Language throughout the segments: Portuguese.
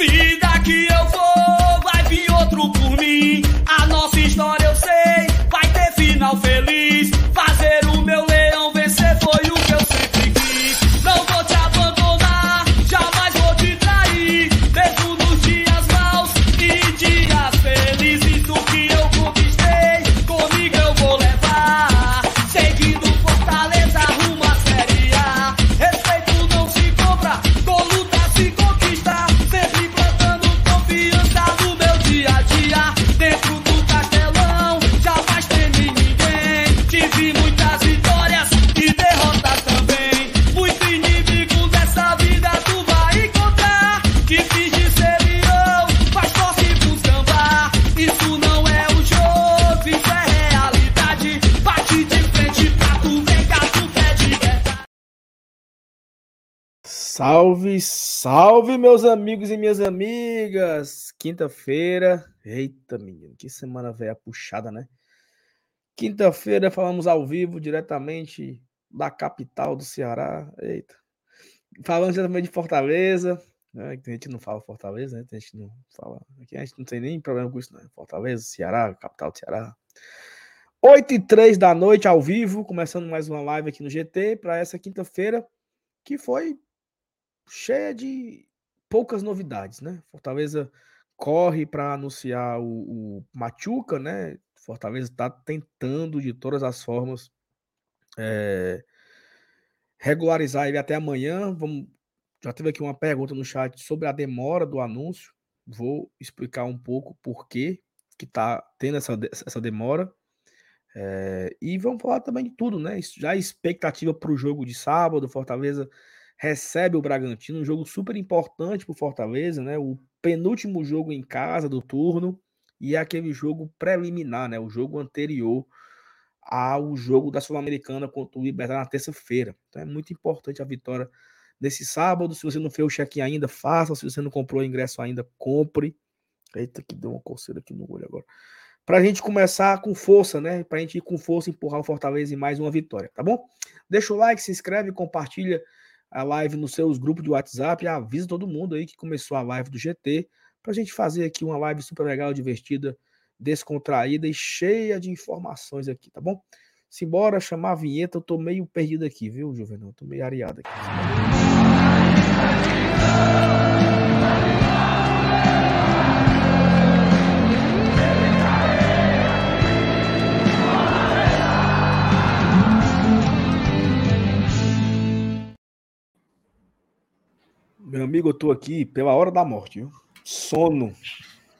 Se Salve, meus amigos e minhas amigas! Quinta-feira. Eita, menino, que semana velha puxada, né? Quinta-feira falamos ao vivo, diretamente da capital do Ceará. Eita. Falando diretamente de Fortaleza. Né? Tem gente não fala Fortaleza, né? Tem gente não fala. Aqui a gente não tem nem problema com isso, né? Fortaleza, Ceará, capital do Ceará. 8 e 3 da noite, ao vivo, começando mais uma live aqui no GT para essa quinta-feira, que foi cheia de poucas novidades, né? Fortaleza corre para anunciar o, o Machuca, né? Fortaleza está tentando de todas as formas é, regularizar ele até amanhã. Vamos, já teve aqui uma pergunta no chat sobre a demora do anúncio. Vou explicar um pouco por que está tendo essa, essa demora. É, e vamos falar também de tudo, né? Já a expectativa para o jogo de sábado, Fortaleza recebe o Bragantino, um jogo super importante para o Fortaleza, né? O penúltimo jogo em casa do turno e aquele jogo preliminar, né? O jogo anterior ao jogo da Sul-Americana contra o Libertad na terça-feira. Então é muito importante a vitória nesse sábado. Se você não fez o check ainda, faça. Se você não comprou o ingresso ainda, compre. Eita, que deu uma coceira aqui no olho agora. Para a gente começar com força, né? Para a gente ir com força empurrar o Fortaleza em mais uma vitória, tá bom? Deixa o like, se inscreve, compartilha a live nos seus grupos de WhatsApp, avisa todo mundo aí que começou a live do GT, para a gente fazer aqui uma live super legal, divertida, descontraída e cheia de informações aqui, tá bom? Simbora chamar a vinheta, eu tô meio perdido aqui, viu, Juvenal? Tô meio areado aqui. Meu amigo, eu tô aqui pela hora da morte, viu? Sono.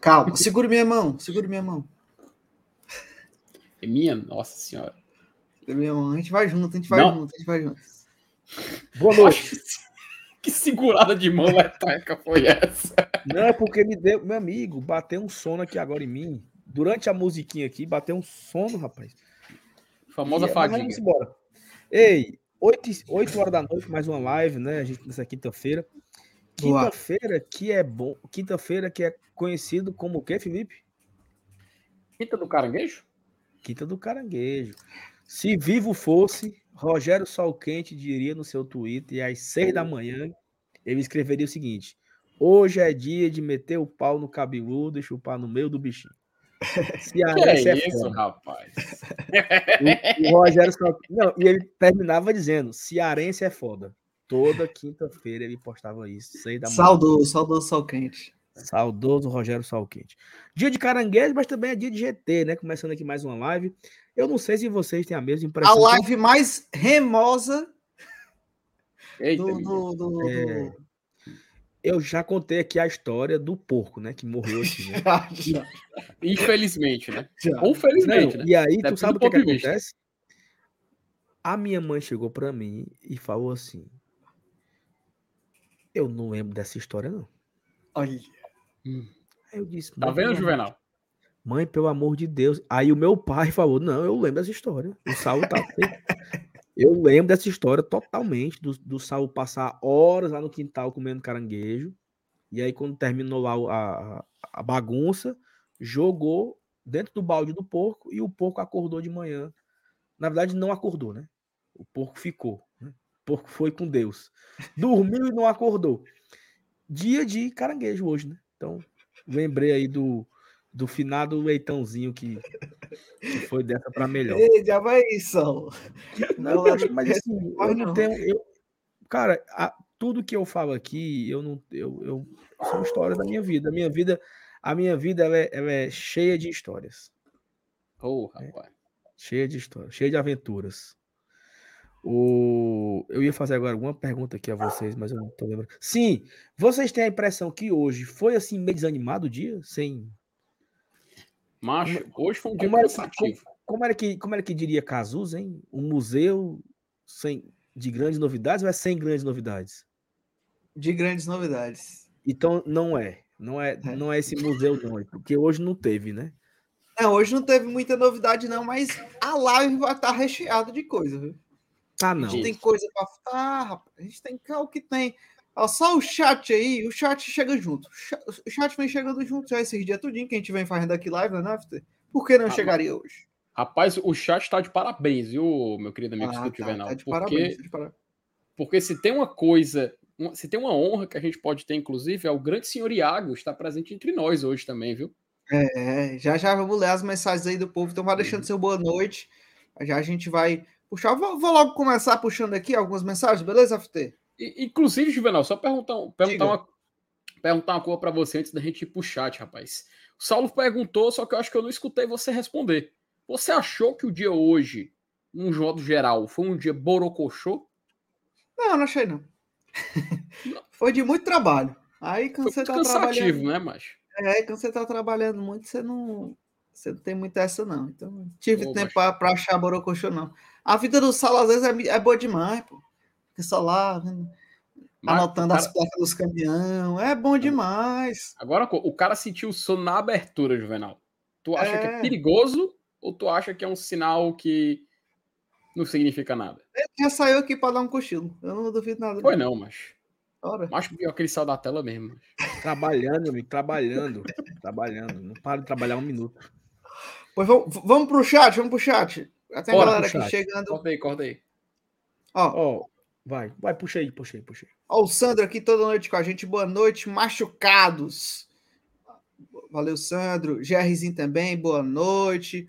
Calma, segure minha mão, segure minha mão. É minha? Nossa senhora. Segure minha mão. A gente vai junto, a gente vai Não. junto, a gente vai junto. Boa noite. Que segurada de mão leteca foi essa? Não, é porque me deu, meu amigo, bateu um sono aqui agora em mim. Durante a musiquinha aqui, bateu um sono, rapaz. Famosa E- Vamos fadiga. embora. Ei, 8, 8 horas da noite, mais uma live, né? A gente nessa quinta-feira. Quinta-feira que é bom. Quinta-feira que é conhecido como o quê, Felipe? Quinta do caranguejo? Quinta do Caranguejo. Se vivo fosse, Rogério Solquente diria no seu Twitter às seis da manhã, ele escreveria o seguinte: Hoje é dia de meter o pau no cabeludo e chupar no meio do bichinho. Se Que é é isso, foda. rapaz? O, o Rogério Solquente. Não, e ele terminava dizendo: Cearense é foda. Toda quinta-feira ele postava isso, seis da manhã. Saudoso, saudoso sol quente. Saudoso Rogério Salquente. Dia de caranguejo, mas também é dia de GT, né? Começando aqui mais uma live. Eu não sei se vocês têm a mesma A impressão. que- live mais remosa Eita, do. do, do, É. do- Eu já contei aqui a história do porco, né? Que morreu aqui, né? Já, Infelizmente, né? já. Ou felizmente, né? E aí, Depende tu sabe o que, que de vista. acontece? A minha mãe chegou pra mim e falou assim: Eu não lembro dessa história, não. Olha. Aí eu disse: Tá "Mãe, vendo, pelo Juvenal? Mãe, pelo amor de Deus. Aí o meu pai falou: Não, eu lembro dessa história. O Saulo tá. eu lembro dessa história totalmente. Do, do Saulo passar horas lá no quintal comendo caranguejo. E aí, quando terminou lá a- a bagunça, jogou dentro do balde do porco e o porco acordou de manhã. Na verdade, não acordou, né? O porco ficou. Porco foi com Deus. Dormiu e não acordou. dia de caranguejo hoje, né? Então, lembrei aí do, do finado leitãozinho que, que foi dessa para melhor. Ei, já vai isso. Não, Não, mas assim, eu não tenho. Eu, cara, a- tudo que eu falo aqui, eu não. Eu, eu, são histórias da minha vida. A minha vida, a minha vida ela é, ela é cheia de histórias. Ô, rapaz. Cheia de histórias, cheia de aventuras. O... Eu ia fazer agora alguma pergunta aqui a vocês, mas eu não tô lembrando. Sim, vocês têm a impressão que hoje foi assim meio desanimado o dia? Sem. Macho, hoje foi um dia Como era, que, cansativo. como, como era que, como era que diria Cazus, hein? Um museu sem, de grandes novidades ou é sem grandes novidades? De grandes novidades. Então não é. Não é, É. não é esse museu, não. Porque hoje não teve, né? Não, hoje não teve muita novidade, não, mas a live vai estar recheada de coisa, viu? Ah, A não. gente tem coisa pra. Ah, rapaz, a gente tem que o que tem. Ó, só o chat aí, o chat chega junto. O cha- O chat vem chegando junto já esses dias tudinho que a gente vem fazendo aqui live, né, FT? Por que não Ah, chegaria hoje? Rapaz, o chat tá de parabéns, viu, meu querido amigo Ah, Escuto tá, Juvenal? tá de porque, parabéns, tá de parabéns. porque se tem uma coisa, se tem uma honra que a gente pode ter, inclusive, é o grande senhor Iago estar presente entre nós hoje também, viu? É, já já vamos ler as mensagens aí do povo, então vai Uhum. deixando seu boa noite. Já a gente vai puxar. Vou, vou logo começar puxando aqui algumas mensagens, beleza, FT? E, inclusive, Juvenal, só perguntar, perguntar, uma, perguntar uma coisa pra você antes da gente ir pro chat, rapaz. O Saulo perguntou, só que eu acho que eu não escutei você responder. Você achou que o dia hoje, num modo geral, foi um dia borocochô? Não, não achei não. Foi de muito trabalho. Aí quando Foi você tá cansativo, trabalhando. né, macho? É, quando você tá trabalhando muito, você não. Você não tem muita essa, não. Então, não tive Ô, tempo pra achar borocochô, não. A vida do Salo, às vezes, é, é boa demais, pô. Fica só lá, vendo, Mas anotando o as cara- placas dos caminhão. É bom demais. Agora, o cara sentiu o sono na abertura, Juvenal. Tu acha que é É. perigoso ou tu acha que é um sinal que não significa nada? Ele já saiu aqui pra dar um cochilo. Eu não duvido nada. Foi não, macho. Ora. Macho pior que ele saiu da tela mesmo. Trabalhando, amigo, trabalhando. trabalhando. Não para de trabalhar um minuto. Pois vamos, vamos pro chat, vamos pro chat. Já tem a Bora galera aqui chegando. Corta aí, corta aí. Ó, vai, vai, puxa aí, puxa aí, puxa aí. Ó, o Sandro aqui toda noite com a gente. Boa noite, machucados. Valeu, Sandro. GRzinho também, boa noite.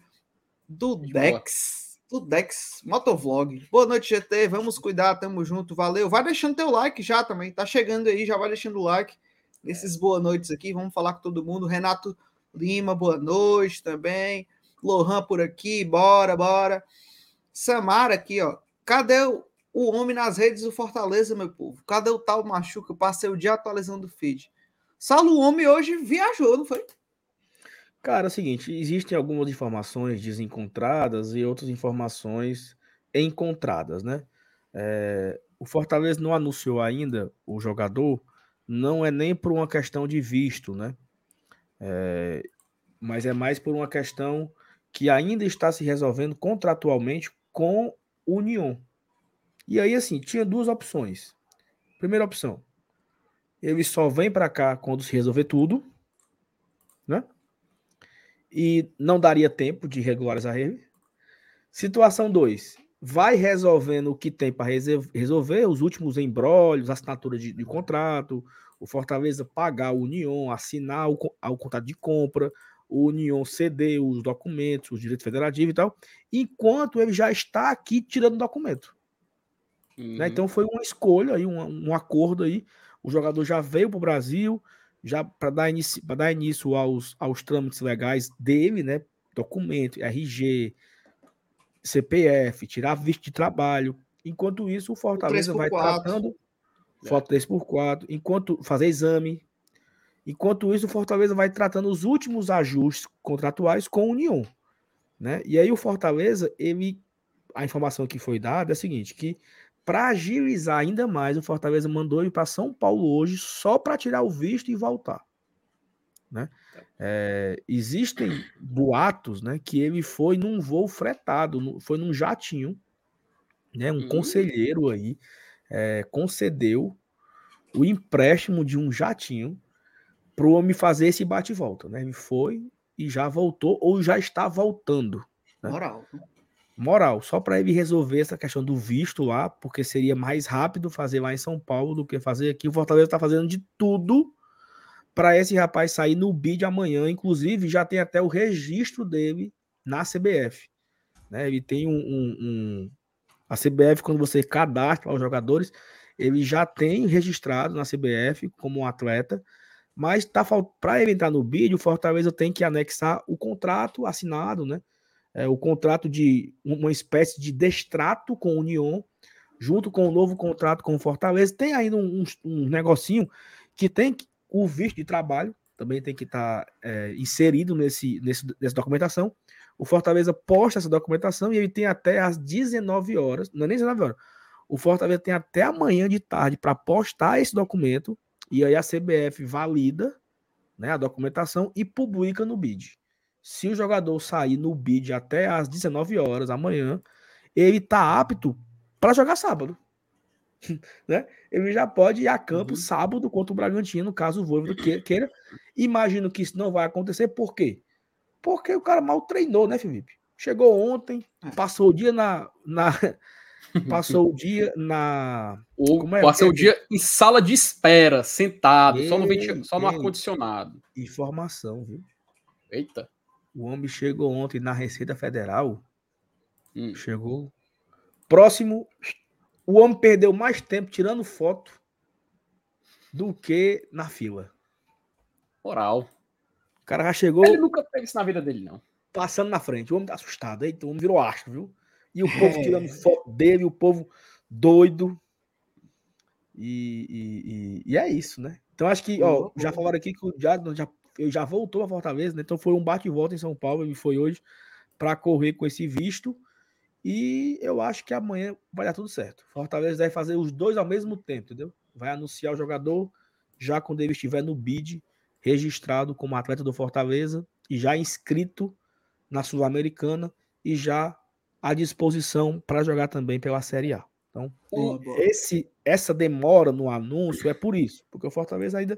Dudex. Dudex, Motovlog. Boa noite, GT. Vamos cuidar, tamo junto. Valeu. Vai deixando teu like já também. Tá chegando aí, já vai deixando o like. Nesses boa noites aqui, vamos falar com todo mundo. Renato Lima, boa noite também. Lohan por aqui, bora, bora. Samara aqui, ó. Cadê o, o homem nas redes do Fortaleza, meu povo? Cadê o tal machuca? Eu passei o dia atualizando o feed. Saulo, o homem hoje viajou, não foi? Cara, é o seguinte, existem algumas informações desencontradas e outras informações encontradas, né? É, o Fortaleza não anunciou ainda o jogador, não é nem por uma questão de visto, né? É, mas é mais por uma questão que ainda está se resolvendo contratualmente com o Union. E aí, assim, tinha duas opções. Primeira opção, ele só vem para cá quando se resolver tudo, né? E não daria tempo de regularizar ele. Situação 2. Vai resolvendo o que tem para resolver, os últimos embrólios, assinatura de, de contrato, o Fortaleza pagar o União, assinar o, o contrato de compra, o União ceder os documentos, os direitos federativos e tal, enquanto ele já está aqui tirando o documento. né? Uhum. Então foi uma escolha aí, um, um acordo aí. O jogador já veio para o Brasil, já para dar, inici pra dar início aos, aos trâmites legais dele, né? Documento, RG, CPF, tirar visto de trabalho. Enquanto isso, o Fortaleza vai 3x4. tratando foto 3x4, enquanto fazer exame. Enquanto isso, o Fortaleza vai tratando os últimos ajustes contratuais com a União, né? E aí o Fortaleza, ele a informação que foi dada é a seguinte, que para agilizar ainda mais, o Fortaleza mandou ele para São Paulo hoje só para tirar o visto e voltar. Né? É, existem boatos né, que ele foi num voo fretado, foi num jatinho, né, um Hum. conselheiro aí é, concedeu o empréstimo de um jatinho para o homem fazer esse bate e volta. Né? Ele foi e já voltou ou já está voltando. né? Moral. moral, só para ele resolver essa questão do visto lá, porque seria mais rápido fazer lá em São Paulo do que fazer aqui. O Fortaleza está fazendo de tudo para esse rapaz sair no bid amanhã. Inclusive, já tem até o registro dele na CBF. Né? Ele tem um, um, um, A CBF, quando você cadastra os jogadores, ele já tem registrado na CBF como um atleta, mas tá para ele entrar no bid, o Fortaleza tem que anexar o contrato assinado, né? é, o contrato de uma espécie de destrato com o União, junto com o novo contrato com o Fortaleza. Tem ainda um, um, negocinho que tem o visto de trabalho, também tem que estar tá, é, inserido nesse, nesse, nessa documentação. O Fortaleza posta essa documentação e ele tem até às 19 horas, não é nem 19 horas, o Fortaleza tem até amanhã de tarde para postar esse documento e aí a CBF valida né, a documentação e publica no BID. Se o jogador sair no bid até às 19 horas amanhã, ele está apto para jogar sábado. né? Ele já pode ir a campo uhum. sábado contra o Bragantino, caso o Voivoda queira. Imagino que isso não vai acontecer, por quê? Porque o cara mal treinou, né, Felipe? Chegou ontem, é. passou o dia na. na passou o dia na. Ou é? passou o dia em sala de espera, sentado, ei, só no, só no ar-condicionado. Informação, viu? Eita. O homem chegou ontem na Receita Federal. Hum. Chegou. Próximo, o homem perdeu mais tempo tirando foto do que na fila. Moral. O cara já chegou. Ele nunca fez isso na vida dele, não. Passando na frente. O homem tá assustado. Eita, o homem virou astro, viu? E o povo é. tirando foto dele, o povo doido. E, e, e, e, é isso, né? Então acho que, ó, já falaram aqui que o Jadon já ele já voltou a Fortaleza, né? Então foi um bate e volta em São Paulo, ele foi hoje para correr com esse visto. E eu acho que amanhã vai dar tudo certo. Fortaleza deve fazer os dois ao mesmo tempo, entendeu? Vai anunciar o jogador já quando ele estiver no bid, registrado como atleta do Fortaleza e já inscrito na Sul-Americana e já à disposição para jogar também pela Série A. Então, esse, essa demora no anúncio é por isso, porque o Fortaleza ainda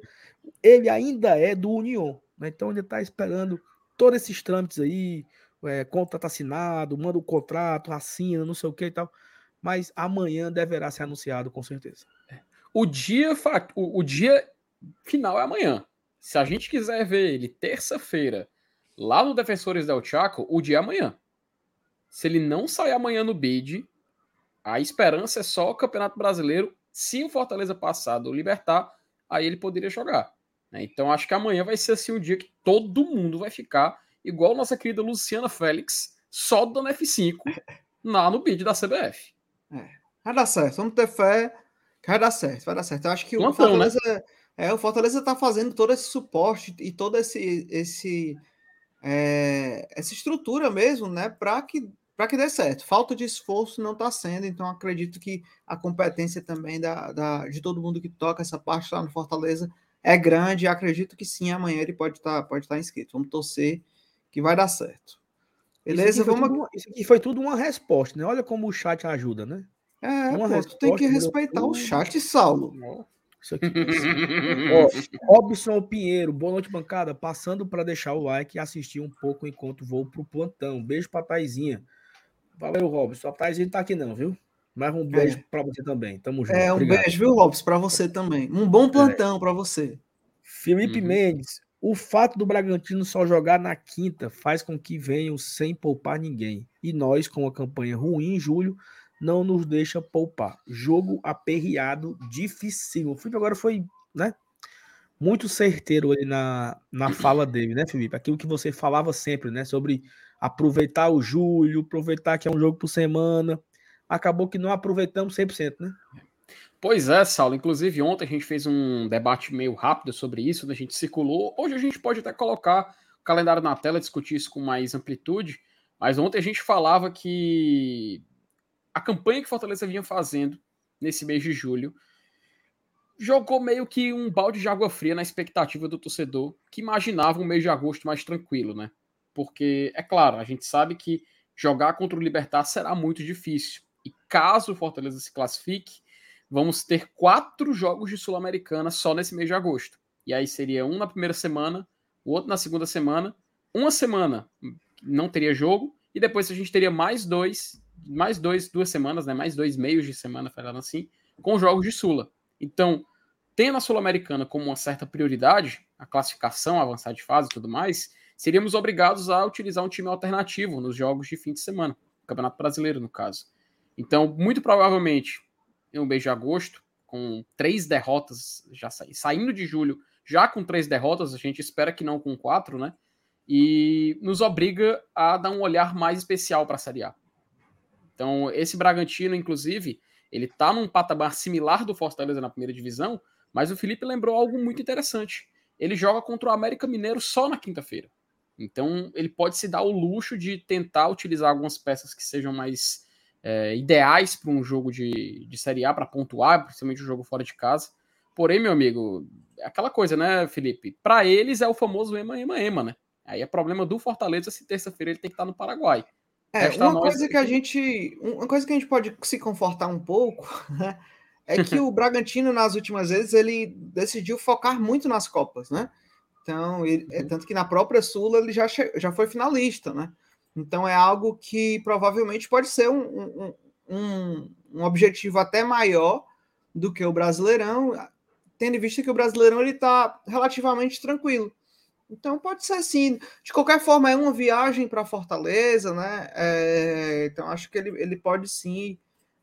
ele ainda é do União, né? Então ele está esperando todos esses trâmites aí, é, contrato assinado, manda o contrato, assina, não sei o que e tal. Mas amanhã deverá ser anunciado com certeza. É. O dia, o, o dia final é amanhã. Se a gente quiser ver ele terça-feira lá no Defensores del Chaco, o dia é amanhã. Se ele não sair amanhã no bid, a esperança é só o Campeonato Brasileiro. Se o Fortaleza passar do Libertar, aí ele poderia jogar. Né? Então acho que amanhã vai ser assim um dia que todo mundo vai ficar igual nossa querida Luciana Félix, só dando F5 lá no bid da CBF. É, vai dar certo, vamos ter fé vai dar certo, vai dar certo. Eu acho que Plantão, o né? Fortaleza, né? é, o Fortaleza tá fazendo todo esse suporte e toda esse, esse é, essa estrutura mesmo, né, para que para que dê certo. Falta de esforço não está sendo, então acredito que a competência também da, da, de todo mundo que toca essa parte lá no Fortaleza é grande. Acredito que sim, amanhã ele pode estar tá, pode tá inscrito. Vamos torcer que vai dar certo. Beleza? Isso aqui, Vamos... tudo, isso aqui foi tudo uma resposta, né? Olha como o chat ajuda, né? É, uma pô, tu tem que respeitar o chat, Saulo. Isso aqui. Ó, Robson Pinheiro, boa noite, bancada. Passando para deixar o like e assistir um pouco enquanto vou pro plantão. Beijo pra Taizinha. Valeu, Robson. A Taizinha não tá aqui, não, viu? Mas um beijo é. para você também. Tamo junto. É, um Obrigado. beijo, viu, Robson, para você também. Um bom plantão é. para você. Felipe uhum. Mendes, o fato do Bragantino só jogar na quinta faz com que venham sem poupar ninguém. E nós, com a campanha ruim em julho, não nos deixa poupar. Jogo aperreado, difícil. O Felipe agora foi, né? Muito certeiro ali na, na fala dele, né, Felipe? Aquilo que você falava sempre, né? Sobre aproveitar o julho, aproveitar que é um jogo por semana. Acabou que não aproveitamos 100%, né? Pois é, Saulo. Inclusive, ontem a gente fez um debate meio rápido sobre isso, né? a gente circulou. Hoje a gente pode até colocar o calendário na tela, discutir isso com mais amplitude. Mas ontem a gente falava que a campanha que Fortaleza vinha fazendo nesse mês de julho jogou meio que um balde de água fria na expectativa do torcedor que imaginava um mês de agosto mais tranquilo, né? Porque, é claro, a gente sabe que jogar contra o Libertar será muito difícil. E caso o Fortaleza se classifique, vamos ter quatro jogos de Sul-Americana só nesse mês de agosto. E aí seria um na primeira semana, o outro na segunda semana, uma semana não teria jogo, E depois a gente teria mais dois, mais dois, duas semanas, né? Mais dois meios de semana, falando assim, com jogos de Sula. Então, tendo a Sul-Americana como uma certa prioridade, a classificação, avançar de fase e tudo mais, seríamos obrigados a utilizar um time alternativo nos jogos de fim de semana, Campeonato Brasileiro, no caso. Então, muito provavelmente, em um mês de agosto, com três derrotas, já sa... saindo de julho, já com três derrotas, a gente espera que não com quatro, né? E nos obriga a dar um olhar mais especial para a Série A. Então, esse Bragantino, inclusive, ele tá num patamar similar do Fortaleza na primeira divisão, mas o Felipe lembrou algo muito interessante. Ele joga contra o América Mineiro só na quinta-feira. Então, ele pode se dar o luxo de tentar utilizar algumas peças que sejam mais é, ideais para um jogo de, de Série A, para pontuar, principalmente o um jogo fora de casa. Porém, meu amigo, é aquela coisa, né, Felipe? Para eles é o famoso ema, ema, ema, né? Aí é problema do Fortaleza se terça-feira ele tem que estar no Paraguai. É, uma coisa que a gente. Uma coisa que a gente pode se confortar um pouco, né? É que o Bragantino, nas últimas vezes, ele decidiu focar muito nas Copas, né? Então, ele, é, uhum. tanto que na própria Sula ele já, já foi finalista, né? Então é algo que provavelmente pode ser um, um, um, um objetivo até maior do que o Brasileirão, tendo em vista que o Brasileirão ele está relativamente tranquilo. Então pode ser assim. De qualquer forma, é uma viagem para Fortaleza, né? É, então acho que ele, ele pode sim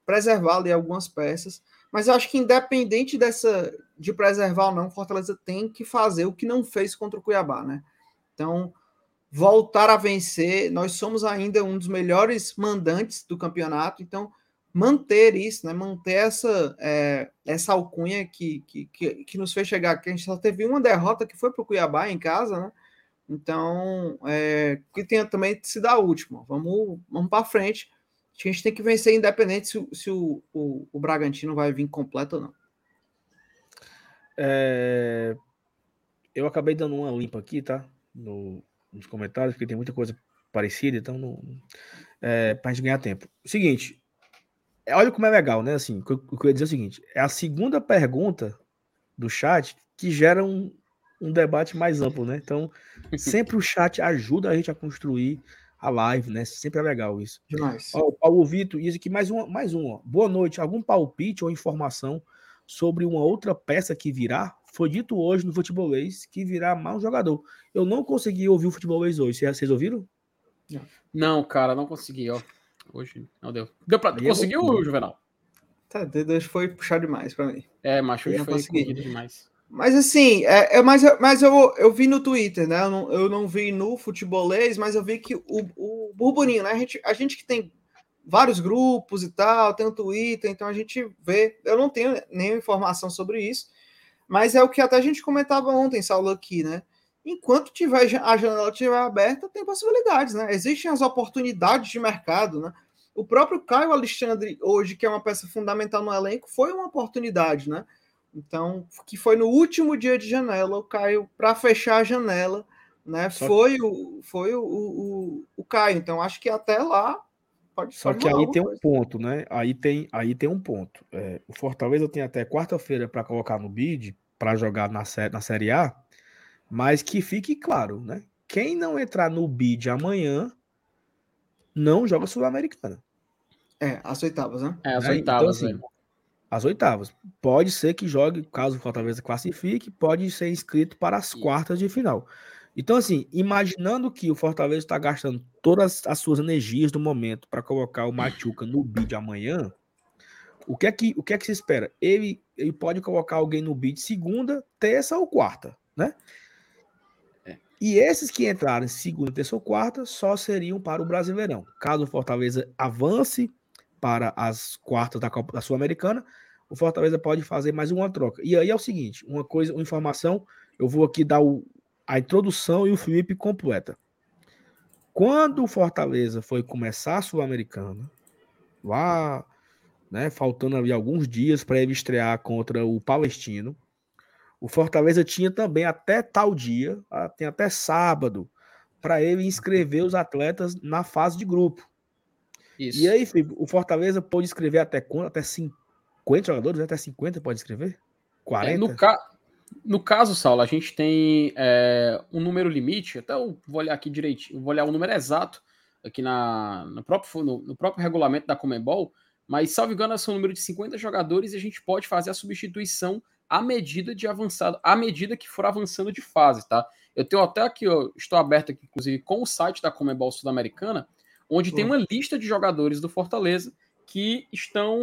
preservar ali algumas peças. Mas eu acho que independente dessa de preservar ou não, Fortaleza tem que fazer o que não fez contra o Cuiabá, né? Então, voltar a vencer, nós somos ainda um dos melhores mandantes do campeonato, então manter isso, né? Manter essa é, essa alcunha que, que, que, que, nos fez chegar aqui. A gente só teve uma derrota que foi para o Cuiabá em casa, né? Então, é, que tenha também sido a última. Vamos, vamos para frente. A gente tem que vencer independente se, se o, o, o Bragantino vai vir completo ou não. É, eu acabei dando uma limpa aqui, tá? No, nos comentários, porque tem muita coisa parecida, então não, é, pra gente ganhar tempo. Seguinte, olha como é legal, né? Assim, o que eu ia dizer é o seguinte: é a segunda pergunta do chat que gera um, um debate mais amplo, né? Então, sempre o chat ajuda a gente a construir a live, né? Sempre é legal isso. Demais. Ó, o Paulo Vitor diz aqui mais uma, mais uma. Boa noite. Algum palpite ou informação sobre uma outra peça que virá? Foi dito hoje no futebolês que virá mau jogador. Eu não consegui ouvir o futebolês hoje. Vocês ouviram? Não, cara, não consegui, ó. Hoje não deu. Deu pra... É Conseguiu, vou... Juvenal? Tá, foi puxar demais pra mim. É, macho, hoje foi conseguido demais. Mas assim, é, é, mas, mas eu, eu vi no Twitter, né? Eu não, eu não vi no futebolês, mas eu vi que o, o burburinho, né? A gente, a gente que tem vários grupos e tal, tem o Twitter, então a gente vê. Eu não tenho nenhuma informação sobre isso, mas é o que até a gente comentava ontem, Saulo, aqui, né? Enquanto tiver a janela estiver aberta, tem possibilidades, né? Existem as oportunidades de mercado, né? O próprio Caio Alexandre, hoje, que é uma peça fundamental no elenco, foi uma oportunidade, né? Então, que foi no último dia de janela, o Caio, para fechar a janela, né? Só foi que... o, foi o, o, o, Caio. Então, acho que até lá pode Só que aí tem coisa. um ponto, né? Aí tem, aí tem um ponto. É, o Fortaleza tem até quarta-feira para colocar no bid para jogar na, na Série A, mas que fique claro, né? Quem não entrar no bid amanhã não joga Sul-Americana. É, as oitavas, né? É, as é, oitavas, então, assim, as oitavas. Pode ser que jogue, caso o Fortaleza classifique, pode ser inscrito para as quartas de final. Então, assim, imaginando que o Fortaleza está gastando todas as suas energias do momento para colocar o Machuca no bid amanhã, o que é que, o que, é que se espera? Ele, ele pode colocar alguém no bid segunda, terça ou quarta, né? É. E esses que entrarem segunda, terça ou quarta só seriam para o Brasileirão. Caso o Fortaleza avance para as quartas da Copa da Sul-Americana, o Fortaleza pode fazer mais uma troca. E aí é o seguinte, uma coisa, uma informação, eu vou aqui dar o, a introdução e o Felipe completa. Quando o Fortaleza foi começar a Sul-Americana, lá, né, faltando ali alguns dias para ele estrear contra o Palestino, o Fortaleza tinha também até tal dia, ah, tem até sábado, para ele inscrever os atletas na fase de grupo. Isso. E aí, Felipe, o Fortaleza pode escrever até quanto? Até 50 jogadores? Até 50 pode escrever? 40? É, no, ca... no caso, Saulo, a gente tem é, um número limite, até eu vou olhar aqui direitinho, vou olhar o número exato, aqui na, no, próprio, no, no próprio regulamento da Comembol, mas, salvo engano, são um número de 50 jogadores e a gente pode fazer a substituição à medida de avançado, à medida que for avançando de fase, tá? Eu tenho até aqui, ó, estou aberto aqui, inclusive, com o site da Comebol Sul-Americana, onde tem uma lista de jogadores do Fortaleza que estão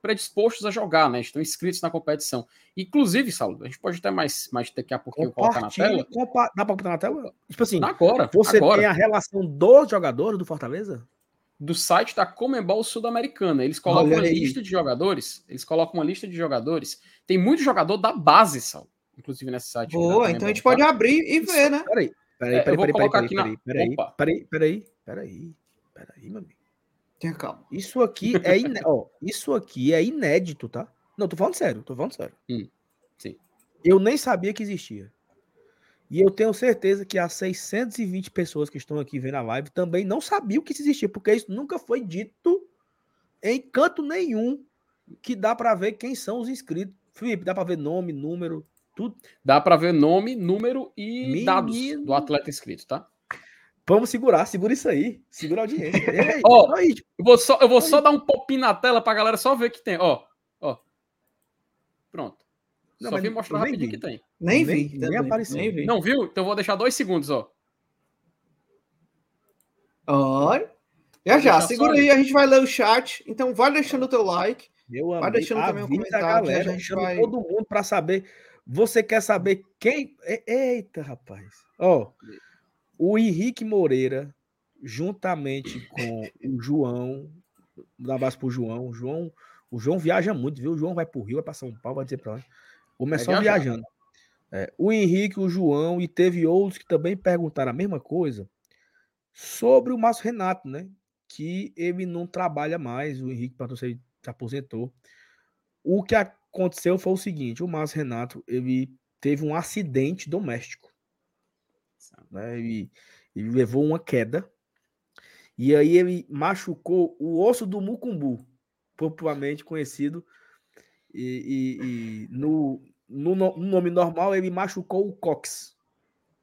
predispostos a jogar, né? Estão inscritos na competição. Inclusive, Saulo, a gente pode até mais, mais daqui a pouquinho colocar na tela. Compa... Dá para botar na tela? Tipo assim, agora. Você agora. tem a relação dos jogadores do Fortaleza? Do site da Comembol Sul-Americana. Eles colocam Olha uma aí. lista de jogadores. Eles colocam uma lista de jogadores. Tem muito jogador da base, Saulo. Inclusive nesse site. Boa, então a gente tá? pode abrir e ver, né? Peraí, peraí, É, peraí, vou peraí, colocar peraí, aqui na- peraí, peraí, Opa. peraí, peraí, peraí, peraí, meu amigo. Tenha calma. Isso aqui é iné... Ó, isso aqui é inédito, tá? Não, tô falando sério, tô falando sério. Hum, sim. Eu nem sabia que existia. E eu tenho certeza que as 620 pessoas que estão aqui vendo a live também não sabiam que isso existia, porque isso nunca foi dito em canto nenhum que dá pra ver quem são os inscritos. Felipe, dá pra ver nome, número, tudo. Dá para ver nome, número e Menino. dados do atleta inscrito, tá? Vamos segurar, segura isso aí. Segura a audiência. Ei, Ó, aí, Eu vou só, eu vou só dar um popinho na tela pra galera só ver que tem. Ó, ó. Pronto. Não, só vim mostrar rapidinho vi. que tem. Nem, Nem- vi. nem apareceu. Nem vi. Não viu? Então eu vou deixar dois segundos, ó. Olha. Já já, segura aí, a gente vai ler o chat. Então vai deixando o teu like. Meu Vai amigo, deixando também um avisa comentário, a galera, a gente vai- todo mundo para saber. Você quer saber quem? Eita, rapaz. Ó, o Henrique Moreira, juntamente com o João, dá base pro João. O João, o João viaja muito, viu? O João vai pro Rio, vai para São Paulo, vai dizer para onde. Começou viajar. viajando. É, o Henrique, o João e teve outros que também perguntaram a mesma coisa sobre o Márcio Renato, né? Que ele não trabalha mais, o Henrique para se aposentou. O que aconteceu foi o seguinte: o Márcio Renato ele teve um acidente doméstico, né? Ele, ele levou uma queda e aí ele machucou o osso do mucumbu, popularmente conhecido, e, e- e no, no no- no nome normal ele machucou o cox,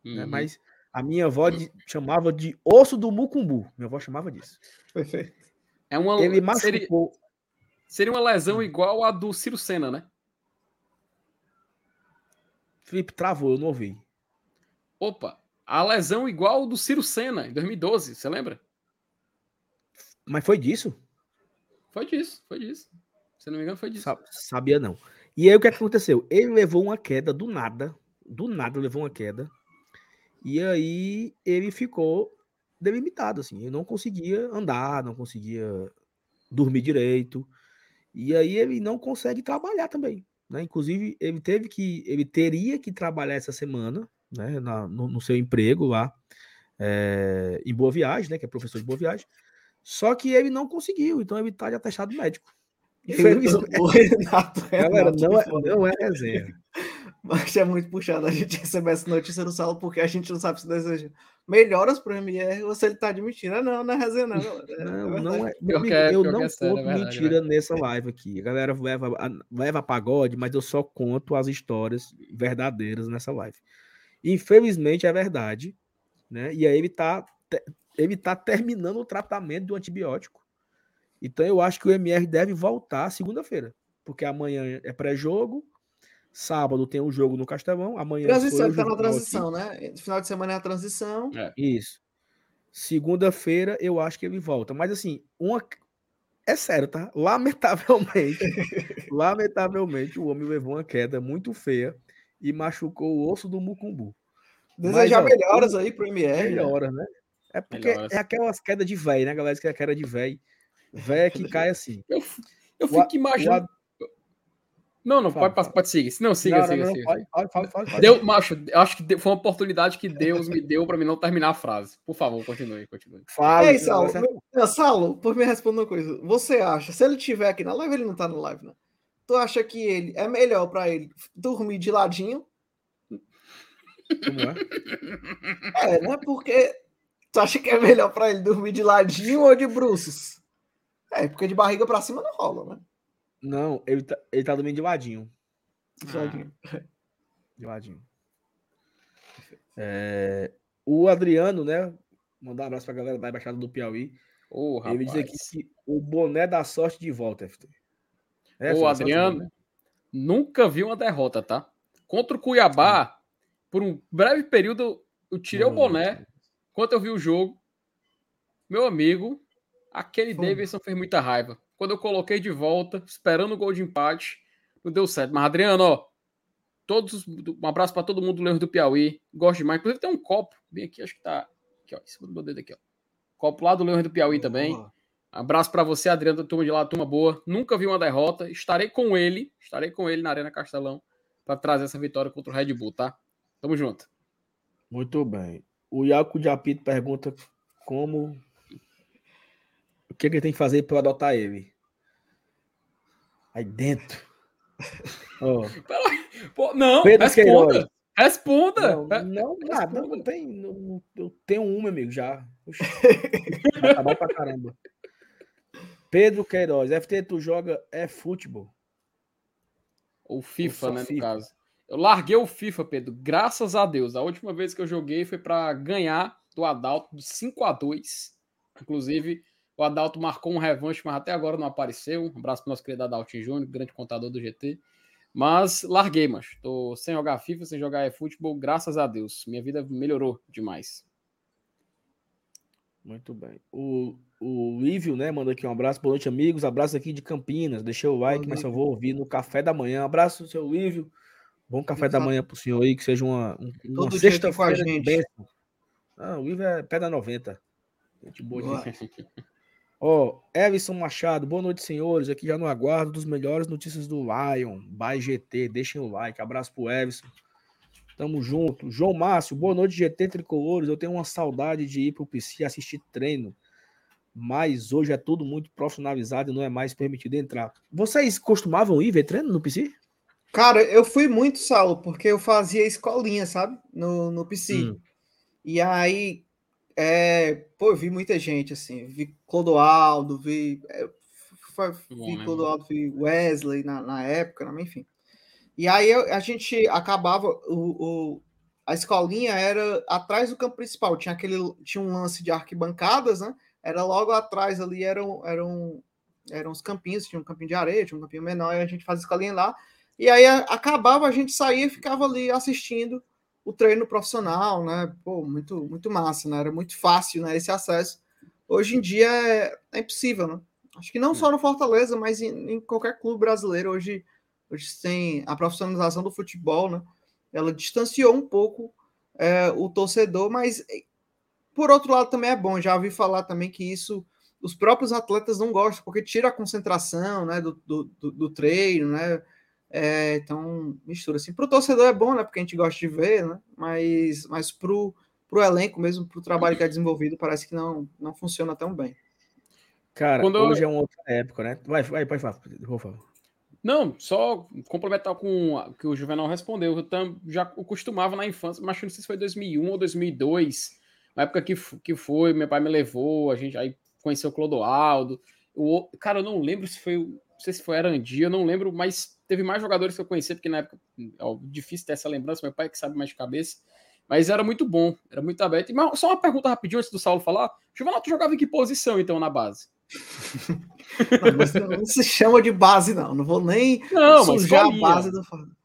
né? Uhum. Mas a minha avó de- chamava de osso do mucumbu. Minha avó chamava disso. Perfeito. É uma, Ele seria, machucou. seria uma lesão igual a do Ciro Senna, né? Felipe travou, eu não ouvi. Opa, a lesão igual do Ciro Senna, em 2012, você lembra? Mas foi disso? Foi disso, foi disso. Se não me engano, foi disso. Sa- Sabia não. E aí o que aconteceu? Ele levou uma queda do nada. Do nada levou uma queda. E aí ele ficou delimitado, assim. Ele não conseguia andar, não conseguia dormir direito. E aí ele não consegue trabalhar também. Né? Inclusive, ele teve que. Ele teria que trabalhar essa semana, né? na- no, no seu emprego lá eh, em Boa Viagem, né? Que é professor de Boa Viagem. Só que ele não conseguiu, então ele tá de atestado médico. Infelizmente. O Renato, Galera, não é, não é resenha. Mas é muito puxado a gente receber essa notícia do Saulo, porque a gente não sabe se deseja melhoras pro MR ou se ele tá admitindo. Ah, Não, não é resenha, não, galera. É Não, não é. Pior meu amigo, é- eu não é sério, é conto verdade, mentira nessa live aqui. A galera leva, a- leva pagode, mas eu só conto as histórias verdadeiras nessa live. Infelizmente é verdade, né? E aí ele tá, te- ele tá terminando o tratamento do antibiótico. Então eu acho que o MR deve voltar segunda-feira, porque amanhã é pré-jogo, sábado tem um jogo no Castelão, amanhã Transição, eu, ele tá na transição, né? Final de semana é a transição. Isso. Segunda-feira eu acho que ele volta. Mas assim, uma. É sério, tá? Lamentavelmente, lamentavelmente, o homem levou uma queda muito feia e machucou o osso do mucumbu. Desejar Mas, ó, melhoras aí pro MR. né? Melhora, né? É porque Melhoras. é aquelas quedas de velho, né, galera? Que é queda de velho. Velho que cai assim. Eu, eu O fico a- imaginando. Não, não, Fala, pode, passar, pode seguir. Não, siga, Não, não, siga, não, siga. fala, fala, fala. Deu, macho, eu acho que foi uma oportunidade que Deus me deu para mim não terminar a frase. Por favor, continue, continue. Fala, Ei, não, Saulo, Não, Saulo, por me responder uma coisa. Você acha, se ele estiver aqui na live, ele não tá na live, né? Tu acha que ele é melhor pra ele dormir de ladinho? como é? É, né? Porque tu acha que é melhor pra ele dormir de ladinho ou de bruços? É, porque de barriga pra cima não rola, né? Não, ele tá, ele tá dormindo de ladinho. De ladinho. De ladinho. É, o Adriano, né? Mandar um abraço pra galera da Embaixada do Piauí. Ô, Ele diz aqui que o boné da sorte de volta, FT. É, sorte Adriano, nunca vi uma derrota, tá? Contra o Cuiabá, por um breve período, eu tirei o boné. Enquanto eu vi o jogo, meu amigo, aquele Foi. Davidson fez muita raiva. Quando eu coloquei de volta, esperando o gol de empate, não deu certo. Mas, Adriano, ó, todos, um abraço para todo mundo do Leões do Piauí. Gosto demais. Inclusive, tem um copo bem aqui, acho que tá aqui, ó, em cima do meu dedo aqui, ó. Copo lá do Leões do Piauí também. Boa. Abraço para você, Adriano, da turma de lá, turma boa. Nunca vi uma derrota. Estarei com ele, estarei com ele na Arena Castelão para trazer essa vitória contra o Red Bull, tá? Tamo junto. Muito bem. O Iaco de Apito pergunta como. O que, que ele tem que fazer para eu adotar ele? Aí dentro. Ó, Pô, não, Pedro responda. Queiroz. Responda. não, É, não, nada, responda. não tem. não- eu tenho um, meu amigo, já. Oxi, tá bom pra caramba. Pedro Queiroz, FT, tu joga é futebol. Ou FIFA, só né, no FIFA. caso. Eu larguei o FIFA, Pedro, graças a Deus. A última vez que eu joguei foi para ganhar do Adalto de 5 a 2 Inclusive, o Adalto marcou um revanche, mas até agora não apareceu. Um abraço pro nosso querido Adalto Júnior, grande contador do GT. Mas larguei, mas tô sem jogar FIFA, sem jogar futebol, graças a Deus. Minha vida melhorou demais. Muito bem. O, o Lívio, né, manda aqui um abraço. Boa noite, amigos. Abraço aqui de Campinas. Deixei o like, mas eu vou ouvir no café da manhã. Abraço, seu Lívio. Bom café da Exato. manhã pro senhor aí, que seja uma, um- uma Todo aqui com a gente. Ah, o Lívio é pedra 90. Gente boa. Ó, Everson Machado, boa noite, senhores. Aqui já no aguardo dos melhores notícias do Lion, by GT. Deixem o like. Abraço pro Everson. Tamo junto. João Márcio, boa noite, GT Tricolores. Eu tenho uma saudade de ir pro PC assistir treino. Mas hoje é tudo muito profissionalizado e não é mais permitido entrar. Vocês costumavam ir ver treino no PC? Cara, eu fui muito, Saulo, porque eu fazia escolinha, sabe? No, no PC. Hum. E aí, é, pô, eu vi muita gente, assim. Vi Clodoaldo, vi, é, foi- Bom, vi né, Clodoaldo, vi Wesley na, na época, né, enfim. E aí eu- a gente acabava, o, o- a escolinha era atrás do campo principal, tinha aquele, tinha um lance de arquibancadas, né? Era logo atrás ali, eram, eram, eram os campinhos, tinha um campinho de areia, tinha um campinho menor, e a gente fazia escolinha lá. E aí a- acabava, a gente saía e ficava ali assistindo o treino profissional, né? Pô, muito, muito massa, né? Era muito fácil, né? Esse acesso. Hoje em dia é, é impossível, né? Acho que não só no Fortaleza, mas em, em qualquer clube brasileiro hoje, hoje tem a profissionalização do futebol, né? Ela distanciou um pouco é, o torcedor, mas eh, por outro lado também é bom. Já ouvi falar também que isso os próprios atletas não gostam, porque tira a concentração, né? Do, do, do- treino, né? É, então, mistura assim. Para o torcedor é bom, né? Porque a gente gosta de ver, né? Mas, mas para o elenco mesmo, para o trabalho que é desenvolvido, parece que não, não funciona tão bem. Cara, Quando eu- hoje é uma outra época, né? Vai, vai, pode falar, por favor. Não, só complementar com o que o Juvenal respondeu. Eu tam, já costumava na infância, mas não sei se foi 2001 ou 2002, na época que, que foi, meu pai me levou, a gente aí conheceu o Clodoaldo. O, cara, eu não lembro se foi, não sei se foi Arandia, eu não lembro, mas teve mais jogadores que eu conheci, porque na época ó, difícil ter essa lembrança, meu pai que sabe mais de cabeça. Mas era muito bom, era muito aberto. E, mas só uma pergunta rapidinho antes do Saulo falar. Juvenal, tu jogava em que posição então na base? Não, não se chama de base, não. Não vou nem Não, sujar a base do Fortaleza.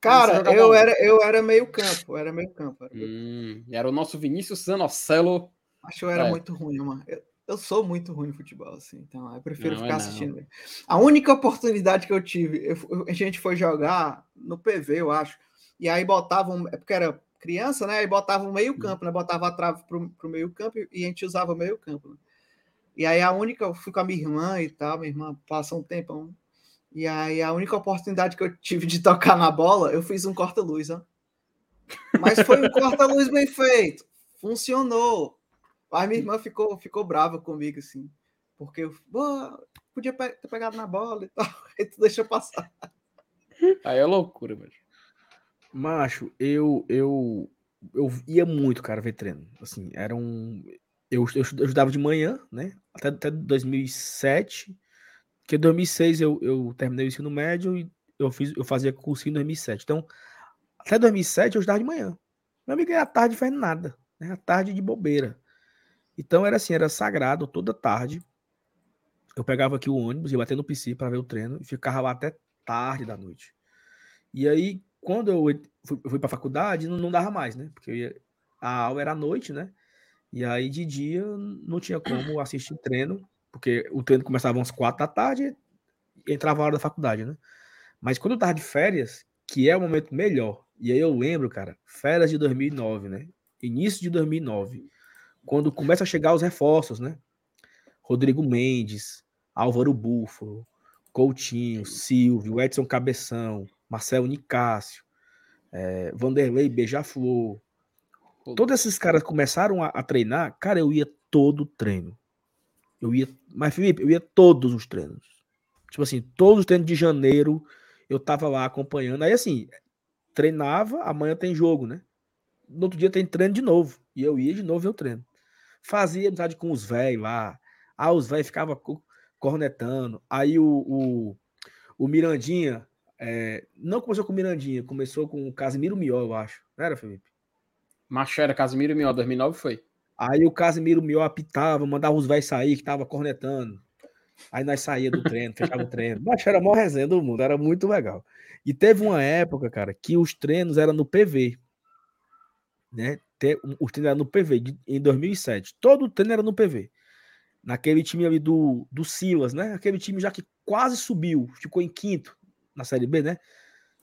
Cara, eu era, eu era meio campo, era meio campo. Era meio- Hum, era o nosso Vinícius Zanocelo. Acho que eu era É. muito ruim, mano. Eu, eu sou muito ruim no futebol, assim, então eu prefiro Não, é ficar não. assistindo. A única oportunidade que eu tive, eu a gente foi jogar no PV, eu acho, e aí botavam, é porque era criança, né? Aí botavam Hum. meio campo, né? Botava a trave pro, pro meio campo e a gente usava meio campo. né? E aí a única, eu fui com a minha irmã e tal, minha irmã passou um tempão. E aí a única oportunidade que eu tive de tocar na bola, eu fiz um corta-luz, ó. Mas foi um corta-luz bem feito. Funcionou. Aí minha irmã ficou, ficou brava comigo, assim. Porque eu "Pô, podia pe- ter pegado na bola e tal. Aí tu deixou passar. Aí é loucura, velho. Macho, eu, eu, eu ia muito, cara, ver treino. Assim, era um. Eu, eu, estudava de manhã, né? Até, até 2007. Porque em 2006 eu, eu terminei o ensino médio e eu, fiz, eu fazia cursinho em 2007. Então, até 2007 eu estudava de manhã. Meu amigo à tarde fazendo nada, né? À tarde de bobeira. Então era assim, era sagrado toda tarde. Eu pegava aqui o ônibus, ia bater no PC para ver o treino e ficava lá até tarde da noite. E aí, quando eu fui, fui para a faculdade, não, não, dava mais, né? Porque ia, a aula era à noite, né? E aí de dia não tinha como assistir treino, porque o treino começava às quatro da tarde e entrava a hora da faculdade, né? Mas quando eu tava de férias, que é o momento melhor, e aí eu lembro, cara, férias de 2009, né? Início de 2009, quando começa a chegar os reforços, né? Rodrigo Mendes, Álvaro Búfalo, Coutinho, Silvio, Edson Cabeção, Marcelo Nicásio, é, Vanderlei Beija-Flor. Todos esses caras começaram a, a, treinar, cara, eu ia todo treino. Eu ia, mas Felipe, eu ia todos os treinos. Tipo assim, todos os treinos de janeiro eu tava lá acompanhando. Aí assim, treinava, amanhã tem jogo, né? No outro dia tem treino de novo. E eu ia de novo o treino. Fazia amizade com os velhos lá. Ah, os velhos ficavam cornetando. Aí o, o, o Mirandinha, é, não começou com o Mirandinha, começou com o Casimiro Mió, eu acho. Não era, Felipe? Macho era Casimiro Mió, 2009 foi. Aí o Casimiro Mió apitava, mandava os velhos sair, que tava cornetando. Aí nós saía do treino, fechava o treino. Mas era a maior resenha do mundo, era muito legal. E teve uma época, cara, que os treinos eram no PV. Né? Os treinos eram no PV, em 2007. Todo o treino era no PV. Naquele time ali do, do Silas, né? Aquele time já que quase subiu, ficou em quinto na Série B, né?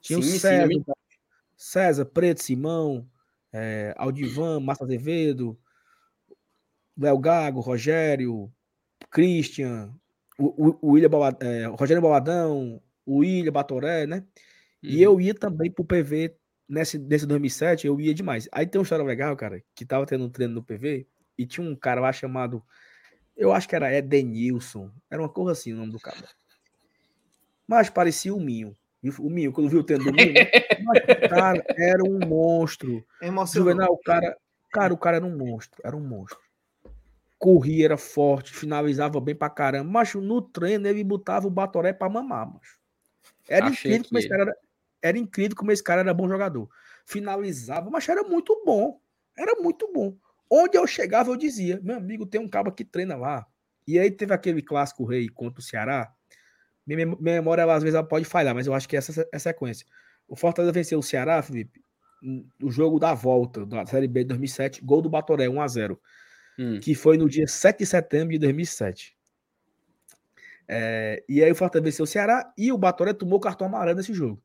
Tinha sim, o César, sim, César, Preto, Simão, é, Aldivan, Massa Azevedo, Léo Gago, Rogério, Christian, o, o, William é, Rogério Baladão, o William Batoré, né? Uhum. E eu ia também pro PV nesse, nesse 2007, eu ia demais. Aí tem uma história legal, cara, que tava tendo um treino no PV e tinha um cara lá chamado, eu acho que era Edenilson, era uma coisa assim o nome do cara. Mas parecia o Minho. O Minho, quando viu o treino do Minho, né? Mas, cara, era um monstro. Juvenal, o cara, cara, o cara era um monstro, era um monstro corria, era forte, finalizava bem pra caramba. Mas no treino ele botava o Batoré pra mamar, macho. Era Achei incrível como esse cara era, era incrível como esse cara era bom jogador. Finalizava, mas era muito bom. Era muito bom. Onde eu chegava, eu dizia: meu amigo, tem um cabo que treina lá. E aí teve aquele clássico rei contra o Ceará. Minha, memória, às vezes, ela pode falhar, mas eu acho que essa é a sequência. O Fortaleza venceu o Ceará, Felipe, o jogo da volta da Série B de 2007, gol do Batoré, 1x0 hum. que foi no dia 7 de setembro de 2007. É, e aí o Fortaleza venceu o Ceará e o Batoré tomou o cartão amarelo nesse jogo.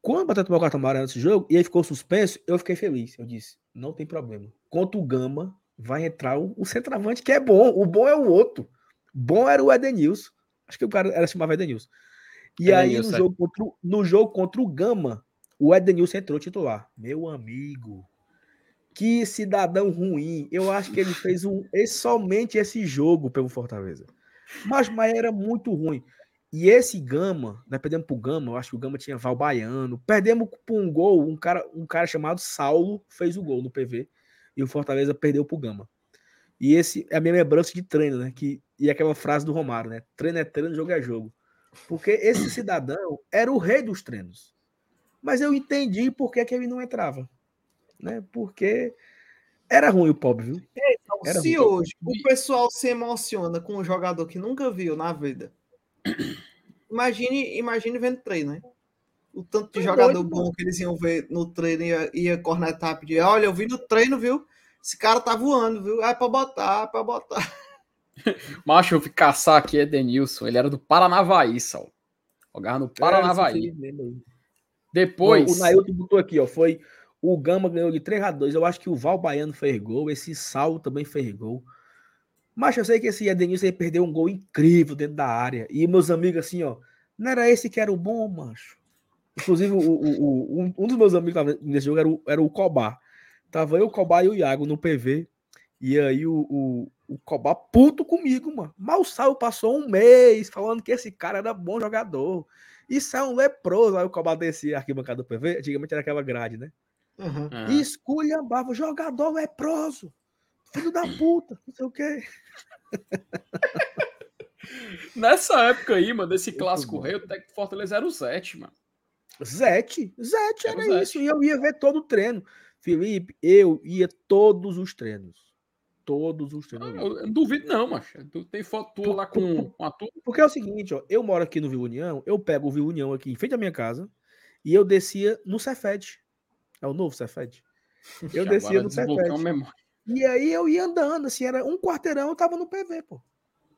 Quando o Batoré tomou o cartão amarelo nesse jogo e aí ficou suspenso, eu fiquei feliz. Eu disse, não tem problema. Contra o Gama vai entrar o, o centroavante que é bom. O bom é o outro. Bom era o Edenilson. Acho que o cara era chamava Edenilson. E Edenilson, aí no jogo, contra, no jogo contra o Gama, o Edenilson entrou titular. Meu amigo, que cidadão ruim. Eu acho que ele fez um, somente esse jogo pelo Fortaleza. Mas, mas era muito ruim. E esse Gama, né, perdemos pro Gama, eu acho que o Gama tinha Val Baiano. Perdemos por um gol, um cara, um cara chamado Saulo fez o gol no PV. E o Fortaleza perdeu pro Gama. E esse é a minha lembrança de treino, né? Que, e aquela frase do Romário, né? Treino é treino, jogo é jogo. Porque esse cidadão era o rei dos treinos. Mas eu entendi por que, que ele não entrava né? Porque era ruim o pobre, viu? Então, era se ruim. hoje o pessoal se emociona com um jogador que nunca viu na vida, imagine, imagine vendo treino, né? O tanto de é jogador doido, bom que eles iam ver no treino ia, ia cornetar, pedir, olha, eu vi no treino, viu? Esse cara tá voando, viu? É pra botar, é pra botar. Macho, eu fui caçar aqui Edenilson, ele era do Paranavaí, Sal. Jogava no Paranavaí. É, Depois. o Nailton botou aqui, ó. Foi o Gama ganhou de 3 a 2 Eu acho que o Val Baiano fez gol. Esse Sal também fez gol. Mas eu sei que esse Edenilson perdeu um gol incrível dentro da área. E meus amigos, assim, ó. Não era esse que era o bom, macho. Inclusive, o, o, o, um, um, dos meus amigos nesse jogo era o, era o Cobá. Tava eu, o Cobá e o Iago no PV. E aí o, o, Cobá puto comigo, mano. Mal Sal passou um mês falando que esse cara era bom jogador. Isso é um leproso. Aí o Cobá descia arquibancada do PV. Antigamente era aquela grade, né? Uhum. E esculhambava, jogador leproso, filho da puta, não sei o quê. Nessa época aí, mano, desse clássico rei, o técnico Fortaleza era o Zete, mano. Zete, Zete era, era isso. E eu ia ver todo o treino. Felipe, eu ia todos os treinos. Todos os treinos. Eu, eu não duvido, não, macho. Tu tem foto tua lá com, com a tua. Porque é o seguinte, ó, eu moro aqui no Vila União, eu pego o Vila União aqui em frente à minha casa e eu descia no Cefed. É o novo Cefed. Eu descia no Cefed. memória. E aí eu ia andando, assim, era um quarteirão, eu tava no PV, pô.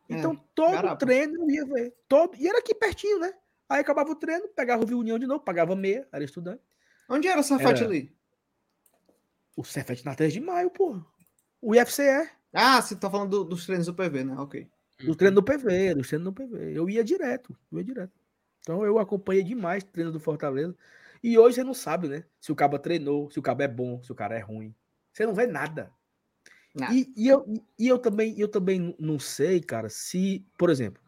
Então É, todo garapa. treino eu ia ver. Todo, e era aqui pertinho, né? Aí acabava o treino, pegava o Vila União de novo, pagava meia, era estudante. Onde era essa faixa Era. ali? O Cefet na 3 de maio, pô. O IFCE. Ah, você tá falando do- dos treinos do PV, né? Ok. Os treinos do PV, os treinos do PV. Eu ia direto, eu ia direto. Então eu acompanhei demais treino do Fortaleza. E hoje você não sabe, né? Se o cabo treinou, se o cabo é bom, se o cara é ruim. Você não vê nada. Nada. E, e eu, e eu também, eu também não sei, cara, se, por exemplo,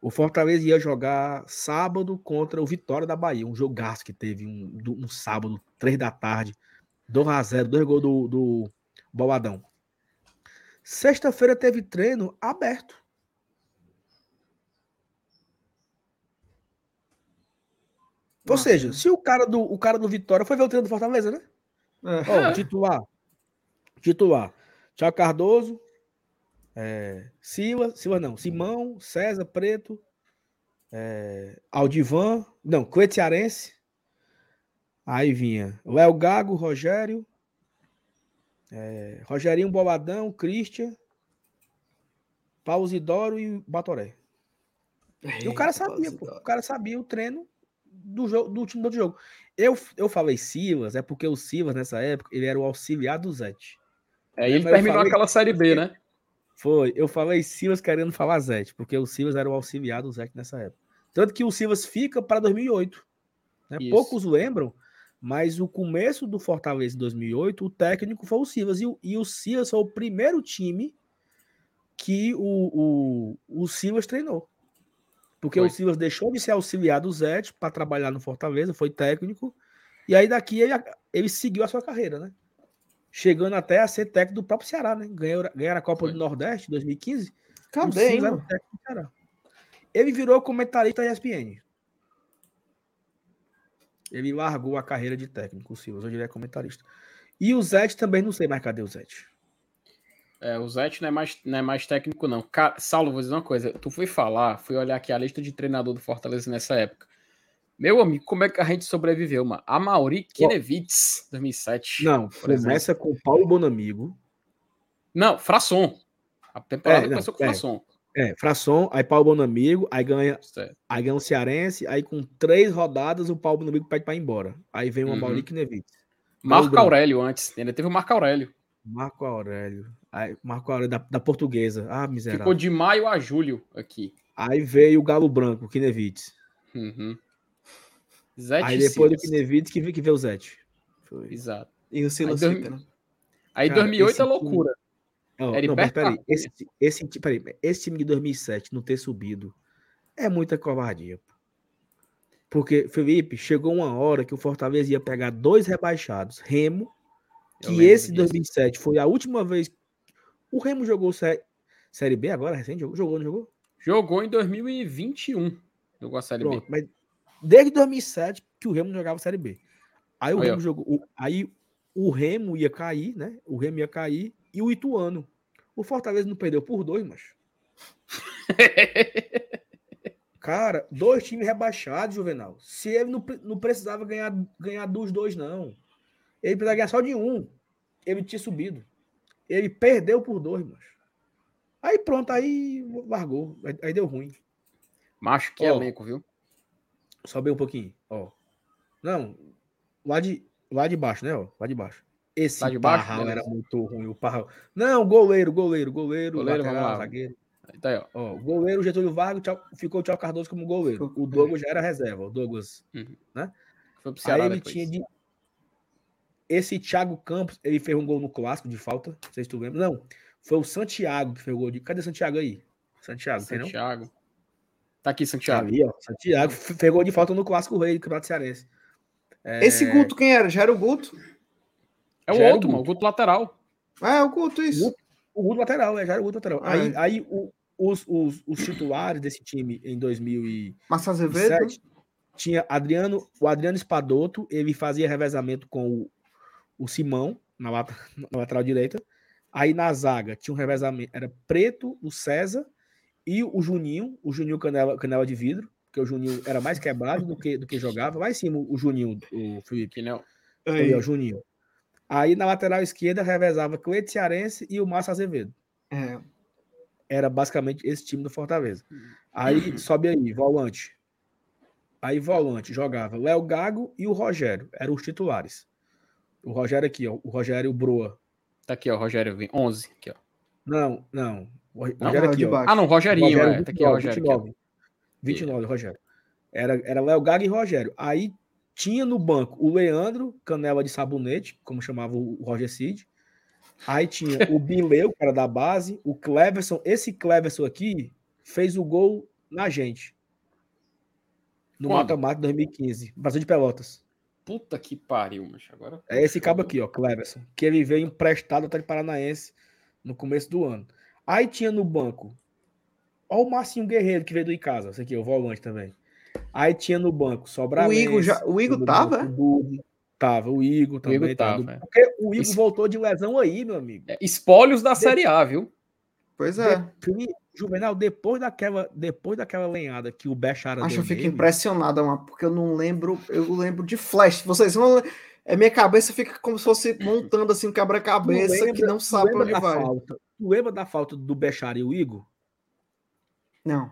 o Fortaleza ia jogar sábado contra o Vitória da Bahia, um jogaço que teve um, um sábado, três da tarde, 2x0, dois gols do, do Boadão. Sexta-feira teve treino aberto. Ou Nossa. seja, se o cara do o cara do Vitória foi ver o treino do Fortaleza, né? É. Ó, titular. Titular. Tiago Cardoso. É, Silas, Silas não. Simão, César, Preto. É, Aldivan. Não, Coete Cearense. Aí vinha Léo Gago, Rogério. É, Rogerinho Boladão, Christian. Paulo Zidoro e Batoré. E o cara Eita, sabia, pô. O cara sabia o treino do, jogo, do time do outro jogo. Eu, eu falei Silas, é porque o Silas, nessa época, ele era o auxiliar do Zete. Aí ele Mas eu terminou falei- aquela série B, né? Foi, eu falei Silas querendo falar Zete, porque o Silas era o auxiliar do Zete nessa época. Tanto que o Silas fica para 2008. né? Poucos lembram, mas o começo do Fortaleza em 2008, o técnico foi o Silas. E, o- e o Silas foi o primeiro time que o, o, o Silas treinou. Porque Foi. o Silas deixou de ser auxiliar do Zete para trabalhar no Fortaleza, foi técnico. E aí daqui ele, ele seguiu a sua carreira, né? Chegando até a ser técnico do próprio Ceará, né? Ganhou, ganharam a Copa Foi. do Nordeste em 2015. o Cadê, hein, Silas era o mano? técnico do Ceará. Ele virou comentarista da ESPN. Ele largou a carreira de técnico, o Silas. Hoje ele é comentarista. E o Zete também, não sei mais cadê o Zete. É, o Zete não é mais, não é mais técnico, não. Cara, Saulo, vou dizer uma coisa. Tu foi falar, fui olhar aqui a lista de treinador do Fortaleza nessa época. Meu amigo, como é que a gente sobreviveu, mano? A Mauri Kinevitz, 2007. Não, começa com o Paulo Bonamigo. Não, Frasson. A temporada É, não, começou com é. Frasson. É, Frasson, aí Paulo Bonamigo, aí ganha, Certo. aí ganha o Cearense, aí com três rodadas o Paulo Bonamigo pede para ir embora. Aí vem o Uhum. Knevitz. Marco. Aurélio antes. Ainda teve o Marco Aurélio. Marco Aurélio. Aí, Marco Aurélio da, da portuguesa. Ah, miserável. Ficou de maio a julho aqui. Aí veio o Galo Branco, Knevitz. Uhum. Zete Aí depois do Silas. Knevitz que, vi- que veio o Zete. Foi. Exato. E o Silas Aí fica, né? Aí Cara, 2008 esse é loucura. Heriberto não, mas peraí, Cunha. esse, esse, peraí, esse time de 2007 não ter subido é muita covardia. Porque, Felipe, chegou uma hora que o Fortaleza ia pegar dois rebaixados, Remo, que esse disso. 2007 foi a última vez. O Remo jogou sé- Série B agora, recente? Jogou, jogou não jogou? Jogou em 2021. Jogou a Série Pronto, B. mas desde 2007 que o Remo jogava Série B. Aí o. Remo jogou. Aí o Remo ia cair, né? O Remo ia cair e o Ituano. O Fortaleza não perdeu por dois, mas. Cara, dois times rebaixados, Juvenal. Se ele não, não precisava ganhar, ganhar dos dois, não. Ele precisava ganhar só de um. Ele tinha subido. Ele perdeu por dois, mas. Aí pronto, aí largou. Aí, deu ruim. Macho, que Ó. elenco, viu? Sobe um pouquinho, ó. Não, lá de, lá de baixo, né? Ó, lá de baixo. Esse Lá de baixo, Parral beleza. era muito ruim. O Parral. Não, goleiro, goleiro, goleiro, Goleiro, lateral, vamos lá. zagueiro. Tá aí, ó. Ó, o goleiro Getúlio Vargas tchau- ficou o Tchau Cardoso como goleiro. O Douglas já era reserva. O Douglas. Foi pro Aí Ceará ele depois. tinha de. Esse Thiago Campos, ele fez um gol no clássico de falta. Não sei se tu lembra. Não, foi o Santiago que fez o gol de. Cadê Santiago aí? Santiago, tem não? Santiago. Tá aqui, Tá Santiago. ali, ó. Santiago gol de falta no clássico rei do Campeonato Cearense. É, Esse Guto quem era? Já era o Guto? É o o outro, mano. O Guto lateral. Ah, é o Guto, isso. Guto. O Guto lateral, é, já era o Guto lateral. Ah, aí é. aí o- os, os, os titulares desse time em 2007 Massa Azevedo. tinha Adriano, o Adriano Espadoto, ele fazia revezamento com o, o Simão na, lata- na lateral direita. Aí na zaga tinha um revezamento, era Preto, o César e o Juninho, o Juninho canela, canela de vidro, porque o Juninho era mais quebrado do que, do que jogava. Lá em cima o Juninho, o Felipe. Que não. Aí, ó, Juninho. Aí na lateral esquerda revezava Cleide Cearense e o Márcio Azevedo. É. Era basicamente esse time do Fortaleza. Aí sobe aí, volante. Aí volante jogava Léo Gago e o Rogério, eram os titulares. O Rogério aqui, ó, o Rogério Broa. Tá aqui, ó, Rogério Vim. 11. Aqui, ó. Não, não. O Rogério Não, aqui, ó. Ah, não, Rogerinho, Rogério, é. Tá aqui, ó, 29, Rogério. aqui, ó. 29. 29, Rogério. Era, era Léo Gago e Rogério. Aí tinha no banco o Leandro, canela de sabonete, como chamava o Roger Cid. Aí tinha o Bileu, cara da base, o Cleverson. Esse Cleverson aqui fez o gol na gente. No mata-mata de 2015, Brasil de Pelotas. Puta que pariu, mas agora. É esse cabo aqui, ó, Cleverson, que ele veio emprestado até de Paranaense no começo do ano. Aí tinha no banco, ó o Marcinho Guerreiro, que veio do Icasa, esse aqui, o volante também. Aí tinha no banco Sobral. O Igor já- o Igor tava, é? Tava, o Igor também. Igor tava. tava, é. Porque o Igor Isso- voltou de lesão aí, meu amigo. É, espólios da Série A, viu? Pois é. De- Juvenal, depois daquela, depois daquela lenhada que o Bechara Acho que deu eu fico nele, impressionado, mano, porque eu não lembro, eu lembro de flash. Vocês vão. É, minha cabeça fica como se fosse montando assim um quebra-cabeça que não sabe onde vai. falta? Tu lembra da falta do Bechara e o Igor? Não.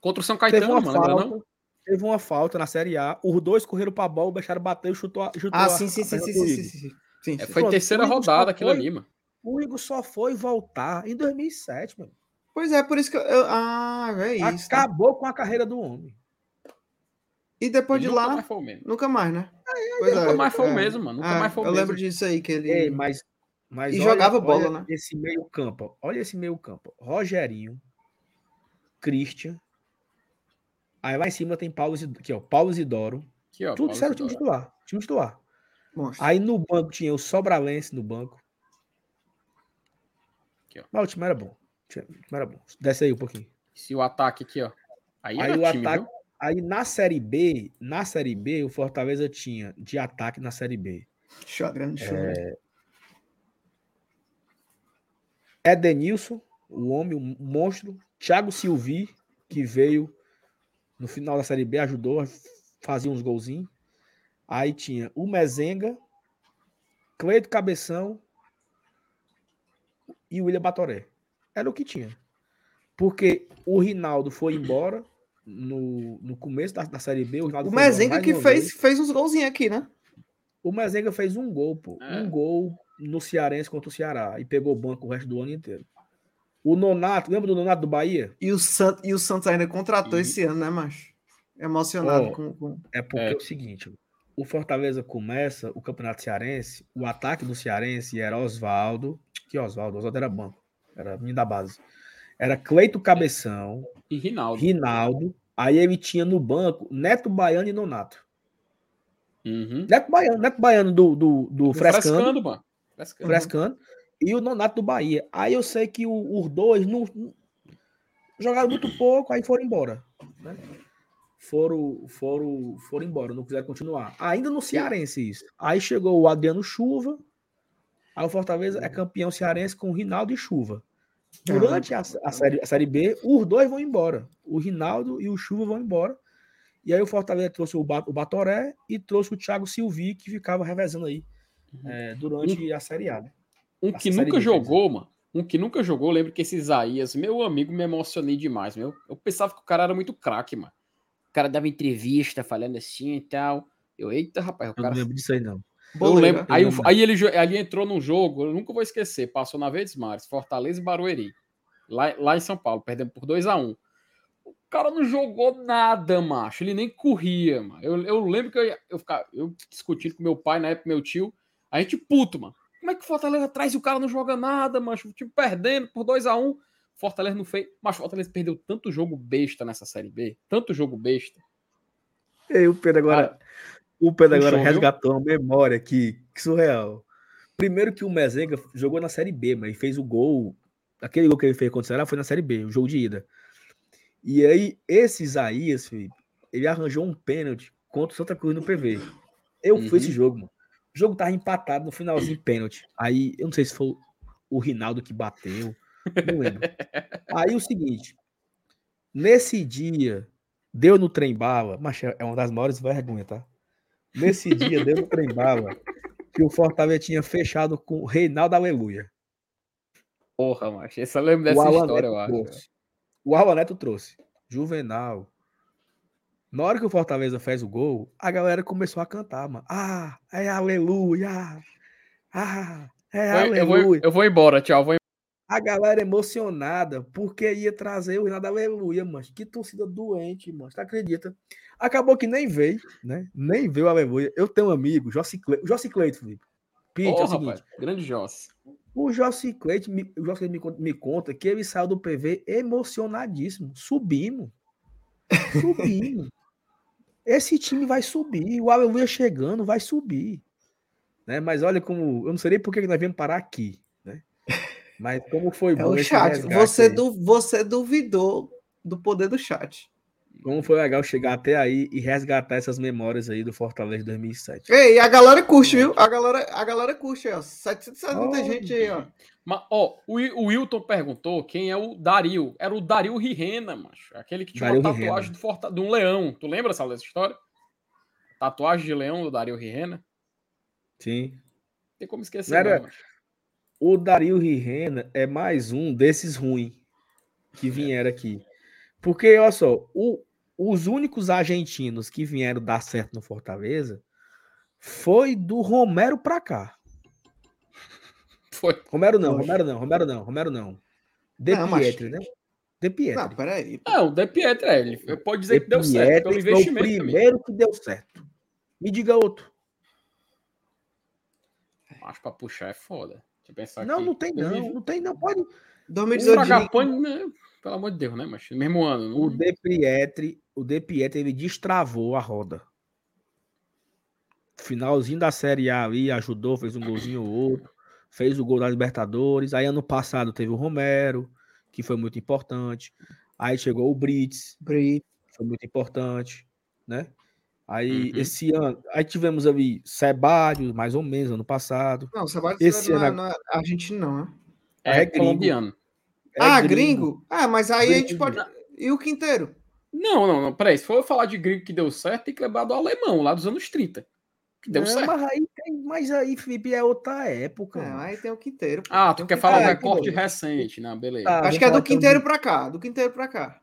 Contra o São Caetano, mano, lembra falta. não? Teve uma falta na Série A. Os dois correram pra bola, o Bechara bateu e chutou, a- chutou Ah, a- sim, a sim, sim, sim, sim, sim, sim, sim. Sim, É, foi Pronto, terceira rodada aquilo ali, mano. O Igor só foi voltar em 2007, mano. Pois é, por isso que eu. eu- ah, é isso. né? Acabou com a carreira do homem. E depois Ele de nunca lá, mais foi o mesmo. nunca mais, né? Pois Nunca é, mais foi é. o mesmo, mano. Nunca Ah, mais foi o eu mesmo. lembro disso aí, que ele. Ei, mas, mas E olha- jogava bola, olha né? Esse meio campo. ó. Olha esse meio campo. Rogerinho, Christian. Aí lá em cima tem Paulo, Isidoro- aqui, ó, Paulo Isidoro. Aqui, ó, Tudo Paulo sério, time Isidoro. titular. Time titular. Monstro. Aí no banco tinha o Sobralense no banco. Aqui, ó. Mas o time era bom. O time o time era bom. Desce aí um pouquinho. Se o ataque aqui, ó. Aí, Aí o time, ataque- viu? Aí na Série B, na Série B, o Fortaleza tinha de ataque na Série B. Show, grande show. né? Edenilson, o homem, o monstro. Thiago Silvi, que veio no final da Série B, ajudou a fazer uns golzinhos. Aí tinha o Mezenga, Cleito Cabeção e o William Batoré. Era o que tinha. Porque o Rinaldo foi embora no, no começo da, da Série B. O, Rinaldo O Mezenga que fez, vez. fez uns golzinhos aqui, né? O Mezenga fez um gol, pô. É. Um gol no Cearense contra o Ceará. E pegou o banco o resto do ano inteiro. O Nonato, lembra do Nonato do Bahia? E o, Sant, e o Santos ainda contratou Uhum. esse ano, né, macho? Emocionado Ó, com, com- É porque É. é. o seguinte, o Fortaleza começa o Campeonato Cearense, o ataque do Cearense era Oswaldo, que Oswaldo, Oswaldo era banco, era menino da base. Era Cleito Cabeção, E Rinaldo. Rinaldo, aí ele tinha no banco Neto Baiano e Nonato. Uhum. Neto Baiano, Neto Baiano do, do, do Frescando, Frescando, mano. Frescando. Frescando, e o Nonato do Bahia. Aí eu sei que o- os dois não, não- jogaram muito pouco, aí foram embora. né? Foram, foram, foram embora, não quiseram continuar. Ainda no Cearense isso. Aí chegou o Adriano Chuva, aí o Fortaleza é campeão cearense com o Rinaldo e Chuva. Durante a, a, série, a Série B, os dois vão embora. O Rinaldo e o Chuva vão embora. E aí o Fortaleza trouxe o, Ba- o Batoré e trouxe o Thiago Silvi, que ficava revezando aí é, durante a Série A. né? Um que nunca jogou, mano. Um que nunca jogou, eu lembro que esse Isaías, meu amigo, me emocionei demais, meu. Eu pensava que o cara era muito craque, mano. O cara dava entrevista falando assim e tal. Eu, eita, rapaz, o Eu cara. não lembro disso aí, não. Eu Boleiro, lembro. né? Aí, Eu aí ele, aí entrou num jogo, eu nunca vou esquecer. Passou na Verdes Mares, Fortaleza e Barueri. Lá, lá em São Paulo, perdendo por 2 a 1 O cara não jogou nada, macho. Ele nem corria, mano. Eu, eu lembro que eu, ia- eu ficava eu discutindo com meu pai, na época, meu tio. A gente puto, mano. Como é que o Fortaleza traz e o cara não joga nada, macho? O time perdendo por 2 a 1 Fortaleza não fez. Mas o Fortaleza perdeu tanto jogo besta nessa Série B. Tanto jogo besta. E o Pedro agora, o Pedro agora puxou, viu? resgatou uma memória aqui, que surreal. Primeiro que o Mezenga jogou na Série B, mas fez o gol, aquele gol que ele fez contra o Ceará foi na Série B, o jogo de ida. E aí, esse Isaías, ele arranjou um pênalti contra o Santa Cruz no PV. Eu Uhum. fui esse jogo, mano. O jogo tava empatado no finalzinho pênalti. Aí, eu não sei se foi o Rinaldo que bateu. Não lembro. Aí o seguinte. Nesse dia, deu no trem bala, mas é uma das maiores vergonhas, tá? Nesse dia, deu no trem bala que o Fortaleza tinha fechado com o Reinaldo Aleluia. Porra, macho. Essa eu lembro dessa história, Neto eu acho. trouxe. O Alan Neto trouxe. Juvenal. Na hora que o Fortaleza fez o gol, a galera começou a cantar, mano. Ah, é aleluia! Ah, é Eu- eu, vou, aleluia! eu vou embora, tchau. Vou A galera emocionada porque ia trazer o Reinaldo Aleluia, mano. Que torcida doente, mano. Você acredita? Acabou que nem veio, né? Nem veio o Aleluia. Eu tenho um amigo, Jossi Cleito. Jossi Cleito, Felipe. Pete, é o seguinte. rapaz. Grande Joss. O Jossi Cleito me, o Jossi Cleito me, me conta que ele saiu do PV emocionadíssimo. Subimos. Subimos. Esse time vai subir. O Aleluia chegando vai subir. Né? Mas olha como. Eu não sei nem por que nós viemos parar aqui. Né? Mas como foi É bom o chat. Você, du você duvidou do poder do chat. Como foi legal chegar até aí e resgatar essas memórias aí do Fortaleza de 2007. Ei, a galera curte, viu? A galera, a galera curte, ó. 770 Oh, gente aí, ó. Mas, ó, o, o Wilton perguntou quem é o Dario. Era o Dario Rirena, macho. Aquele que tinha Dario uma tatuagem do Forta- de um leão. Tu lembra, dessa história? Tatuagem de leão do Dario Rirena? Sim. Tem como esquecer, era- não, macho. O Dario Rirena é mais um desses ruins que vieram aqui. Porque, olha só, o- os únicos argentinos que vieram dar certo no Fortaleza foi do Romero pra cá. Foi. Romero não. Romero não, Romero não, Romero não. De Não, mas- Pietri, né? De Pietri. Não, peraí. Não, o De Pietro, é, ele pode dizer De que deu certo Pietri pelo foi o investimento também. primeiro que deu certo. Me diga outro. Acho pra puxar é foda. Deixa eu pensar Não, aqui. não tem não, não tem não. Pode. O 2018 Fragapane, né? Pelo amor de Deus, né, mas mesmo ano. O Não... De Pietri, o De Pietri, ele destravou a roda. Finalzinho da Série A ali, ajudou, fez um golzinho ou outro, fez o gol da Libertadores. Aí ano passado teve o Romero, que foi muito importante. Aí chegou o Brits, Bri- que foi muito importante, né? Aí Uhum. esse ano, aí tivemos ali Sebário, mais ou menos, ano passado. Não, o Sebastião Esse não, é, ano- não é argentino, não, né? É, é gringo. Colombiano. ah, É gringo? Ah, mas aí a gente Gringo. pode. E o Quinteiro? Não, não, não. Peraí, se for falar de gringo que deu certo, tem que lembrar do alemão, lá dos anos 30. Que deu Não, certo. mas aí, tem- mas aí, Felipe, é outra época. É, aí tem o Quinteiro. pô. Ah, Tem tu o quer Quinteiro. falar Ah, do que recorte recente, não, beleza. Tá, Acho que é do Quinteiro de- pra cá. Do Quinteiro pra cá.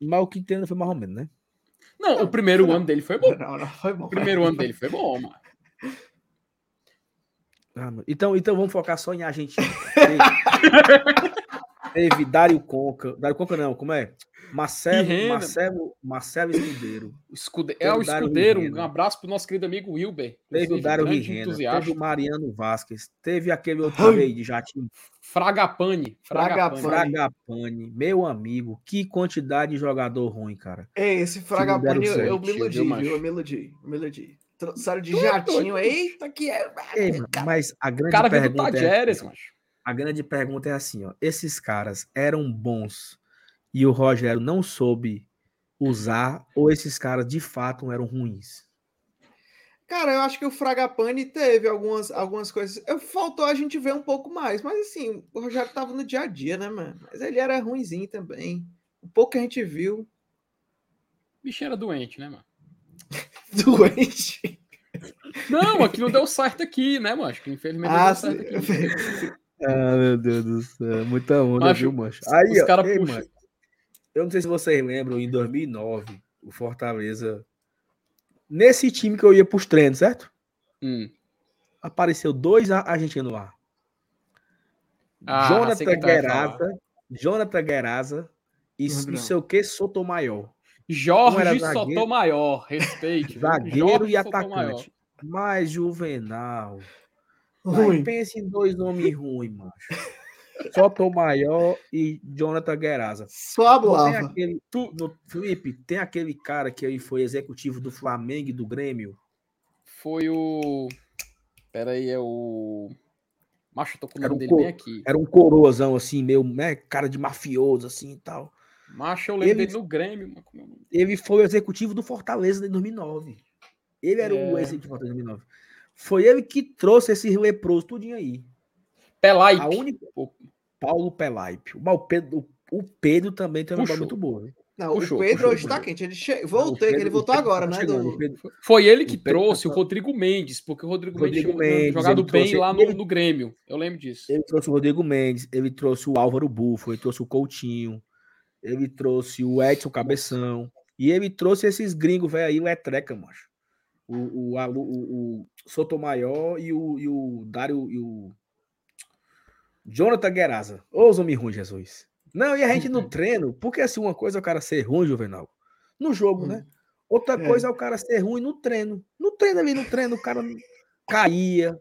Mas o Quintana foi mais ou menos, né? Não, o primeiro ano dele foi bom. Não, não, foi bom. O primeiro ano dele foi bom, mano. Ah, então, então vamos focar só em Argentina. Teve, Dário Conca. Dário Conca não, como é? Marcelo. Marcelo, Marcelo Escudeiro. Escude... É o o Dário escudeiro. Rirena. Um abraço pro nosso querido amigo Wilber. Teve o Dário Rirena. Teve o Mariano Vasquez. Teve aquele outro rei de Jatinho. Fragapane. Fragapane. Fragapane. Meu amigo. Que quantidade de jogador ruim, cara. Ei, esse Fragapane eu, eu me viu, iludi, macho? viu? Eu me iludi. Eu me iludi. Trouxeram de jatinho. Eita, que é. Ei, mas a O grande cara veio do pergunta é, macho. A grande pergunta é assim, ó. Esses caras eram bons e o Rogério não soube usar ou esses caras de fato eram ruins? Cara, eu acho que o Fragapane teve algumas, algumas coisas. Eu- Faltou a gente ver um pouco mais, mas assim, o Rogério tava no dia a dia, né, mano? Mas ele era ruinzinho também. O pouco que a gente viu, O bicho era doente, né, mano? doente. Não, aqui não deu certo aqui, né, macho? Que infelizmente não Ah, deu certo aqui. Ah, meu Deus do céu. Muita onda, Macho, viu, mancho? os- Aí, os ó, cara ei, eu não sei se vocês lembram, em 2009, o Fortaleza, nesse time que eu ia pros treinos, certo? Hum. Apareceu dois a- argentinos lá. Ah, Jonathan Gueraza, Jonathan Gueraza e Não não sei o que, Sotomayor. Um Jorge zagueiro- Sotomayor, respeite. viu? Zagueiro Jorge e Sotomayor. atacante. Mas Juvenal. Ruim. pense em dois nomes ruins, macho. Sotomayor e Jonathan Gueraza. Só tem hablava. aquele, tu, no, Felipe, tem aquele cara que aí foi executivo do Flamengo e do Grêmio. Foi o. Pera aí, é o. Macho, eu tô com o nome um dele bem aqui. Era um coroazão assim, meio, né, cara de mafioso assim e tal. Macho, eu lembro Ele- dele no Grêmio. mano, é o? Ele foi o executivo do Fortaleza em 2009. Ele era o É. executivo do Fortaleza em 2009. Foi ele que trouxe esse leproso tudinho aí. Pelaipe. A única. Paulo Pelaipe. Mas o Pedro, o Pedro também tem uma bola muito boa. viu? Não, Puxou, o Pedro puxou, hoje tá puxou. quente. Ele che... Voltei, Pedro- ele voltou Pedro agora, tá né? do- Foi ele que O trouxe tá- o Rodrigo Mendes, porque o Rodrigo, Rodrigo Mendes tinha Mendes, jogado bem trouxe- lá no, ele- no Grêmio. Eu lembro disso. Ele trouxe o Rodrigo Mendes, ele trouxe o Álvaro Bufo, ele trouxe o Coutinho, ele trouxe o Edson Cabeção, e ele trouxe esses gringos, velho, aí, o Etreca, macho. O, o, o, o Sotomayor e o, e o Dário e o Jonathan Gueraza. Ô, os homens ruins, Jesus. Não, e a gente no treino, porque assim, uma coisa é o cara ser ruim, Juvenal, no jogo, né? Outra É. coisa é o cara ser ruim no treino. No treino ali, no treino, o cara caía.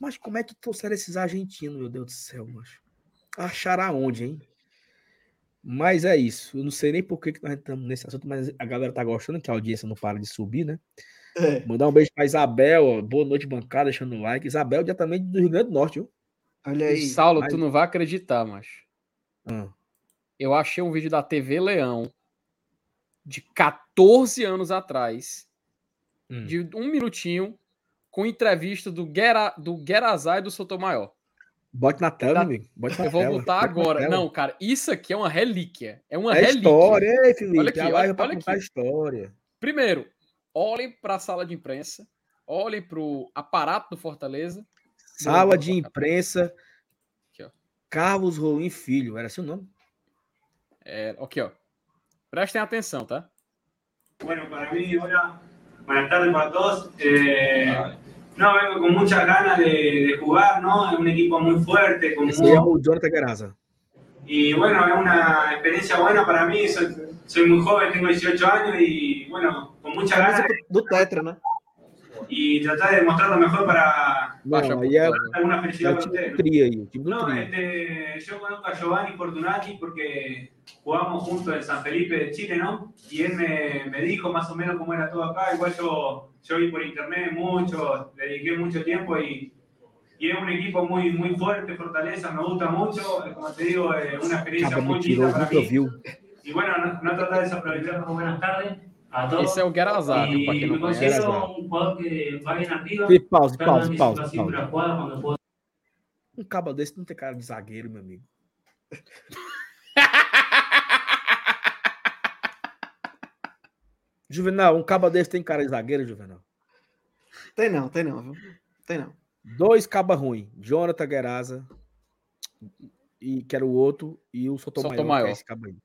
Mas como é que trouxeram esses argentinos, meu Deus do céu, macho? Acharam aonde, hein? Mas é isso. Eu não sei nem por que, que nós estamos nesse assunto, mas a galera tá gostando, que a audiência não para de subir, né? É, Mandar um beijo pra Isabel, ó. boa noite, bancada, deixando o like. Isabel, diretamente do Rio Grande do Norte, viu? olha aí. Saulo, mas- tu não vai acreditar, macho. Ah, Eu achei um vídeo da TV Leão de 14 anos atrás, hum. de um minutinho, com entrevista do, Guera, do Guerazá e do Sotomayor. Bote na tela, Tá- meu amigo. Bote na Eu vou tela, botar bote agora. Não, cara, isso aqui é uma relíquia. É uma É relíquia. história, Felipe. Olha aqui, a olha- live pra olha contar aqui. história. Primeiro, olhem para a sala de imprensa, olhem para o aparato do Fortaleza. Sala de imprensa. Aqui, ó. Carlos Rolim Filho. Era o nome? É, aqui, ó. Prestem atenção, tá? Bueno, para mí, hola, buenas tardes para todos. Eh, no, vengo con muchas ganas de, de jugar, ¿no? Es un equipo muy fuerte, con é muy- o Jonathan Gueraza. y bueno, es una experiencia buena para mí. Soy, soy muy joven, tengo 18 años y bueno, Camisa ganas do, do Tetra, né? y tratar de demostrar lo mejor para tá? alguna felicidad para ustedes. No, este, yo conozco a Giovanni Fortunati porque jugamos juntos en San Felipe de Chile, ¿no? Y él me, me dijo más o menos cómo era todo acá. Igual yo, yo vi por internet mucho, le dediqué mucho tiempo y, y es un equipo muy, muy fuerte, Fortaleza, me gusta mucho. eh, Como te digo, es una experiencia Acaba muy linda para mí. Y bueno, no, no tratar de desaprovechar. Buenas tardes a todos. Esse é o Guerazá, viu? Pra quem não conhece. considero un jugador que va bien arriba. Felipe, pause, Buscando pause, pause, anticipación pause. para jugar cuando puedo Um cabo desse não tem cara de zagueiro, meu amigo. Juvenal, um cabo desse tem cara de zagueiro, Juvenal? Tem não, tem não, viu? Tem não. Dois cabas ruins. Jonathan Gueraza, e, que era o outro, e o Sotomayor, Sotomayor. que é esse cabo aí.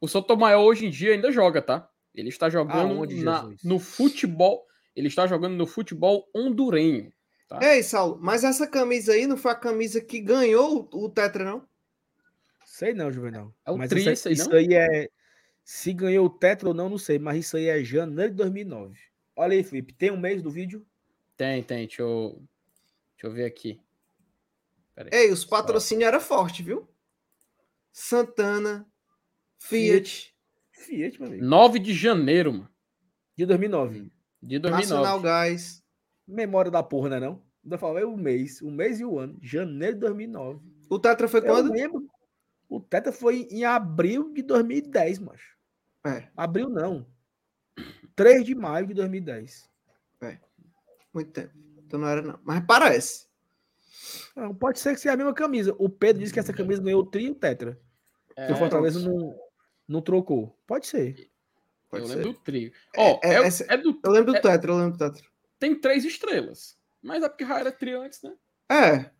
O Sotomayor hoje em dia ainda joga, tá? Ele está jogando Aonde, na- no futebol. Ele está jogando no futebol hondurenho. Tá? Ei, Saulo, mas essa camisa aí não foi a camisa que ganhou o, o Tetra, não? Sei não, Juvenal. É o mas tri, isso, aí- isso aí, é. Se ganhou o Tetra ou não, não sei, mas isso aí é janeiro de 2009. Olha aí, Felipe, tem um mês do vídeo? Tem, tem. Deixa eu, deixa eu ver aqui. Pera aí. Ei, os patrocínios eram fortes, viu? Santana, Fiat, Fiat, meu amigo. 9 de janeiro, mano. De 2009. De 2009. Nacional Gás. Memória da porra, né não? Ainda falei o mês, o mês e o ano. Janeiro de 2009. O Tetra foi Eu quando? lembro. O Teta foi em abril de 2010, macho. É, Abril não. 3 de maio de 2010. muito tempo. Então não era, não. Mas parece. Não, pode ser que seja a mesma camisa. O Pedro disse que essa camisa ganhou o tri e o Tetra. É, que o Fortaleza não, não trocou. Pode ser. Pode eu ser. lembro do trio. Ó, É, é, essa- é do, Eu lembro do É- Tetra, eu lembro do Tetra. tem três estrelas. Mas é porque já era trio antes, né? É.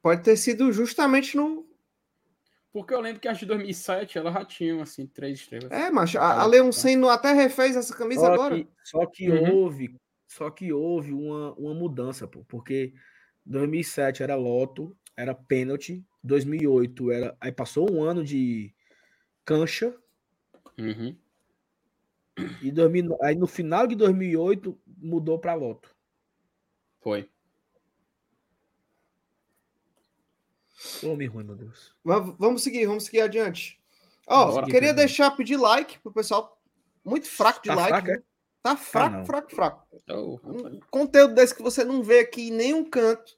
Pode ter sido justamente no. Porque eu lembro que as de 2007 elas já tinham, assim, três estrelas. É, macho. A, a Leon. Seno até refez essa camisa Só agora. que, só que Uhum. houve, só que houve uma, uma mudança, pô, porque 2007 era loto, era pênalti, 2008 era, aí passou um ano de cancha Uhum. e 2000, aí no final de 2008 mudou para loto. Foi. Homem ruim, meu Deus. Mas vamos seguir, vamos seguir adiante. Ó, Bora. queria deixar pedir like pro pessoal. Muito fraco de Tá like. fraco, é? Tá fraco, não. fraco, fraco. Oh, Um conteúdo desse que você não vê aqui em nenhum canto.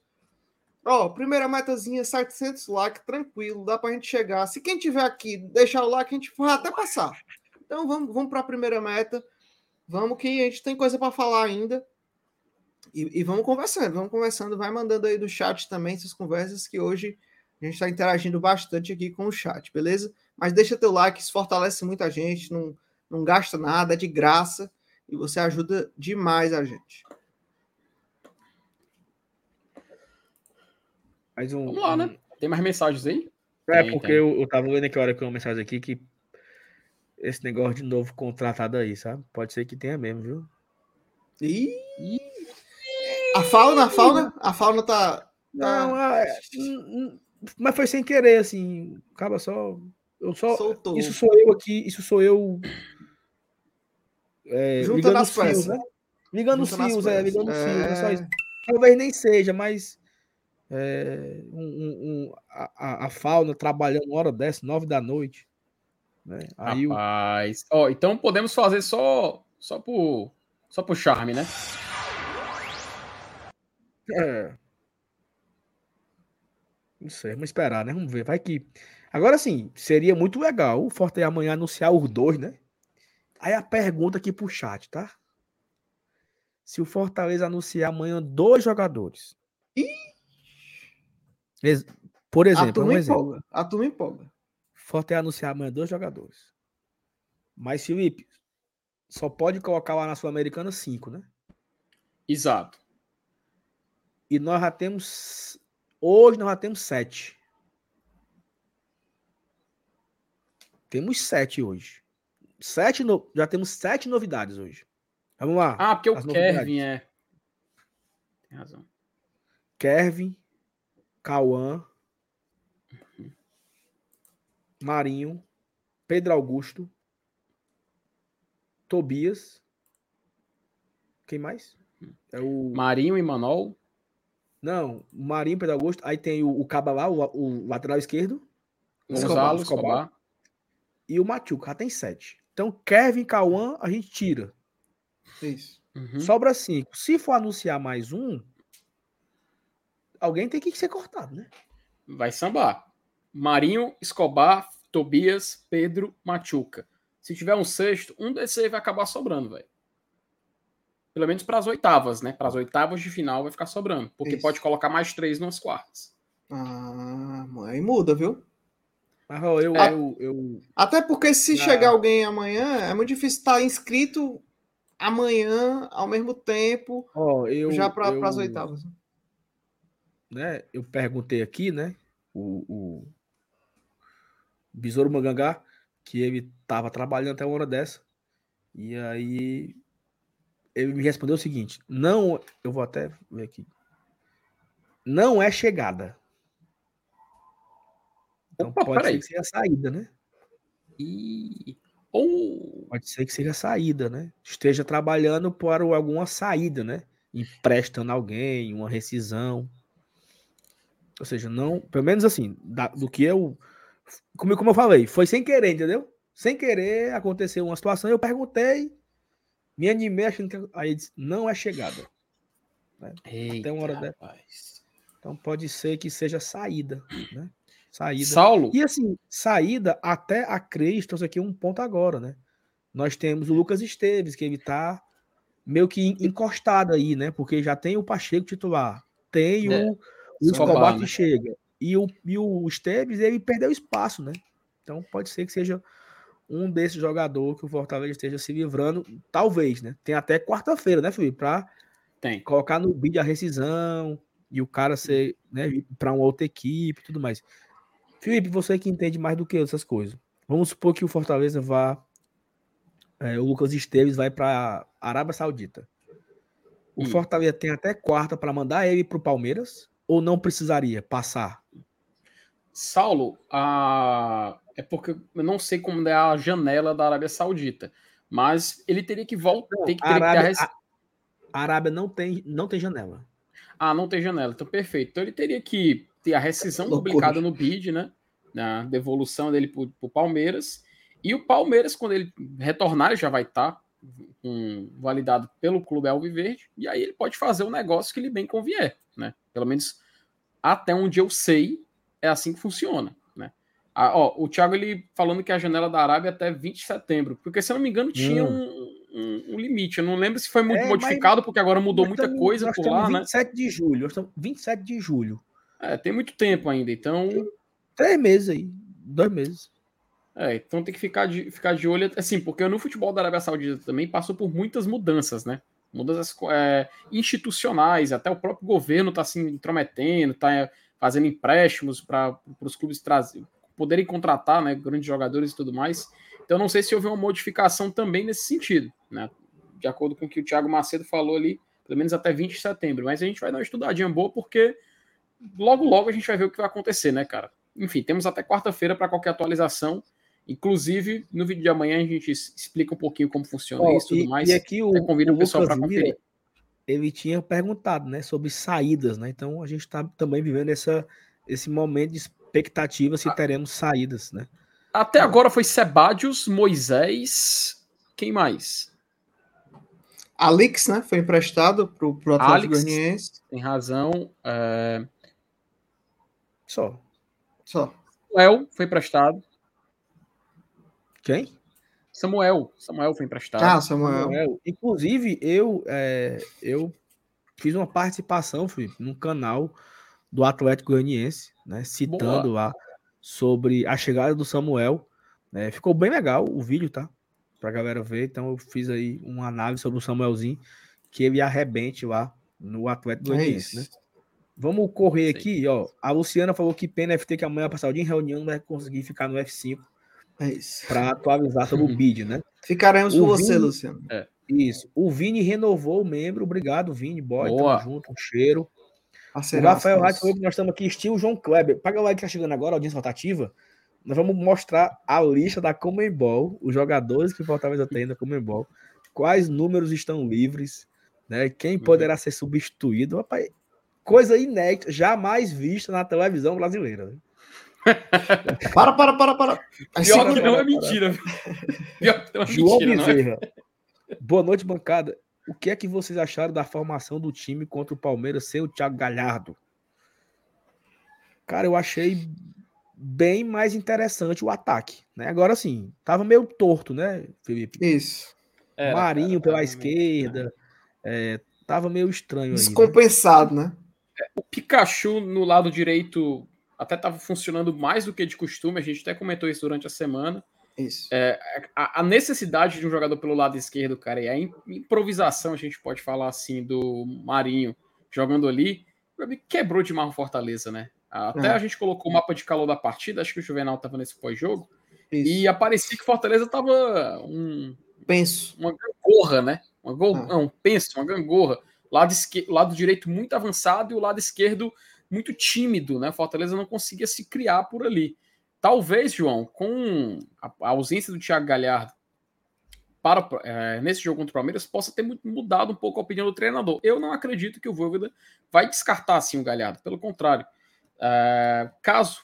Ó, primeira metazinha, 700 likes, tranquilo, dá pra gente chegar. Se quem tiver aqui deixar o like, a gente vai até passar. Então vamos, vamos para a primeira meta. Vamos que a gente tem coisa para falar ainda. E, e, vamos conversando, vamos conversando, vai mandando aí do chat também essas conversas que hoje a gente está interagindo bastante aqui com o chat, beleza? Mas deixa teu like, isso fortalece muito a gente, não, não gasta nada, é de graça e você ajuda demais a gente. Mais um, Vamos lá, né? Tem mais mensagens aí? É, tem, porque tem. Eu, eu tava vendo aqui a hora que uma mensagem aqui que esse negócio de novo contratado aí, sabe? Pode ser que tenha mesmo, viu? Ih! A fauna, a fauna, a fauna tá. tá Não, é, mas foi sem querer, assim. Acaba só. Eu só. Soltou. Isso sou eu aqui, isso sou eu. É, Junta nas fios, né? Ligando os fios, é, ligando os fios, é só isso. Talvez nem seja, mas é, um, um, a, a, fauna trabalhando uma hora dessa, nove da noite. Né? Aí Rapaz, o... então podemos fazer só só por só por charme, né? É. Não sei, vamos esperar, né? Vamos ver. Vai que. Agora sim, seria muito legal o Forte amanhã anunciar os dois, né? Aí a pergunta aqui pro chat, tá? Se o Fortaleza anunciar amanhã dois jogadores. Por exemplo, a turma, um exemplo. Empolga. a turma empolga. Forte anunciar amanhã dois jogadores. Mas, Felipe, só pode colocar lá na Sul-Americana cinco, né? Exato. E nós já temos. Hoje nós já temos sete. Temos sete hoje. Sete no... Já temos sete novidades hoje. Vamos lá. Ah, porque o Kevin é. Tem razão. Kevin, Cauã, Marinho, Pedro Augusto, Tobias. Quem mais? É o Marinho e Manol. Não, o Marinho, Pedro Augusto. Aí tem o, o Caba lá, o, o lateral esquerdo. Gonzalo, Escobar, Escobar. E o Machuca, já tem sete. Então, Kevin, Cauã, a gente tira. Isso. Uhum. Sobra cinco. Se for anunciar mais um, alguém tem que ser cortado, né? Vai sambar. Marinho, Escobar, Tobias, Pedro, Machuca. Se tiver um sexto, um desses aí vai acabar sobrando, velho. Pelo menos para as oitavas, né? Para as oitavas de final vai ficar sobrando. Porque Isso. pode colocar mais três nas quartas. Ah, aí muda, viu? Mas, eu, é. eu, eu, Até porque se ah. chegar alguém amanhã, é muito difícil estar inscrito amanhã ao mesmo tempo. Oh, eu, já para as oitavas. Né, eu perguntei aqui, né? O, o Besouro Mangangá, que ele estava trabalhando até uma hora dessa. E aí ele me respondeu o seguinte: não, eu vou até ver aqui. Não é chegada. Então Opa, pode ser que seja a saída, né? E ou pode ser que seja a saída, né? Esteja trabalhando para alguma saída, né? Emprestando alguém, uma rescisão. Ou seja, não, pelo menos assim, da, do que eu como, como eu falei, foi sem querer, entendeu? Sem querer aconteceu uma situação, eu perguntei, me animei achando que. Aí disse, não é chegada. Né? Eita, Até uma hora dessa. Então pode ser que seja saída, né? Saída. Saulo. E assim, saída até a Cristo, aqui um ponto agora, né? Nós temos o Lucas Esteves, que ele tá meio que encostado aí, né? Porque já tem o Pacheco titular, tem é. o, o Escobar que né? chega. E o, e o Esteves, ele perdeu espaço, né? Então pode ser que seja um desses jogadores que o Fortaleza esteja se livrando, talvez, né? Tem até quarta-feira, né, Felipe? Para colocar no bid a rescisão e o cara ser, né, para uma outra equipe e tudo mais. Felipe, você que entende mais do que essas coisas. Vamos supor que o Fortaleza vá. É, o Lucas Esteves vai para Arábia Saudita. O hum. Fortaleza tem até quarta para mandar ele para o Palmeiras ou não precisaria passar? Saulo, a... é porque eu não sei como é a janela da Arábia Saudita, mas ele teria que voltar. Não, a, Arábia, a... a Arábia não tem, não tem janela. Ah, não tem janela, então perfeito. Então ele teria que ter a rescisão publicada no BID, né? Na devolução dele para o Palmeiras. E o Palmeiras, quando ele retornar, ele já vai estar tá, um, validado pelo Clube Alviverde. E aí ele pode fazer o um negócio que lhe bem convier, né? Pelo menos até onde eu sei, é assim que funciona. Né? Ah, ó, o Thiago ele falando que a janela da Arábia é até 20 de setembro, porque se eu não me engano, tinha hum. um, um limite. Eu não lembro se foi muito É, modificado, porque agora mudou muita estamos- coisa por lá, né? 27 de julho. Nós estamos 27 de julho. É, tem muito tempo ainda, então. Três meses aí. Dois meses. É, então tem que ficar de, ficar de olho, assim, porque no futebol da Arábia Saudita também passou por muitas mudanças, né? Mudanças é, institucionais, até o próprio governo está se intrometendo, está fazendo empréstimos para os clubes trazer, poderem contratar né, grandes jogadores e tudo mais. Então não sei se houve uma modificação também nesse sentido, né? De acordo com o que o Thiago Macedo falou ali, pelo menos até 20 de setembro. Mas a gente vai dar uma estudadinha boa, porque logo, logo a gente vai ver o que vai acontecer, né, cara? Enfim, temos até quarta-feira para qualquer atualização. Inclusive, no vídeo de amanhã a gente explica um pouquinho como funciona Ó, isso e tudo mais. e aqui o, convido o o pessoal para conferir. ele tinha perguntado, né, sobre saídas, né? Então a gente está também vivendo essa, esse momento de expectativa Ah. se teremos saídas, né? Até agora foi Sebadios, Moisés. Quem mais? Alix, né? Foi emprestado pro, pro Atlético Alex. Goianiense. Tem razão. É... Só. Só. Samuel foi emprestado. Quem? Samuel. Samuel foi emprestado. Ah, Samuel. Samuel. Inclusive, eu, é, eu fiz uma participação, Felipe, num canal do Atlético Goianiense, né? Citando lá sobre a chegada do Samuel. né, ficou bem legal o vídeo, tá? Pra galera ver. Então eu fiz aí uma análise sobre o Samuelzinho, que ele arrebente lá no Atlético É Goianiense, né? isso. Vamos correr Sim. aqui, ó. A Luciana falou que PNFT que amanhã passar o dia em reunião, não vai conseguir ficar no F5 É isso. para atualizar sobre o bid, né? Ficaremos O com você, Vini- Luciano. Isso. O Vini renovou o membro. Obrigado, Vini. Boy, Boa. tamo junto. Um cheiro. O Parceiraço Rafael. Rádio falou que nós estamos aqui, estilo João Kleber. Paga o like que tá chegando agora, audiência rotativa. Nós vamos mostrar a lista da Comembol, os jogadores que o Fortaleza tem na Comembol, quais números estão livres, né? Quem poderá ser substituído. Rapaz, coisa inédita, jamais vista na televisão brasileira. né? Para, para, para, para. Aí Pior segura- que não é mentira. viu? Pior que não é João mentira, é? Bezerra. Boa noite, bancada. O que é que vocês acharam da formação do time contra o Palmeiras sem o Thiago Galhardo? Cara, eu achei bem mais interessante o ataque, né? Agora sim, tava meio torto, né, Felipe? Isso. Era, Marinho cara, pela esquerda, é, tava meio estranho aí. né? Descompensado, né? O Pikachu no lado direito até estava funcionando mais do que de costume. A gente até comentou isso durante a semana. Isso. A, a necessidade de um jogador pelo lado esquerdo, cara, e a im- improvisação, a gente pode falar assim, do Marinho jogando ali, quebrou demais o Fortaleza, né? Até É. a gente colocou o mapa de calor da partida, acho que o Juvenal estava nesse pós-jogo, e aparecia que Fortaleza tava um, Penso. uma gangorra, né? Uma gol, Ah. não, pensa, uma gangorra. Lado, esque... lado direito muito avançado e o lado esquerdo muito tímido, né? Fortaleza não conseguia se criar por ali. Talvez, João, com a ausência do Thiago Galhardo para, eh, nesse jogo contra o Palmeiras, possa ter mu- mudado um pouco a opinião do treinador. Eu não acredito que o Voivoda vai descartar assim o Galhardo. Pelo contrário, eh, caso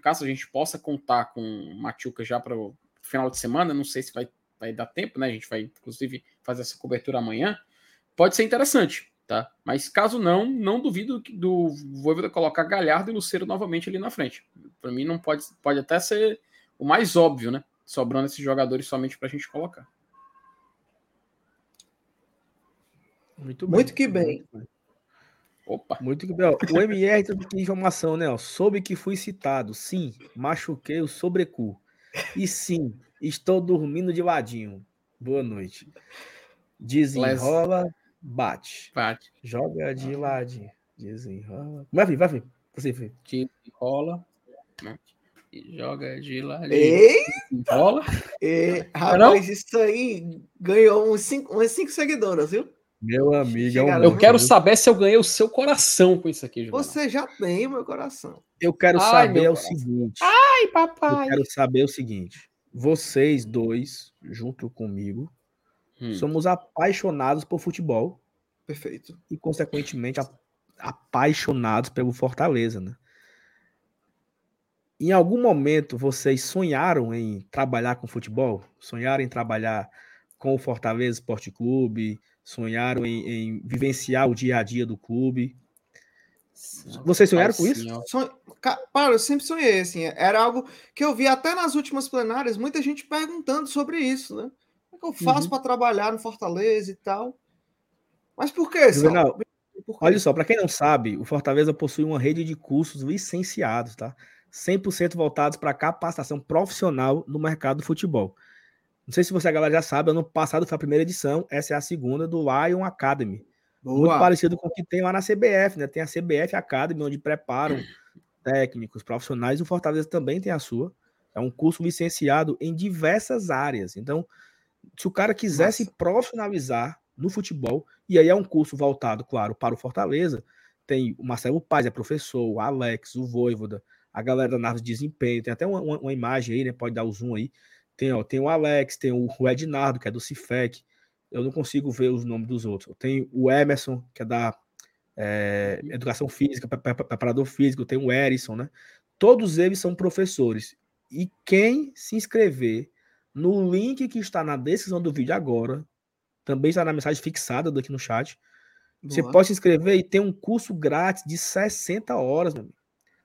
caso a gente possa contar com o Machuca já para o final de semana, não sei se vai, vai dar tempo, né? A gente vai, inclusive, fazer essa cobertura amanhã. Pode ser interessante, tá? Mas caso não, não duvido que- do Voivoda colocar Galhardo e Luceiro novamente ali na frente. Para mim, não pode, pode até ser o mais óbvio, né? Sobrando esses jogadores somente para a gente colocar. Muito Muito que bem. Opa! Muito que bem. O MR tem aqui informação, né? Soube que fui citado. Sim, machuquei o sobrecu. E sim, estou dormindo de ladinho. Boa noite. Desenrola, bate. Bate. Joga de ladinho. Desenrola. Vai, filho, vai, filho. Você, né? E joga de lá. Ei, Rola. não? rapaz, isso aí ganhou uns cinco, umas cinco seguidoras, viu? Meu amigo, é um Eu quero saber se eu ganhei o seu coração com isso aqui, Juvenal. Você já tem o meu coração. Eu quero Ai, saber o seguinte. Ai, Eu papai. quero saber o seguinte. Vocês dois, junto comigo, Hum. somos apaixonados por futebol Perfeito. e, consequentemente, apaixonados pelo Fortaleza, né? Em algum momento vocês sonharam em trabalhar com futebol? Sonharam em trabalhar com o Fortaleza Esporte Clube? Sonharam em, em vivenciar o dia a dia do clube? Vocês sonharam com isso? Sonho... Eu sempre sonhei, assim, era algo que eu vi até nas últimas plenárias, muita gente perguntando sobre isso, né? É que eu faço Uhum. para trabalhar no Fortaleza e tal? Mas por que? Juvenal, Por quê? Olha só, para quem não sabe, o Fortaleza possui uma rede de cursos licenciados, tá? 100% voltados para capacitação profissional no mercado do futebol. Não sei se você, a galera, já sabe, ano passado foi a primeira edição, essa é a segunda do Lion Academy. Muito Boa. parecido com o que tem lá na CBF, né? Tem a CBF Academy, onde preparam técnicos, profissionais. O Fortaleza também tem a sua. É um curso licenciado em diversas áreas. Então, se o cara quiser se Massa. profissionalizar no futebol, e aí é um curso voltado, claro, para o Fortaleza, tem o Marcelo Paz, é professor, o Alex, o Voivoda, a galera da análise de desempenho, tem até uma, uma- uma imagem aí, né? Pode dar o zoom aí. Tem, ó, tem o Alex, tem o, o Ednardo, que é do Cifec. Eu não consigo ver os nomes dos outros. Tem o Emerson, que é da é, educação física, pre- pre- preparador físico, tem o Erison, né? Todos eles são professores. E quem se inscrever no link que está na descrição do vídeo agora, também está na mensagem fixada daqui no chat. Você Boa. pode se inscrever e tem um curso grátis de 60 horas, meu amigo.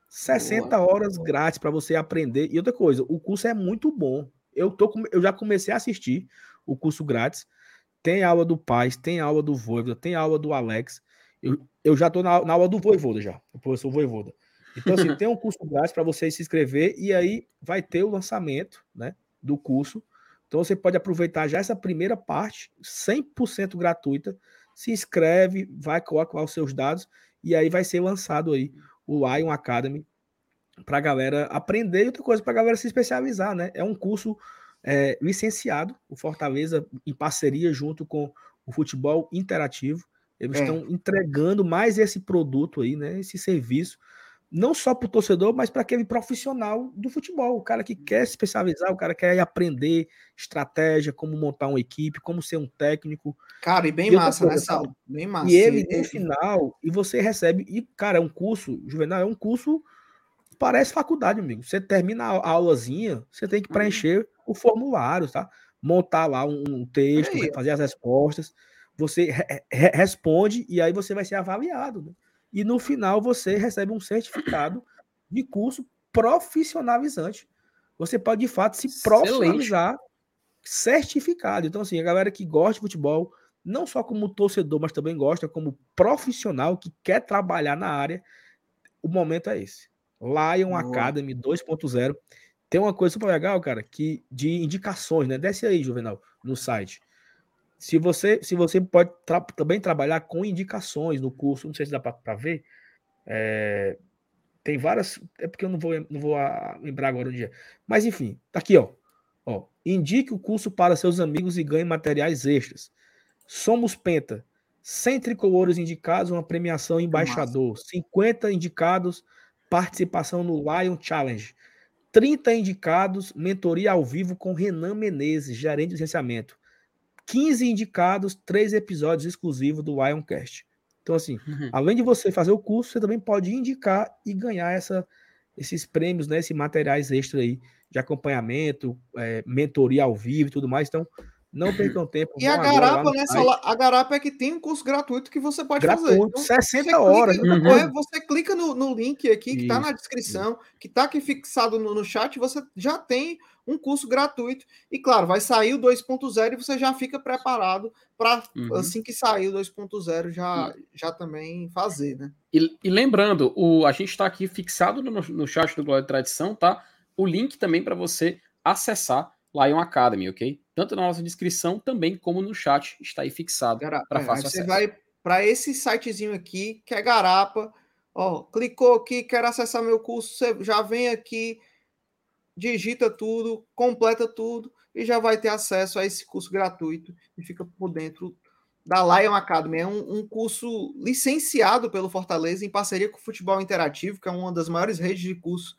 60 horas grátis para você aprender. E outra coisa, o curso é muito bom. Eu, tô, eu já comecei a assistir o curso grátis. Tem aula do Paz, tem aula do Voivoda, tem aula do Alex. Eu, eu já estou na, na aula do Voivoda já, o professor Voivoda. Então, assim, tem um curso grátis para você se inscrever e aí vai ter o lançamento né, do curso. Então, você pode aproveitar já essa primeira parte, 100% gratuita. Se inscreve, vai, coloca lá os seus dados e aí vai ser lançado aí o Lion Academy para a galera aprender e outra coisa, para a galera se especializar, né? É um curso é, licenciado, o Fortaleza, em parceria junto com o Futebol Interativo. Eles É. estão entregando mais esse produto aí, né? Esse serviço, não só para o torcedor, mas para aquele profissional do futebol, o cara que quer se especializar, o cara quer aprender estratégia, como montar uma equipe, como ser um técnico. Cara, e bem E massa, né, Saulo? Bem massa. E ele, no final, e você recebe. E, cara, é um curso, Juvenal, é um curso. Parece faculdade, amigo. Você termina a aulazinha, você tem que Uhum. preencher o formulário, tá? Montar lá um, texto, aí. fazer as respostas. Você re- re- responde e aí você vai ser avaliado. né? E no final você recebe um certificado de curso profissionalizante. Você pode, de fato, se profissionalizar certificado. Então, assim, a galera que gosta de futebol, não só como torcedor, mas também gosta como profissional que quer trabalhar na área, o momento é esse. Lion Boa. Academy 2.0. Tem uma coisa super legal, cara, que de indicações, né? Desce aí, Juvenal, no site. Se você, se você pode tra- também trabalhar com indicações no curso, não sei se dá para ver, é, tem várias, é porque eu não vou, não vou ah, lembrar agora o dia. Mas enfim, tá aqui, ó. ó. Indique o curso para seus amigos e ganhe materiais extras. Somos Penta. 100 tricolores indicados, uma premiação embaixador. 50 indicados, participação no Lion Challenge. 30 indicados, mentoria ao vivo com Renan Menezes, gerente de licenciamento. 15 indicados, 3 episódios exclusivos do Lioncast. Então, assim, Uhum. além de você fazer o curso, você também pode indicar e ganhar essa, esses prêmios, né, esses materiais extra aí de acompanhamento, é, mentoria ao vivo e tudo mais. Então, não percam tempo. E a Garapa, né. Saulo? A Garapa é que tem um curso gratuito que você pode fazer. Gratuito, Então, 60 você horas. clica, Uhum. é, você clica no, no link aqui que está na Isso, descrição, que está aqui fixado no, no chat, você já tem um curso gratuito. E claro, vai sair o 2.0 e você já fica preparado para, Uhum. assim que sair o 2.0, já, já também fazer, né? E, e lembrando, o, a gente está aqui fixado no, no chat do Glória e Tradição, tá? O link também para você acessar Lion Academy, ok? Tanto na nossa descrição também como no chat está aí fixado para é, fácil você vai para esse sitezinho aqui, que é Garapa. Ó, clicou aqui, quer acessar meu curso, você já vem aqui, digita tudo, completa tudo e já vai ter acesso a esse curso gratuito e fica por dentro da Lion Academy. É um, um curso licenciado pelo Fortaleza em parceria com o Futebol Interativo, que é uma das maiores redes de curso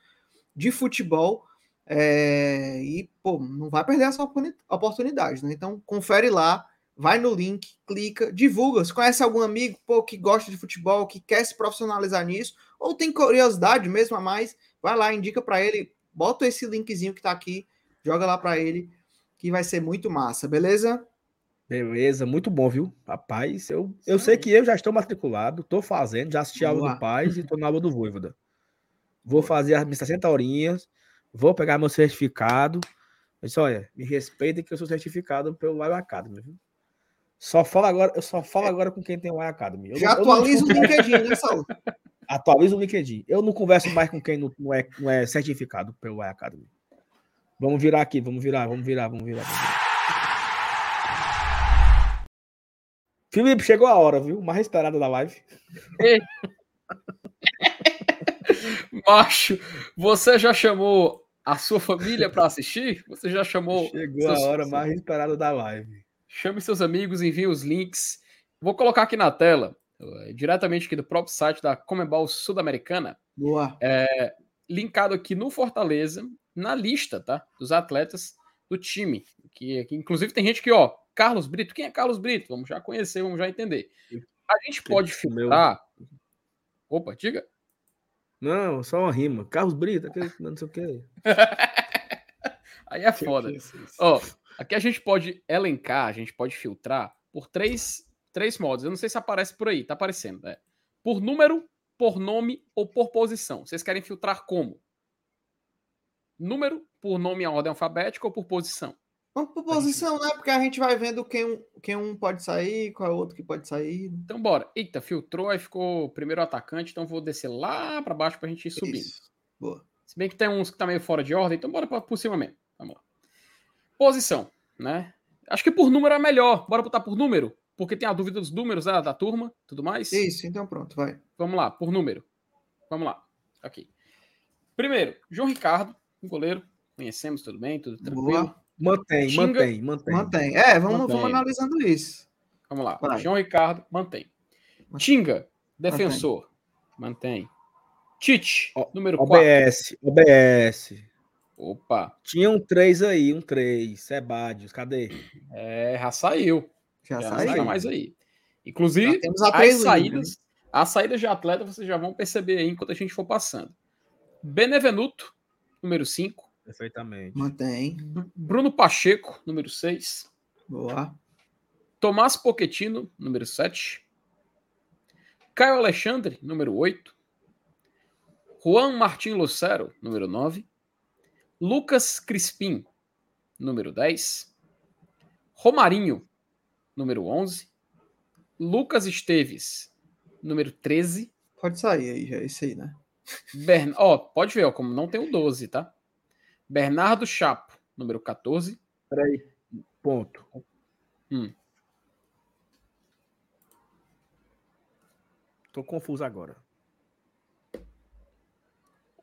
de futebol. É, e, pô, não vai perder essa oportuni- oportunidade, né? Então, confere lá, vai no link, clica, divulga. Se conhece algum amigo pô, que gosta de futebol, que quer se profissionalizar nisso, ou tem curiosidade mesmo a mais, vai lá, indica para ele, bota esse linkzinho que tá aqui, joga lá para ele, que vai ser muito massa, beleza? Beleza, muito bom, viu? Rapaz, eu, eu sei que eu já estou matriculado, estou fazendo, já assisti a aula do Paz e estou na aula do Voivoda. Vou fazer as minhas 60 horinhas, vou pegar meu certificado. Eu disse, olha, me respeita que eu sou certificado pelo Live Academy, viu? Só falo agora, eu só falo agora com quem tem o Live Academy. Eu Já atualiza o LinkedIn, né, Saulo? Atualiza o LinkedIn. Eu não converso mais com quem não, não é, não é certificado pelo Live Academy. Vamos virar aqui, vamos virar, vamos virar, vamos virar. Vamos virar. Felipe, chegou a hora, viu? Mais esperada da live. Macho, você já chamou a sua família para assistir? Você já chamou. Chegou a seus- hora mais esperada da live. Chame seus amigos, envie os links. Vou colocar aqui na tela, eh, diretamente aqui do próprio site da Comebol Sul-Americana, Boa. linkado aqui no Fortaleza, na lista, tá? Dos atletas do time. Que, que inclusive tem gente que, ó, Carlos Brito. Quem é Carlos Brito? Vamos já conhecer, vamos já entender. A gente pode filtrar. Opa, diga. Não, só uma rima. Carlos Brito, aquele não sei o quê. Aí é foda. Ó, aqui a gente pode elencar, a gente pode filtrar por três, três modos. Eu não sei se aparece por aí, tá aparecendo. né? Por número, por nome ou por posição. Vocês querem filtrar como? Número, por nome em ordem alfabética ou por posição? Vamos por posição, né? Porque a gente vai vendo quem um, quem um pode sair, qual é o outro que pode sair. Então bora. Eita, filtrou, aí ficou primeiro o atacante, então vou descer lá pra baixo pra gente ir subindo. Isso. Boa. Se bem que tem uns que tá meio fora de ordem, então bora pra- por cima mesmo. Vamos lá. Posição, né? Acho que por número é melhor. Bora botar por número? Porque tem a dúvida dos números né, da turma, tudo mais. Isso, então pronto, vai. Vamos lá, por número. Vamos lá. Ok. Primeiro, João Ricardo, um goleiro. Conhecemos, tudo bem, tudo tranquilo. Boa. Mantém, Xinga- mantém, mantém. Mantém. É, vamos, Mantém. vamos analisando isso. Vamos lá. Vai. João Ricardo, mantém. Tinga, defensor. Mantém. Tite, Ó, número 4. OBS, OBS. Opa, Tinha um 3 aí, um 3. Sebadios, cadê? é, já saiu. Já, Já não saiu. está mais aí. Inclusive, as três saídas, as saídas de atleta vocês já vão perceber aí enquanto a gente for passando. Benevenuto, número 5. Perfeitamente. Mantém. Bruno Pacheco, número 6. Boa. Tomás Pochettino, número 7. Caio Alexandre, número 8. Juan Martin Lucero, número 9. Lucas Crispim, número 10. Romarinho, número 11. Lucas Esteves, número 13. Pode sair aí, já é isso aí, né? Bern... Ó, pode ver, ó, como não tem o 12, tá? Bernardo Chapo, número 14. Peraí. Ponto. Hum. Tô confuso agora.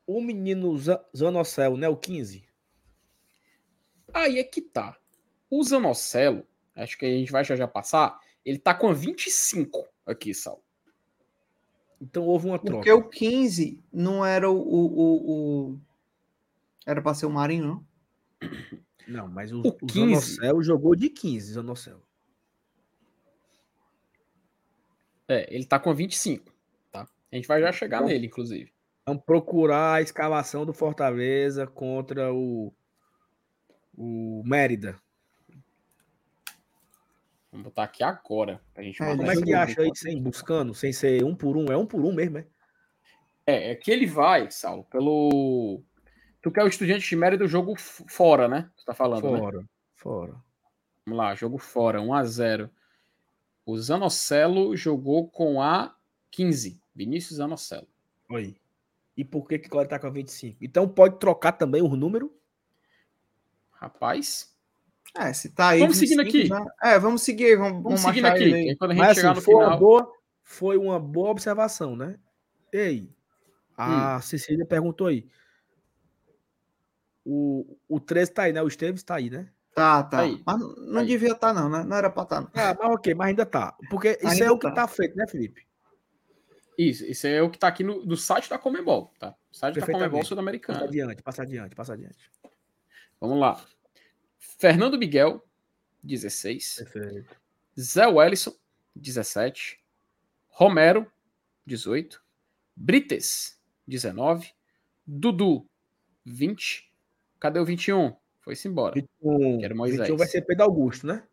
O menino Za- Zanocel, né? O 15. Aí é que tá. O Zanocelo, acho que a gente vai já já passar, ele tá com a 25 aqui, Sal. Então houve uma troca. Porque o 15 não era o. o, o- o- Era pra ser o Marinho, não? Não, mas o, O o 15. Zanocel jogou de 15, Zanocel. É, ele tá com a 25, tá? A gente vai já chegar Então- nele, inclusive. Vamos procurar a escalação do Fortaleza contra o, o Mérida. Vamos botar aqui agora. Pra gente É, Como é que acha aí, sem buscando, sem ser um por um? É um por um mesmo, é? É, é que ele vai, Saulo, pelo. Tu quer o estudante de mérito do jogo fora, né? Tu tá falando, né? Fora, fora. Vamos lá, jogo fora, 1x0. O Zanocelo jogou com a 15. Vinícius Zanocelo. Aí. E por que que o Cláudio tá com a 25? Então pode trocar também o número? Rapaz, É, se tá aí. Vamos seguindo 25, aqui. né? É, vamos seguir. Vamos, vamos vamos seguindo aqui. aí quando a gente Mas chegar assim, no foi, uma final. boa, foi uma boa observação, né? Ei, a Hum. Cecília perguntou aí. O, o 13 tá aí, né? O Esteves tá aí, né? Tá, tá. Aí. Mas não, Aí. devia estar, não, né? Não era pra estar, não. Ah, mas ok, mas ainda tá. Porque isso Ainda é o que tá. tá feito, né, Felipe? Isso, isso é o que tá aqui no, do site da Comebol, tá? O site da Comebol Perfeitamente. Passa Sul-Americana. adiante, passa adiante, passa adiante. Vamos lá. Fernando Miguel, 16. Perfeito. Zé Wellison, 17. Romero, 18. Brites, 19. Dudu, 20. Cadê o 21? Foi-se embora. 21, Que era Moisés. 21 vai ser Pedro Augusto, né?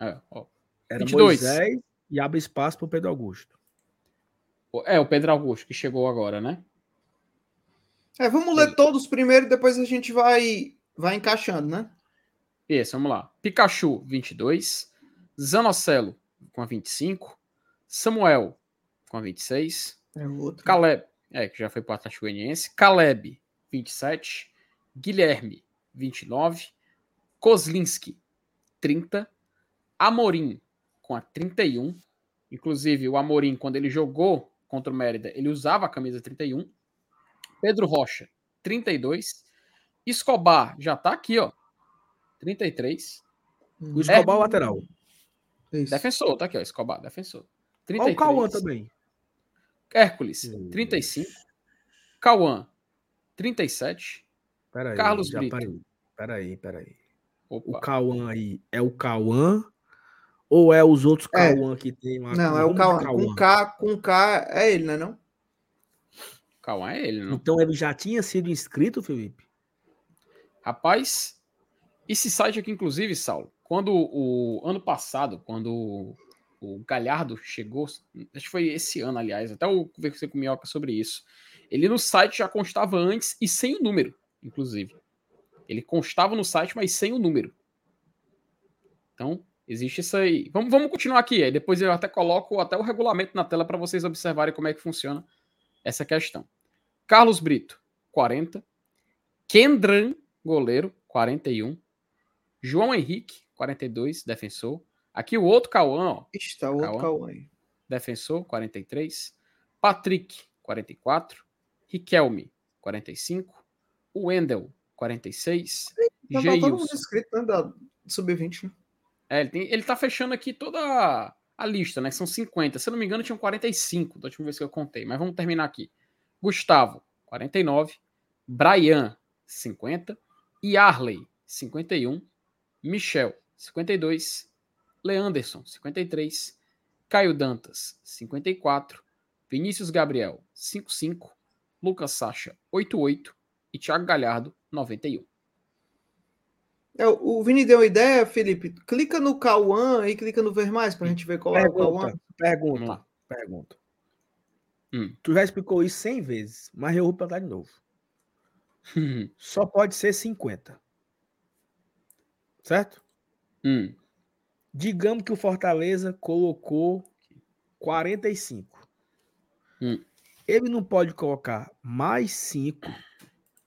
É, ó. Era 22. Moisés e abre espaço pro Pedro Augusto. É, o Pedro Augusto, que chegou agora, né? É, vamos ler todos primeiro, depois a gente vai vai encaixando, né? Isso, vamos lá. Pikachu, 22. Zanocelo, com a 25. Samuel, com a 26. É o outro. Caleb, é, que já foi para o Atlético Goianiense. Caleb, 27. Guilherme, 29. Kozlinski, 30. Amorim, com a 31. Inclusive, o Amorim, quando ele jogou contra o Mérida, ele usava a camisa 31. Pedro Rocha, 32. Escobar, já tá aqui, ó. 33. O Escobar é o lateral. Isso. Defensor, tá aqui, ó. Escobar, defensor. Olha 33. o Cauã também. Hércules, Hum. 35. Cauã, 37. Peraí, Carlos já, Brito. Peraí, peraí, peraí. O. Cauã aí é o Cauã ou é os outros É. Cauã que tem lá? Não, é o Cauã. Com K, com K é ele, né? Não? Cauã é ele, não? Então ele já tinha sido inscrito, Felipe? Rapaz, esse site aqui, inclusive, Saulo, quando o ano passado, quando o- o Galhardo chegou, acho que foi esse ano, aliás, até eu conversei com o Minhoca sobre isso. Ele no site já constava antes e sem o número, inclusive. Ele constava no site, mas sem o número. Então, existe isso aí. Vamos, vamos continuar aqui. Aí depois eu até coloco até o regulamento na tela para vocês observarem como é que funciona essa questão. Carlos Brito, 40. Kendran, goleiro, 41. João Henrique, 42, defensor. Aqui o outro Cauã, ó, Ixi, tá o outro Cauã. Defensor, 43. Patrick, 44. Riquelme, 45. Wendel, 46. Já tá todo mundo Geilson. inscrito, né? Da Sub-20, né? É, ele, tem, ele tá fechando aqui toda a, a lista, né? São 50. Se eu não me engano, tinham 45 da última vez que eu contei. Mas vamos terminar aqui. Gustavo, 49. Brian, 50. Yarley, 51. Michel, 52. Leanderson, 53. Caio Dantas, 54. Vinícius Gabriel, 55. Lucas Sacha, 88. E Thiago Galhardo, 91. É, o Vini deu uma ideia, Felipe. Clica no Cauã e clica no Ver Mais pra gente ver qual é o Cauã. Pergunta, lá. pergunta. Hum. Tu já explicou isso 100 vezes, mas eu vou perguntar de novo. Só pode ser 50. Certo? Hum. Digamos que o Fortaleza colocou 45. Hum. Ele não pode colocar mais 5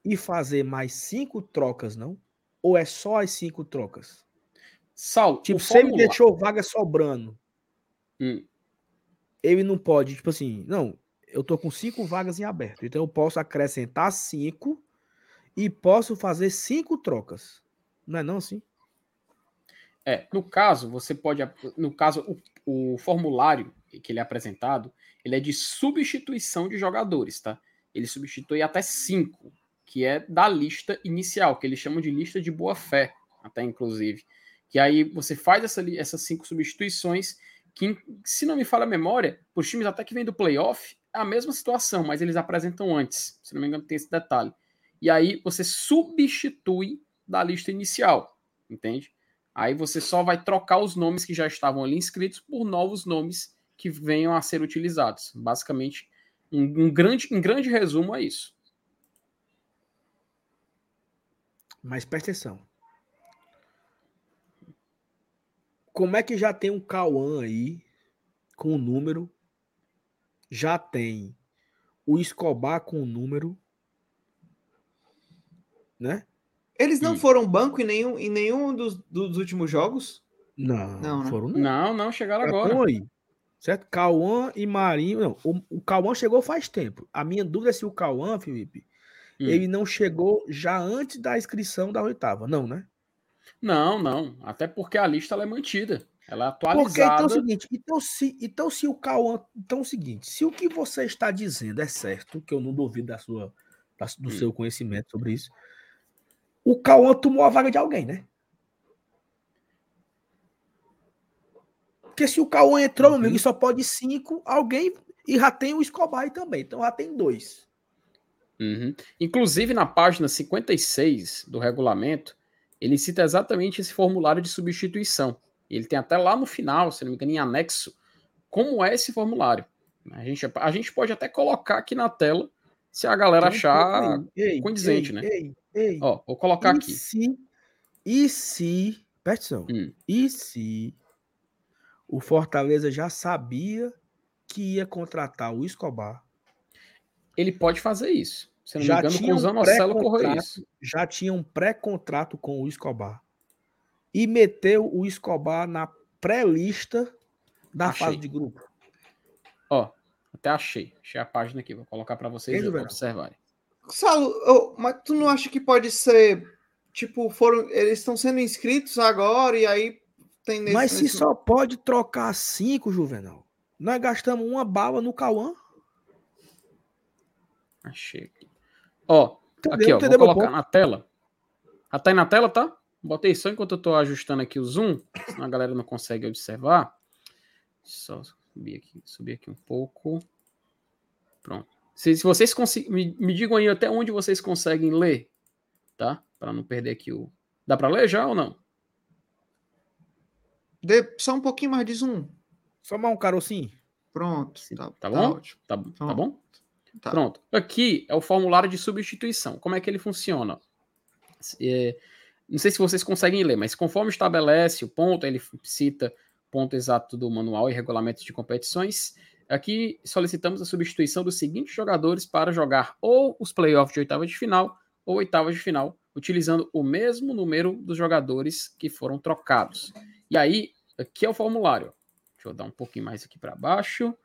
e fazer mais 5 trocas, não? Ou é só as 5 trocas? Saulo, Tipo, ele formulário- deixou vaga sobrando, Hum. ele não pode, tipo assim, não, eu tô com 5 vagas em aberto, então eu posso acrescentar 5 e posso fazer 5 trocas. Não é não assim? É, no caso, você pode. No caso, o, o formulário que ele é apresentado, ele é de substituição de jogadores, tá? Ele substitui até cinco, que é da lista inicial, que eles chamam de lista de boa-fé, até inclusive. Que aí você faz essa, essas cinco substituições, que, se não me falha a memória, para os times até que vem do playoff, é a mesma situação, mas eles apresentam antes. Se não me engano, tem esse detalhe. E aí você substitui da lista inicial, entende? Aí você só vai trocar os nomes que já estavam ali inscritos por novos nomes que venham a ser utilizados. Basicamente, um, um grande, em grande resumo é isso. Mas presta atenção. Como é que já tem um Cauã aí com o número? Já tem o Escobar com o número, né? Eles não Hum. foram banco em nenhum, em nenhum dos, dos últimos jogos? Não, Não, né? foram não. Não, não, chegaram Já agora. aí. Certo? Cauã e Marinho. Não, o, o Cauã chegou faz tempo. A minha dúvida é se o Cauã, Felipe, Hum. ele não chegou já antes da inscrição da oitava. Não, né? Não, não. Até porque a lista ela é mantida. Ela é Porque então é atualizada. o seguinte, então se, então se o Cauã, então é o seguinte, se o que você está dizendo é certo, que eu não duvido da sua, da- do Hum. seu conhecimento sobre isso, o Cauã tomou a vaga de alguém, né? Porque se o Cauã entrou, meu amigo, Uhum. e só pode cinco, alguém e já tem o Escobar também, então já tem dois. Uhum. Inclusive, na página 56 do regulamento, ele cita exatamente esse formulário de substituição. Ele tem até lá no final, se não me engano, em anexo, como é esse formulário. A gente, a gente pode até colocar aqui na tela, se a galera achar. Ei, condizente, ei, né? Ei, Ei, Ó, vou colocar e aqui. se, e se, atenção, Hum. e se o Fortaleza já sabia que ia contratar o Escobar, Ele pode fazer isso. Se eu não Já me engano, tinha com o um Zanocelo correu pré-contrato. isso. já tinha um pré-contrato com o Escobar e meteu o Escobar na pré-lista da Achei. fase de grupo. Ó, até achei. Achei a página aqui. Vou colocar para vocês observarem. Saulo, ô, mas tu não acha que pode ser, tipo, foram, eles estão sendo inscritos agora e aí tem nesse... Mas se nesse- só pode trocar cinco, Juvenal, nós gastamos uma bala no Cauã. Achei. Ó, Entendeu? aqui, ó. Vou Entendeu meu colocar ponto? na tela. Ah, tá aí na tela, tá? Botei só enquanto eu tô ajustando aqui o zoom, senão a galera não consegue observar. Só subir aqui, subir aqui um pouco. Pronto. Se, se vocês conseguem, me, me digam aí até onde vocês conseguem ler, tá? Para não perder aqui o. Dá para ler já ou não? Dê só um pouquinho mais de zoom. Só mais um carocinho. Pronto. Sim, Tá, tá tá bom? ótimo. Tá, tá bom? Tá. Pronto. Aqui é o formulário de substituição. Como é que ele funciona? É, não sei se vocês conseguem ler, mas conforme estabelece o ponto, ele cita ponto exato do manual e regulamentos de competições. Aqui solicitamos a substituição dos seguintes jogadores para jogar ou os playoffs de oitava de final ou oitavas de final, utilizando o mesmo número dos jogadores que foram trocados. E aí, aqui é o formulário. Deixa eu dar um pouquinho mais aqui para baixo.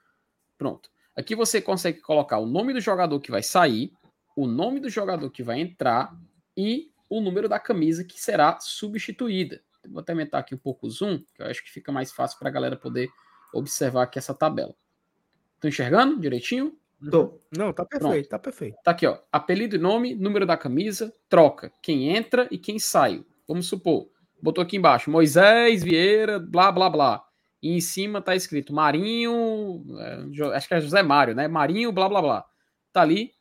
Pronto. Aqui você consegue colocar o nome do jogador que vai sair, o nome do jogador que vai entrar e o número da camisa que será substituída. Vou até aumentar aqui um pouco o zoom, que eu acho que fica mais fácil para a galera poder observar aqui essa tabela. Estão enxergando direitinho? Tô. Não, tá perfeito, tá perfeito. Tá aqui, ó. Apelido e nome, número da camisa, troca. Quem entra e quem sai. Vamos supor. Botou aqui embaixo Moisés Vieira, blá, blá, blá. E em cima tá escrito Marinho, é, acho que é José Mário, né? Marinho, blá, blá, blá. Tá ali,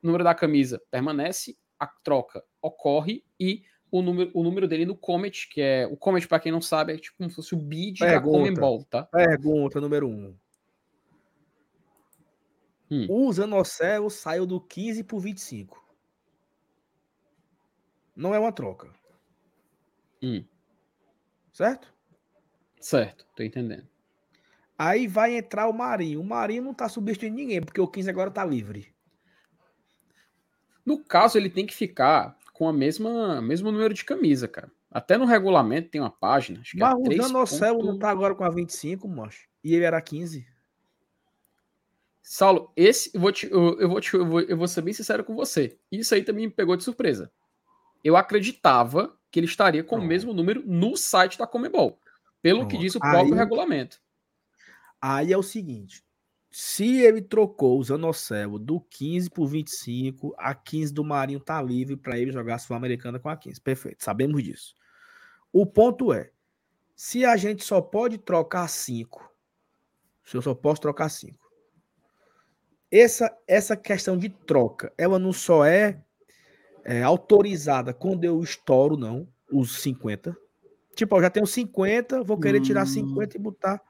número da camisa permanece, a troca ocorre e o número, o número dele no Comet, que é. O Comet, para quem não sabe, é tipo como se fosse o bid da. Comembol, tá? Pergunta número um. Hum. O Zanocelo saiu do 15 por 25. Não é uma troca. Hum. Certo? Certo, tô entendendo. Aí vai entrar o Marinho. O Marinho não tá substituindo ninguém, porque o 15 agora tá livre. No caso, ele tem que ficar com a mesma mesmo número de camisa, cara. Até no regulamento tem uma página, acho que Mas é o 3 Zanocelo ponto- não tá agora com a 25, macho. E ele era 15. Saulo, esse eu vou, te, eu, eu vou te, eu, vou, eu vou ser bem sincero com você. Isso aí também me pegou de surpresa. Eu acreditava que ele estaria com o Pronto. mesmo número no site da Comebol, pelo que Pronto. diz o próprio Aí- regulamento. Aí é o seguinte. Se ele trocou o Zanocelo do 15 por 25, a 15 do Marinho tá livre para ele jogar a Sul-Americana com a 15. Perfeito, sabemos disso. O ponto é, se a gente só pode trocar 5, se eu só posso trocar 5, essa, essa questão de troca, ela não só é, é, autorizada quando eu estouro, não, os 50. Tipo, eu já tenho 50, vou querer tirar Hum. 50 e botar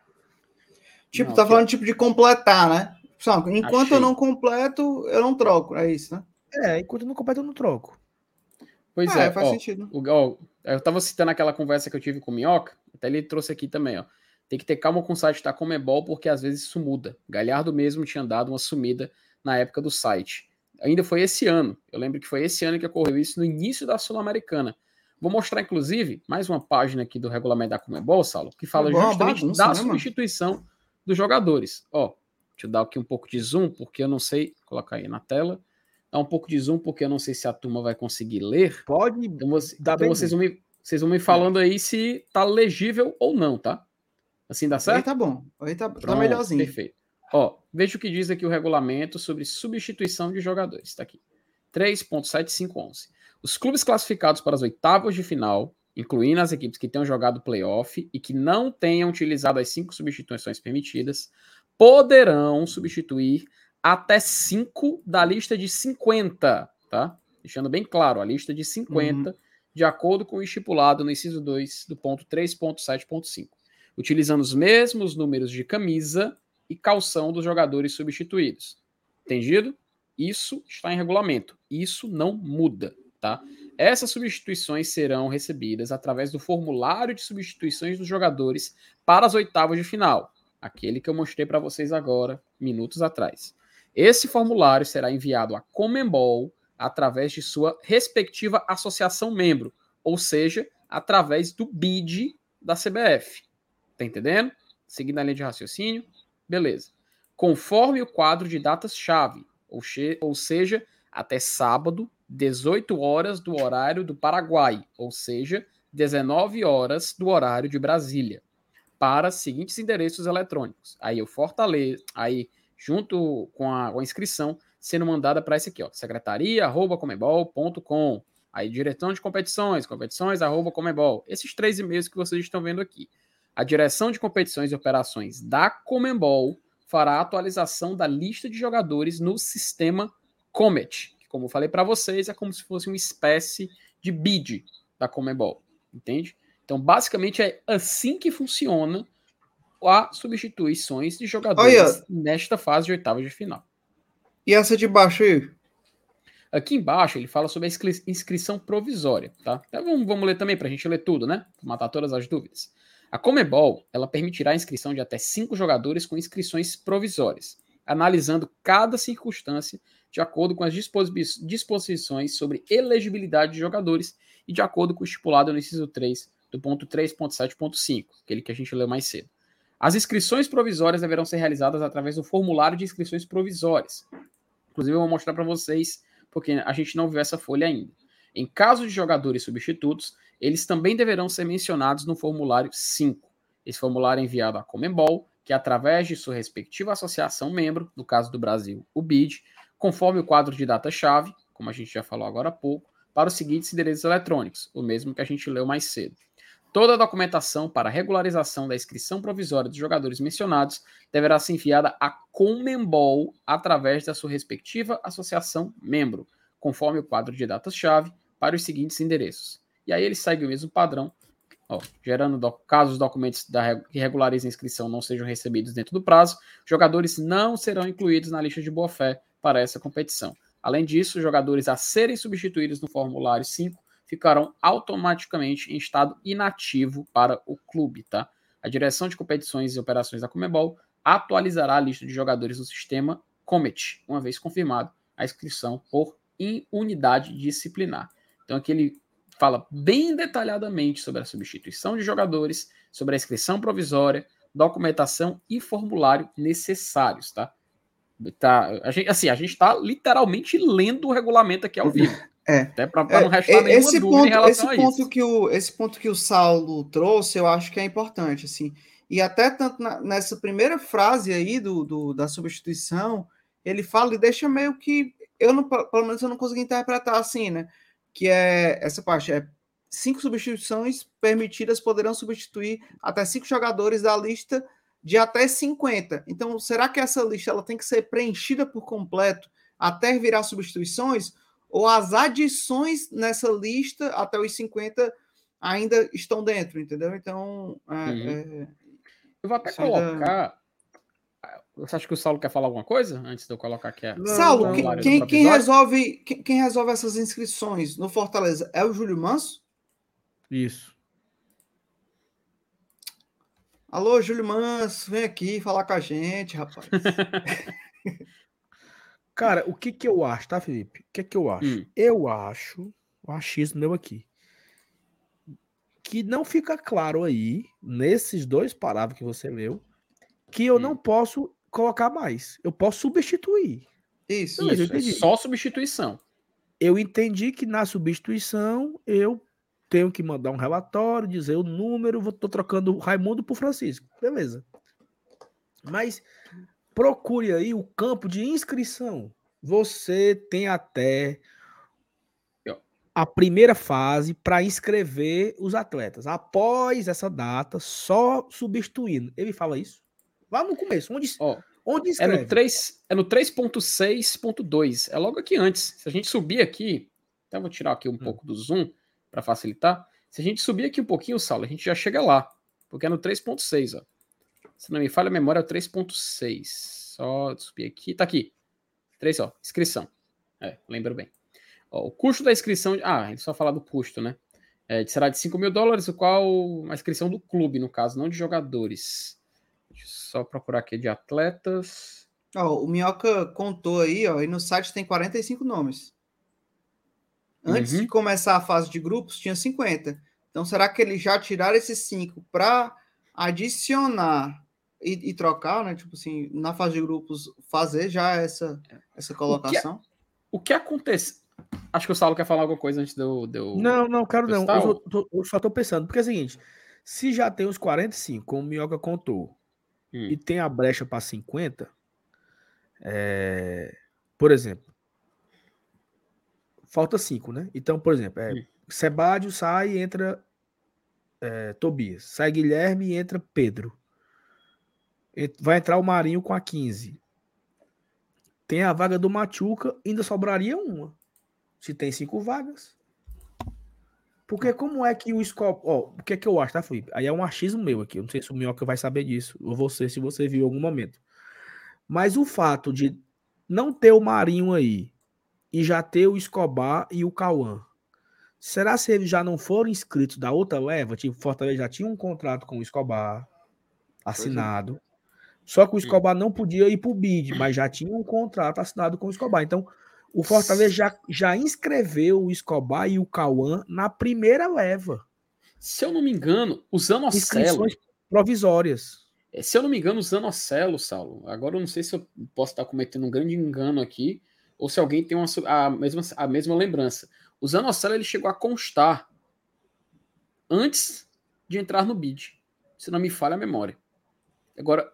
Tipo, Não, tá que- falando tipo de completar, né? Só, enquanto Achei. eu não completo, eu não troco. É isso, né? É, enquanto eu não completo, eu não troco. Pois é, é, faz ó, sentido. o- ó, eu tava citando aquela conversa que eu tive com o Minhoca, até ele trouxe aqui também, ó. Tem que ter calma com o site da Comebol, porque às vezes isso muda. Galhardo mesmo tinha dado uma sumida na época do site. Ainda foi esse ano. Eu lembro que foi esse ano que ocorreu isso no início da Sul-Americana. Vou mostrar, inclusive, mais uma página aqui do regulamento da Comebol, Saulo, que fala é justamente bagunça, da né, mano? substituição dos jogadores. Ó, deixa eu dar aqui um pouco de zoom, porque eu não sei. Colocar aí na tela. Dá um pouco de zoom, porque eu não sei se a turma vai conseguir ler. Pode. Então, você- então vocês, vão me, vocês vão me falando aí se tá legível ou não, tá? Assim dá Aí certo? tá bom. Aí tá, tá Pronto, melhorzinho. Perfeito. Ó, veja o que diz aqui o regulamento sobre substituição de jogadores. Tá aqui. 3.7511. Os clubes classificados para as oitavas de final, incluindo as equipes que tenham jogado playoff e que não tenham utilizado as cinco substituições permitidas, poderão substituir até cinco da lista de 50, tá? Deixando bem claro, a lista de 50, de acordo com o estipulado no inciso 2 do ponto 3.7.5 utilizando os mesmos números de camisa e calção dos jogadores substituídos. Entendido? Isso está em regulamento. Isso não muda, tá? Essas substituições serão recebidas através do formulário de substituições dos jogadores para as oitavas de final, aquele que eu mostrei para vocês agora, minutos atrás. Esse formulário será enviado à Comembol através de sua respectiva associação membro, ou seja, através do BID da CBF. Tá entendendo? Seguindo a linha de raciocínio? Beleza. Conforme o quadro de datas-chave, ou, ou seja, até sábado, 18 horas do horário do Paraguai, ou seja, 19 horas do horário de Brasília, para os seguintes endereços eletrônicos. Aí eu Fortaleza, aí junto com a, com a inscrição sendo mandada para esse aqui, ó, secretaria@comebol.com. Aí direção de competições, competições@comebol. Esses três e-mails que vocês estão vendo aqui. A direção de competições e operações da Comembol fará a atualização da lista de jogadores no sistema Comet, como eu falei para vocês, é como se fosse uma espécie de bid da Comebol, entende? Então, basicamente é assim que funciona a substituições de jogadores Olha. nesta fase de oitavas de final. E essa de baixo aí? Aqui embaixo ele fala sobre a inscrição provisória, tá? Então, vamos, vamos ler também para a gente ler tudo, né? Matar todas as dúvidas. A Comebol ela permitirá a inscrição de até cinco jogadores com inscrições provisórias, analisando cada circunstância de acordo com as disposições sobre elegibilidade de jogadores e de acordo com o estipulado no inciso 3 do ponto 3.7.5, aquele que a gente leu mais cedo. As inscrições provisórias deverão ser realizadas através do formulário de inscrições provisórias. Inclusive, eu vou mostrar para vocês, porque a gente não viu essa folha ainda. Em caso de jogadores substitutos, eles também deverão ser mencionados no formulário 5. Esse formulário é enviado à Comembol, que através de sua respectiva associação membro, no caso do Brasil, o BID, conforme o quadro de data-chave, como a gente já falou agora há pouco, para os seguintes endereços eletrônicos, o mesmo que a gente leu mais cedo. Toda a documentação para regularização da inscrição provisória dos jogadores mencionados deverá ser enviada à Comembol através da sua respectiva associação membro, conforme o quadro de datas-chave, para os seguintes endereços. E aí ele segue o mesmo padrão, ó, gerando do, caso os documentos da, que regularizem a inscrição não sejam recebidos dentro do prazo, jogadores não serão incluídos na lista de boa-fé para essa competição. Além disso, jogadores a serem substituídos no formulário 5 ficarão automaticamente em estado inativo para o clube, tá? A direção de competições e operações da Comebol atualizará a lista de jogadores no sistema Comet, uma vez confirmado a inscrição por unidade disciplinar. Então aqui ele fala bem detalhadamente sobre a substituição de jogadores, sobre a inscrição provisória, documentação e formulário necessários, tá? Tá a gente, assim, a gente está literalmente lendo o regulamento aqui ao vivo. É. Até para é, não restar é, nenhuma esse dúvida ponto, em relação esse ponto. Que o, esse ponto que o Saulo trouxe, eu acho que é importante, assim. E até tanto na, nessa primeira frase aí do, do, da substituição, ele fala e deixa meio que eu não, pelo menos eu não consegui interpretar assim, né? Que é essa parte é cinco substituições permitidas poderão substituir até cinco jogadores da lista de até 50. Então, será que essa lista ela tem que ser preenchida por completo até virar substituições? ou as adições nessa lista até os 50 ainda estão dentro, entendeu? Então. É, uhum. é, eu vou até colocar. Ainda... Você acha que o Saulo quer falar alguma coisa antes de eu colocar aqui? A... Saulo, não, quem, quem, quem, resolve, quem, quem, resolve essas inscrições no Fortaleza é o Júlio Manso? Isso. Alô, Júlio Manso, vem aqui falar com a gente, rapaz. Cara, o que que eu acho, tá, Felipe? O que que eu acho? Hum. Eu acho, o achismo meu aqui, que não fica claro aí, nesses dois parágrafos que você leu, que eu hum. não posso colocar mais. Eu posso substituir. Isso, Isso é só substituição. Eu entendi que na substituição eu tenho que mandar um relatório, dizer o número, vou tô trocando Raimundo por Francisco. Beleza. Mas procure aí o campo de inscrição. Você tem até a primeira fase para inscrever os atletas. Após essa data, só substituindo. Ele fala isso? Lá no começo, onde, oh, onde inscreve? É no 3, é no 3.6.2. É logo aqui antes. Se a gente subir aqui, até vou tirar aqui um hum. pouco do zoom para facilitar. Se a gente subir aqui um pouquinho, Saulo, a gente já chega lá, porque é no 3.6, ó. Se não me falha a memória, é o 3.6. Só subir aqui. Tá aqui. 3, ó. Inscrição. É, lembro bem. Ó, o custo da inscrição. Ah, ele só fala do custo, né? É, será de 5 mil dólares, o qual a inscrição do clube, no caso, não de jogadores. Deixa eu só procurar aqui de atletas. Ó, o Minhoca contou aí, ó, e no site tem 45 nomes. Antes Uhum. de começar a fase de grupos, tinha 50. Então, será que eles já tiraram esses 5 para adicionar e, e trocar, né? Tipo assim, na fase de grupos, fazer já essa, essa colocação? O que acontece? Acho que o Saulo quer falar alguma coisa antes de eu. de eu- Não, não, quero não. Eu, só tô- eu só tô pensando, porque é o seguinte: se já tem os 45, como o Minhoca contou, Hum. e tem a brecha para 50, é, por exemplo, falta 5, né? Então, por exemplo, é. Sebádio sai e entra é, Tobias. Sai Guilherme e entra Pedro. Vai entrar o Marinho com a 15. Tem a vaga do Machuca, ainda sobraria uma. Se tem cinco vagas. Porque como é que o Escobar. Ó, o que é que eu acho, tá, Felipe? Aí é um achismo meu aqui. Eu não sei se o Minhoca vai saber disso. Ou você, se você viu em algum momento. Mas o fato de não ter o Marinho aí e já ter o Escobar e o Cauã. Será se eles já não foram inscritos da outra leva? Tipo, Fortaleza já tinha um contrato com o Escobar assinado. Só que o Escobar não podia ir pro bid, mas já tinha um contrato assinado com o Escobar. Então, o Fortaleza já, já inscreveu o Escobar e o Cauã na primeira leva. Se eu não me engano, o Zanocelo. Inscrições provisórias. É, Se eu não me engano, o Zanocelo, Saulo. Agora eu não sei se eu posso estar cometendo um grande engano aqui, ou se alguém tem uma, a, mesma, a mesma lembrança. O Zanocelo ele chegou a constar antes de entrar no bid. Se não me falha a memória. Agora,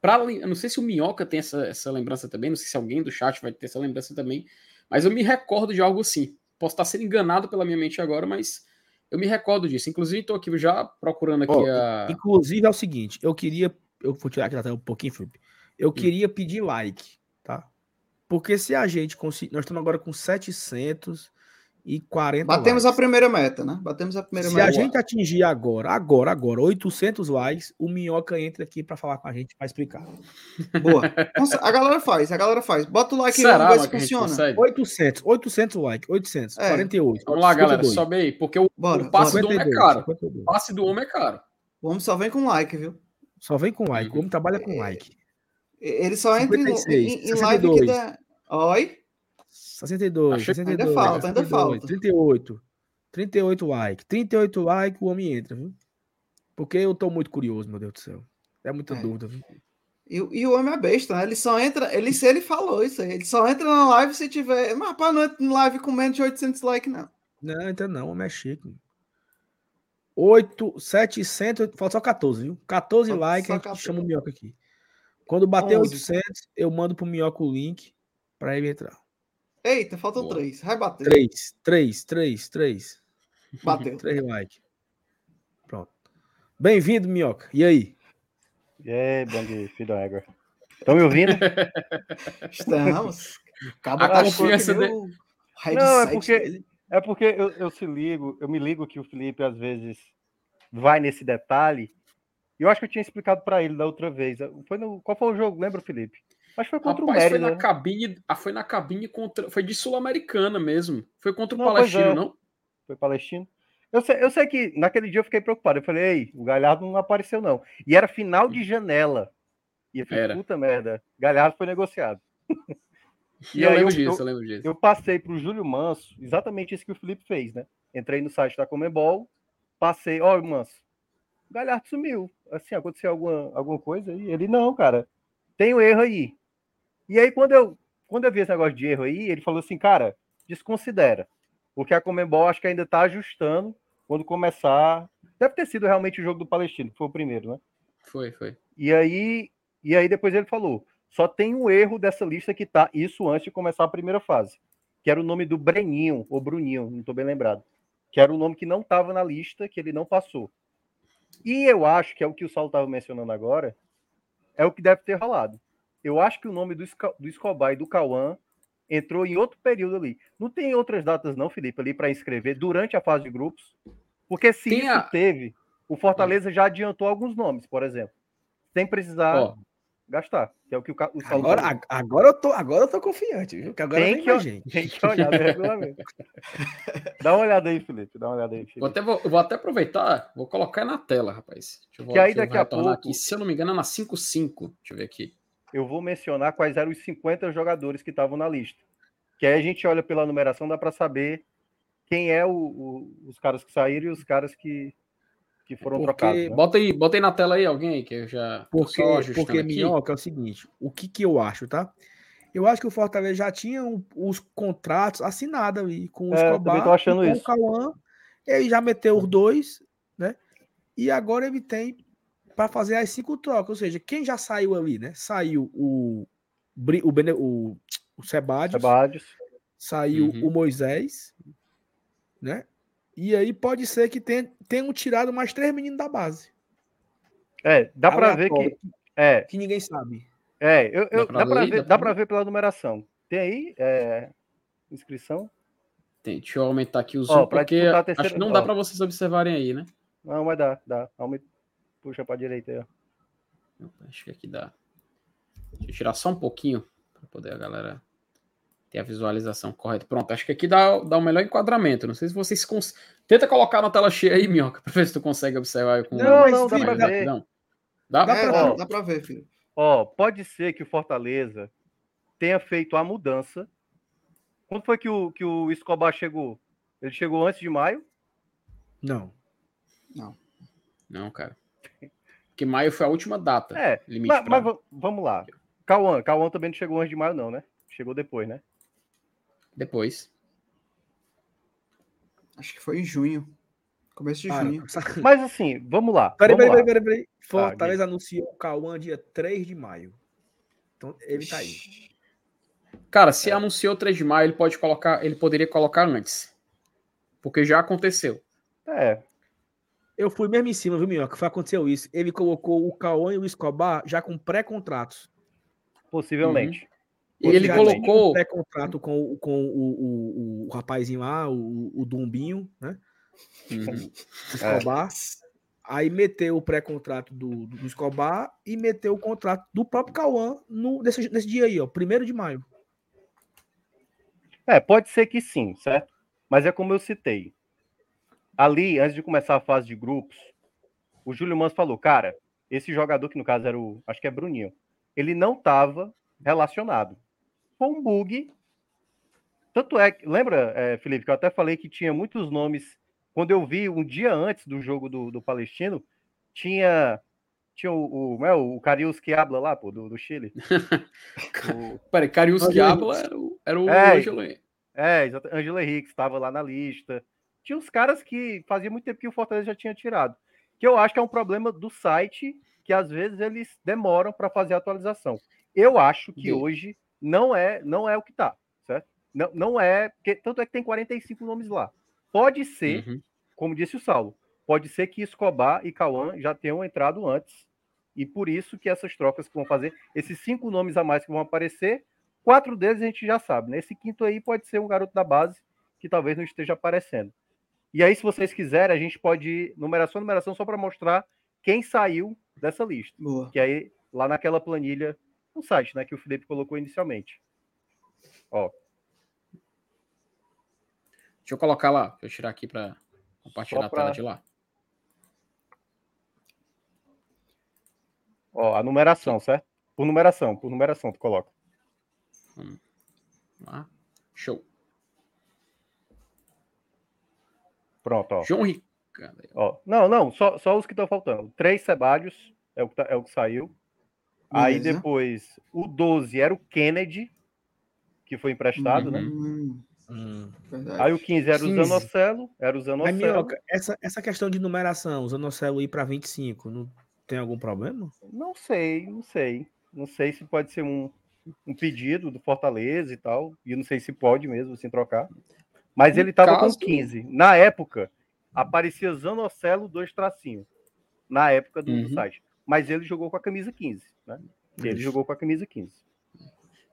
pra, eu não sei se o Minhoca tem essa, essa lembrança também, não sei se alguém do chat vai ter essa lembrança também, mas eu me recordo de algo assim. Posso estar sendo enganado pela minha mente agora, mas eu me recordo disso. Inclusive, estou aqui já procurando aqui Ó, a. Inclusive é o seguinte, eu queria, eu vou tirar aqui até um pouquinho, Felipe. Eu queria pedir like? Porque se a gente conseguir, nós estamos agora com 740 Batemos a likes. primeira meta, né? Batemos a primeira Se meta. a gente atingir agora, agora, agora, 800 likes, o Minhoca entra aqui para falar com a gente, para explicar. Boa. Nossa, a galera faz, a galera faz. Bota o like aí, Será vamos ver se a funciona. consegue? 800, 800 likes, 800, É. 48. Vamos lá, galera, 52, sobe aí, porque o, Bora, o passe bora. do homem é 52, caro. 52. O passe do homem é caro. O homem só vem com like, viu? Só vem com like, o homem trabalha com like. E- Ele só entra em, 56, em, em live que 62. dá. Oi? 62, Achei- 62, Ainda falta, ainda 62, falta. 38. 38 like. 38 like, o homem entra, viu? Porque eu tô muito curioso, meu Deus do céu. É muita É. dúvida, viu? E, o- e o homem é besta, né? Ele só entra. Ele, ele falou isso aí. Ele só entra na live se tiver. Mas rapaz, não entra na live com menos de 800 likes, não. Não, entra não, o homem é chique. 8, 700, falta só 14, viu? 14 Falta likes, a gente 14. chama o Minhoca aqui. Quando bater 11. 800, eu mando pro Minhoca o link pra ele entrar. Eita, faltam Boa. três. Vai bater. 3, 3, 3, 3. Bateu. 3 likes. Pronto. Bem-vindo, Minhoca. E aí? E aí, bando de filho da égua. Estão me ouvindo? Estamos. Acaba A confiança Não, é porque- dele- É porque eu, eu se ligo, eu me ligo que o Felipe às vezes vai nesse detalhe. E eu acho que eu tinha explicado para ele da outra vez. Foi no, qual foi o jogo? Lembra, Felipe? Acho que foi contra Rapaz, o foi Mérida. na né? cabine. Ah, foi na cabine contra. Foi de Sul-Americana mesmo. Foi contra o Não, Palestino, é. não? Foi palestino. Eu sei, eu sei que naquele dia eu fiquei preocupado. Eu falei, ei, o Galhardo não apareceu, não. E era final de janela. E eu falei, Era. puta merda, Galhardo foi negociado. E E eu lembro eu- disso, eu- lembro disso. eu passei para o Júlio Manso exatamente isso que o Felipe fez, né? Entrei no site da Comebol, passei, ó, Manso, o Galhardo sumiu. Assim, aconteceu alguma, alguma coisa aí? Ele, não, cara, tem um erro aí. E aí, quando eu, quando eu vi esse negócio de erro aí, ele falou assim, cara, desconsidera. Porque a Comebol acho que ainda tá ajustando quando começar. Deve ter sido realmente o jogo do Palestino, que foi o primeiro, né? Foi, foi. E aí, e aí depois ele falou: só tem um erro dessa lista que tá, isso antes de começar a primeira fase, que era o nome do Breninho, ou Bruninho, não estou bem lembrado. Que era o nome que não estava na lista, que ele não passou. E eu acho que é o que o Saulo estava mencionando agora, é o que deve ter rolado. Eu acho que o nome do, do Escobar e do Cauã entrou em outro período ali. Não tem outras datas, não, Felipe, ali para inscrever durante a fase de grupos. Porque se Tem isso a- teve, o Fortaleza já adiantou alguns nomes, por exemplo. Sem precisar Ó, gastar. Que é o que o, o Saulo Agora, falou. agora, eu tô, agora eu tô confiante, viu? Que agora Tem que, gente. tem que olhar no regulamento. dá uma olhada aí, Felipe. Dá uma olhada aí, Vou Felipe. até, vou, vou até aproveitar, vou colocar na tela, rapaz. Deixa eu, Que aí daqui a pouco- Aqui. Se eu não me engano, é na 5.5. Deixa eu ver aqui. Eu vou mencionar quais eram os 50 jogadores que estavam na lista. Que aí a gente olha pela numeração, dá para saber quem é o, o- os caras que saíram e os caras que, que foram Porque- trocados. né? Bota aí, bota aí na tela aí alguém aí, que eu já Porque, porque aqui. Minhoca é o seguinte, o que que eu acho, tá? Eu acho que o Fortaleza já tinha um- os contratos assinados ali com o É, Escobar também tô achando e com isso. o Cauã. Ele já meteu os dois, né? E agora ele tem para fazer as cinco trocas. Ou seja, quem já saiu ali, né? Saiu o, o, Bene, o, o Sebadios, Sebadios. saiu Uhum. o Moisés, né? E aí pode ser que tenha, tenham tirado mais três meninos da base. É, dá para ver que. É, que ninguém sabe. é eu, eu- Dá para ver, Dá dá pra ver pela numeração. Tem aí é, inscrição? Tem, deixa eu aumentar aqui o zoom, porque disputar a acho terceira- que não dá para vocês observarem aí, né? Não, mas dá, dá. Aumenta, puxa para direita aí, ó. Acho que aqui dá. Deixa eu tirar só um pouquinho para poder a galera ter a visualização correta. Pronto, acho que aqui dá, dá o melhor enquadramento. Não sei se vocês cons... tenta colocar na tela cheia aí, Minhoca, para ver se tu consegue observar com Não, com dá pra ver. rapidão. Dá? Dá É, pra dá, ver. dá pra ver, filho. Ó, pode ser que o Fortaleza tenha feito a mudança. Quando foi que o, que o Escobar chegou? Ele chegou antes de maio? Não. Não, cara. Porque maio foi a última data. É, limite mas, pra- mas va- vamos lá. Cauã, Cauã também não chegou antes de maio, não, né? Chegou depois, né? Depois. Acho que foi em junho. Começo de Para, junho. Mas assim, vamos lá. Peraí, vamos peraí, lá. peraí, peraí. Tá, Fortaleza anunciou o Cauã dia 3 de maio. Então ele tá aí. Cara, se anunciou 3 de maio, ele pode colocar, ele poderia colocar antes. Porque já aconteceu. É, Eu fui mesmo em cima, viu, Minhoca? Foi aconteceu isso. Ele colocou o Cauã e o Escobar já com pré-contratos. possivelmente. E ele tinha um colocou. pré-contrato com, o- com o, o, o, rapazinho lá, o, o Dumbinho, né? Uhum. O Escobar. Aí meteu o pré-contrato do, do Escobar e meteu o contrato do próprio Cauã no, nesse, nesse dia aí, ó, 1 de maio. É, pode ser que sim, certo? Mas é como eu citei. Ali, antes de começar a fase de grupos, o Júlio Mans falou, cara, esse jogador, que no caso era o, acho que é Bruninho, ele não estava relacionado. Foi um bug. Tanto é que, lembra, é, Felipe, que eu até falei que tinha muitos nomes. Quando eu vi um dia antes do jogo do, do Palestino, tinha tinha o, o, é, o Carius Quiabla lá, pô, do, do Chile. O- Peraí, Carius Quiabla era o, era o É. Ângelo. É, exato. Angelo Henrique estava lá na lista. Tinha uns caras que fazia muito tempo que o Fortaleza já tinha tirado. Que eu acho que é um problema do site, que às vezes eles demoram para fazer a atualização. Eu acho que Sim. hoje não é não é o que tá, certo? Não, não é, porque tanto é que tem 45 nomes lá. Pode ser, Uhum. como disse o Saulo, pode ser que Escobar e Cauã já tenham entrado antes. E por isso que essas trocas que vão fazer, esses cinco nomes a mais que vão aparecer, quatro deles a gente já sabe, né? Esse quinto aí pode ser um garoto da base que talvez não esteja aparecendo. E aí, se vocês quiserem, a gente pode ir numeração, numeração, só para mostrar quem saiu dessa lista. Boa. Que aí, lá naquela planilha, no site, né, que o Felipe colocou inicialmente. Ó, Deixa eu colocar lá. Deixa eu tirar aqui para compartilhar Só a tela pra- de lá. ó, a numeração, certo? Por numeração, por numeração, tu coloca. Lá. Show. Pronto, ó. João Ricardo. Ó, não, não, só, só os que estão faltando. Três Sebadios é o que, tá- é o que saiu. Aí Beleza. depois o 12 era o Kennedy, que foi emprestado, né? Uhum. Hum, verdade. Aí o 15 era o 15. Zanocelo, era o Zanocelo. Minhoca, essa, essa questão de numeração, o Zanocelo ir para 25, não tem algum problema? Não sei, não sei. Não sei se pode ser um, um pedido do Fortaleza e tal. E não sei se pode mesmo assim trocar. Mas ele tava caso- com 15. Na época, aparecia Zanocelo dois tracinhos. Na época do, do Uhum. site. Mas ele jogou com a camisa 15, né? Ele Isso. jogou com a camisa 15.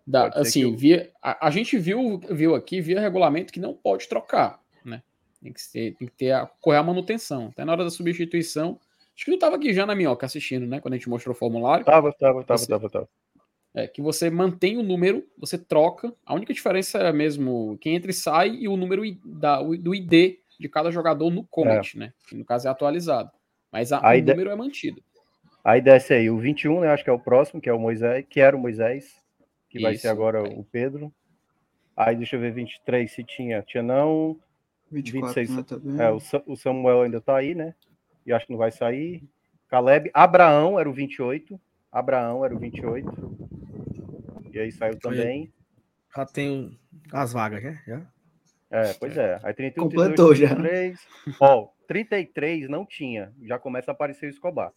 Da, assim, eu- via, a, a gente viu, viu aqui, via regulamento que não pode trocar, né? Tem que, ser, tem que ter a, correr a manutenção. Até na hora da substituição, Acho que não tava aqui já na minhoca assistindo, né? Quando a gente mostrou o formulário. Tava, tava, tava, Você- tava, tava. É que você mantém o número, você troca. A única diferença é mesmo quem entra e sai e o número da, do ID de cada jogador no comment, né? Que no caso é atualizado. Mas a- A o ide- número é mantido. Aí desce aí o 21, né? Acho que é o próximo, que é o Moisés, que era o Moisés, que vai ser Isso, agora é. o Pedro. Aí deixa eu ver 23 se tinha. Tinha não. 24, 26, né, também. É, o, o Samuel ainda tá aí, né? E acho que não vai sair. Caleb. Abraão era o 28. Abraão era o 28. E aí saiu também. Já tem as vagas, né? Já? É, pois é. Aí 31, Completou 32, já. 33. Ó, 33 não tinha. Já começa a aparecer o Escobar.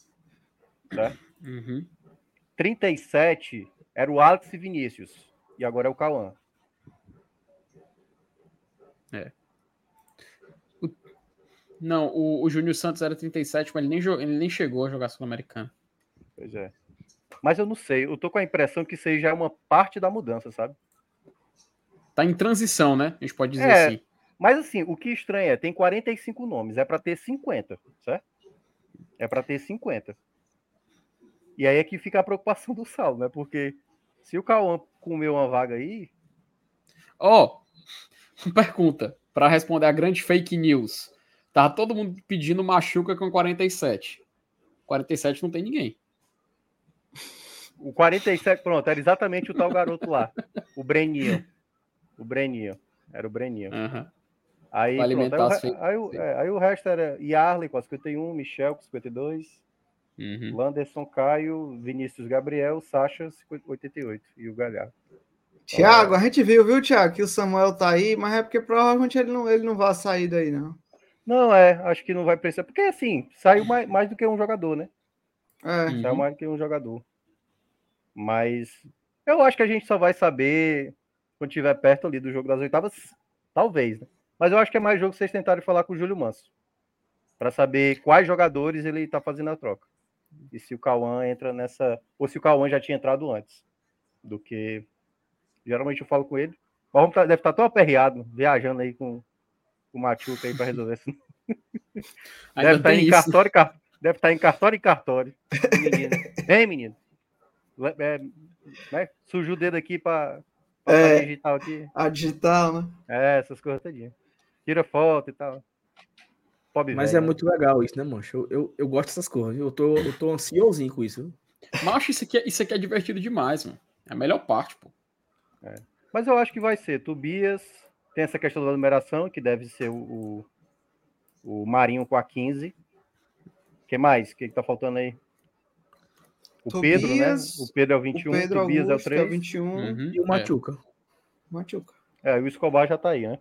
Certo? Uhum. 37 era o Alex e Vinícius. E agora é o Cauã. Não, o, o Júnior Santos era 37, mas ele nem, jo- ele nem chegou a jogar Sul-Americano. Pois é. Mas eu não sei. Eu tô com a impressão que isso aí já é uma parte da mudança, sabe? Tá em transição, né? A gente pode dizer É. assim. Mas assim, o que estranha é, tem 45 nomes, é para ter 50, certo? É para ter 50. E aí é que fica a preocupação do Saulo, né? Porque se o Cauã comeu uma vaga aí, Ó, pergunta, para responder a grande fake news. Tava todo mundo pedindo machuca com 47. 47 não tem ninguém. O 47, pronto, era exatamente o tal garoto lá, o Breninho. O Breninho, era o Breninho. Aham. Aí, pronto, aí, o aí, o- é, aí o resto era Yarley com a 51, Michel com 52, Uhum. Landerson, Caio, Vinícius Gabriel, Sacha 50 88 e o Galhardo. Tiago, a gente viu, viu, Tiago, que o Samuel tá aí, mas é porque provavelmente ele não, ele não vai sair daí, não. Não, é, acho que não vai precisar, porque assim, saiu mais, mais do que um jogador, né? É. Uhum. Saiu mais do que um jogador. Mas eu acho que a gente só vai saber quando estiver perto ali do jogo das oitavas, talvez, né? Mas eu acho que é mais jogo que vocês tentarem falar com o Júlio Manso. Para saber quais jogadores ele tá fazendo a troca. E se o Cauã entra nessa. Ou se o Cauã já tinha entrado antes. Do que. Geralmente eu falo com ele. Mas tá- deve estar tão aperreado, viajando aí com, com o Machuca aí para resolver isso. Deve estar tem em cartório, e car... deve estar em cartório e cartório. Menino. Hein, menino? É, né? Suja o dedo aqui para É. digital aqui. A digital, né? É, essas coisas todinha. Tira foto e tal. Pobre Mas velho, é né? muito legal isso, né, mancho? Eu, eu, eu gosto dessas coisas. viu? Eu tô, eu tô ansiosinho com isso. Macho, isso aqui, é- isso aqui é divertido demais, mano. É a melhor parte, pô. Mas eu acho que vai ser. Tobias, tem essa questão da numeração, que deve ser o, o, o Marinho com a 15. O que mais? O que, que tá faltando aí? O Pedro, né? Tobias, O Pedro é o O 21, Pedro Tobias Augusto, é o é 3. 21. Uhum, E o é. Machuca. Machuca. É, e o Escobar já tá aí, né?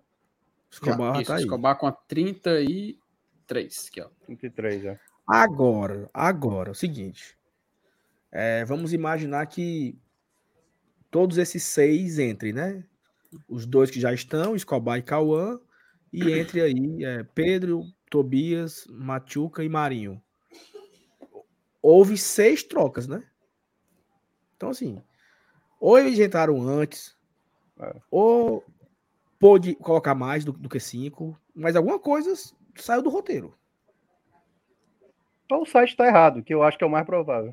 Escobar já Isso, tá aí. Escobar com a 33, aqui, ó. 33, é. Agora, agora, é o seguinte. É, vamos imaginar que todos esses seis entrem, né? Os dois que já estão, Escobar e Cauã, e entre aí é, Pedro, Tobias, Machuca e Marinho. Houve seis trocas, né? Então, assim, ou eles entraram antes, É. ou pôde colocar mais do, do que cinco, mas alguma coisa saiu do roteiro. Ou o site tá errado, que eu acho que é o mais provável.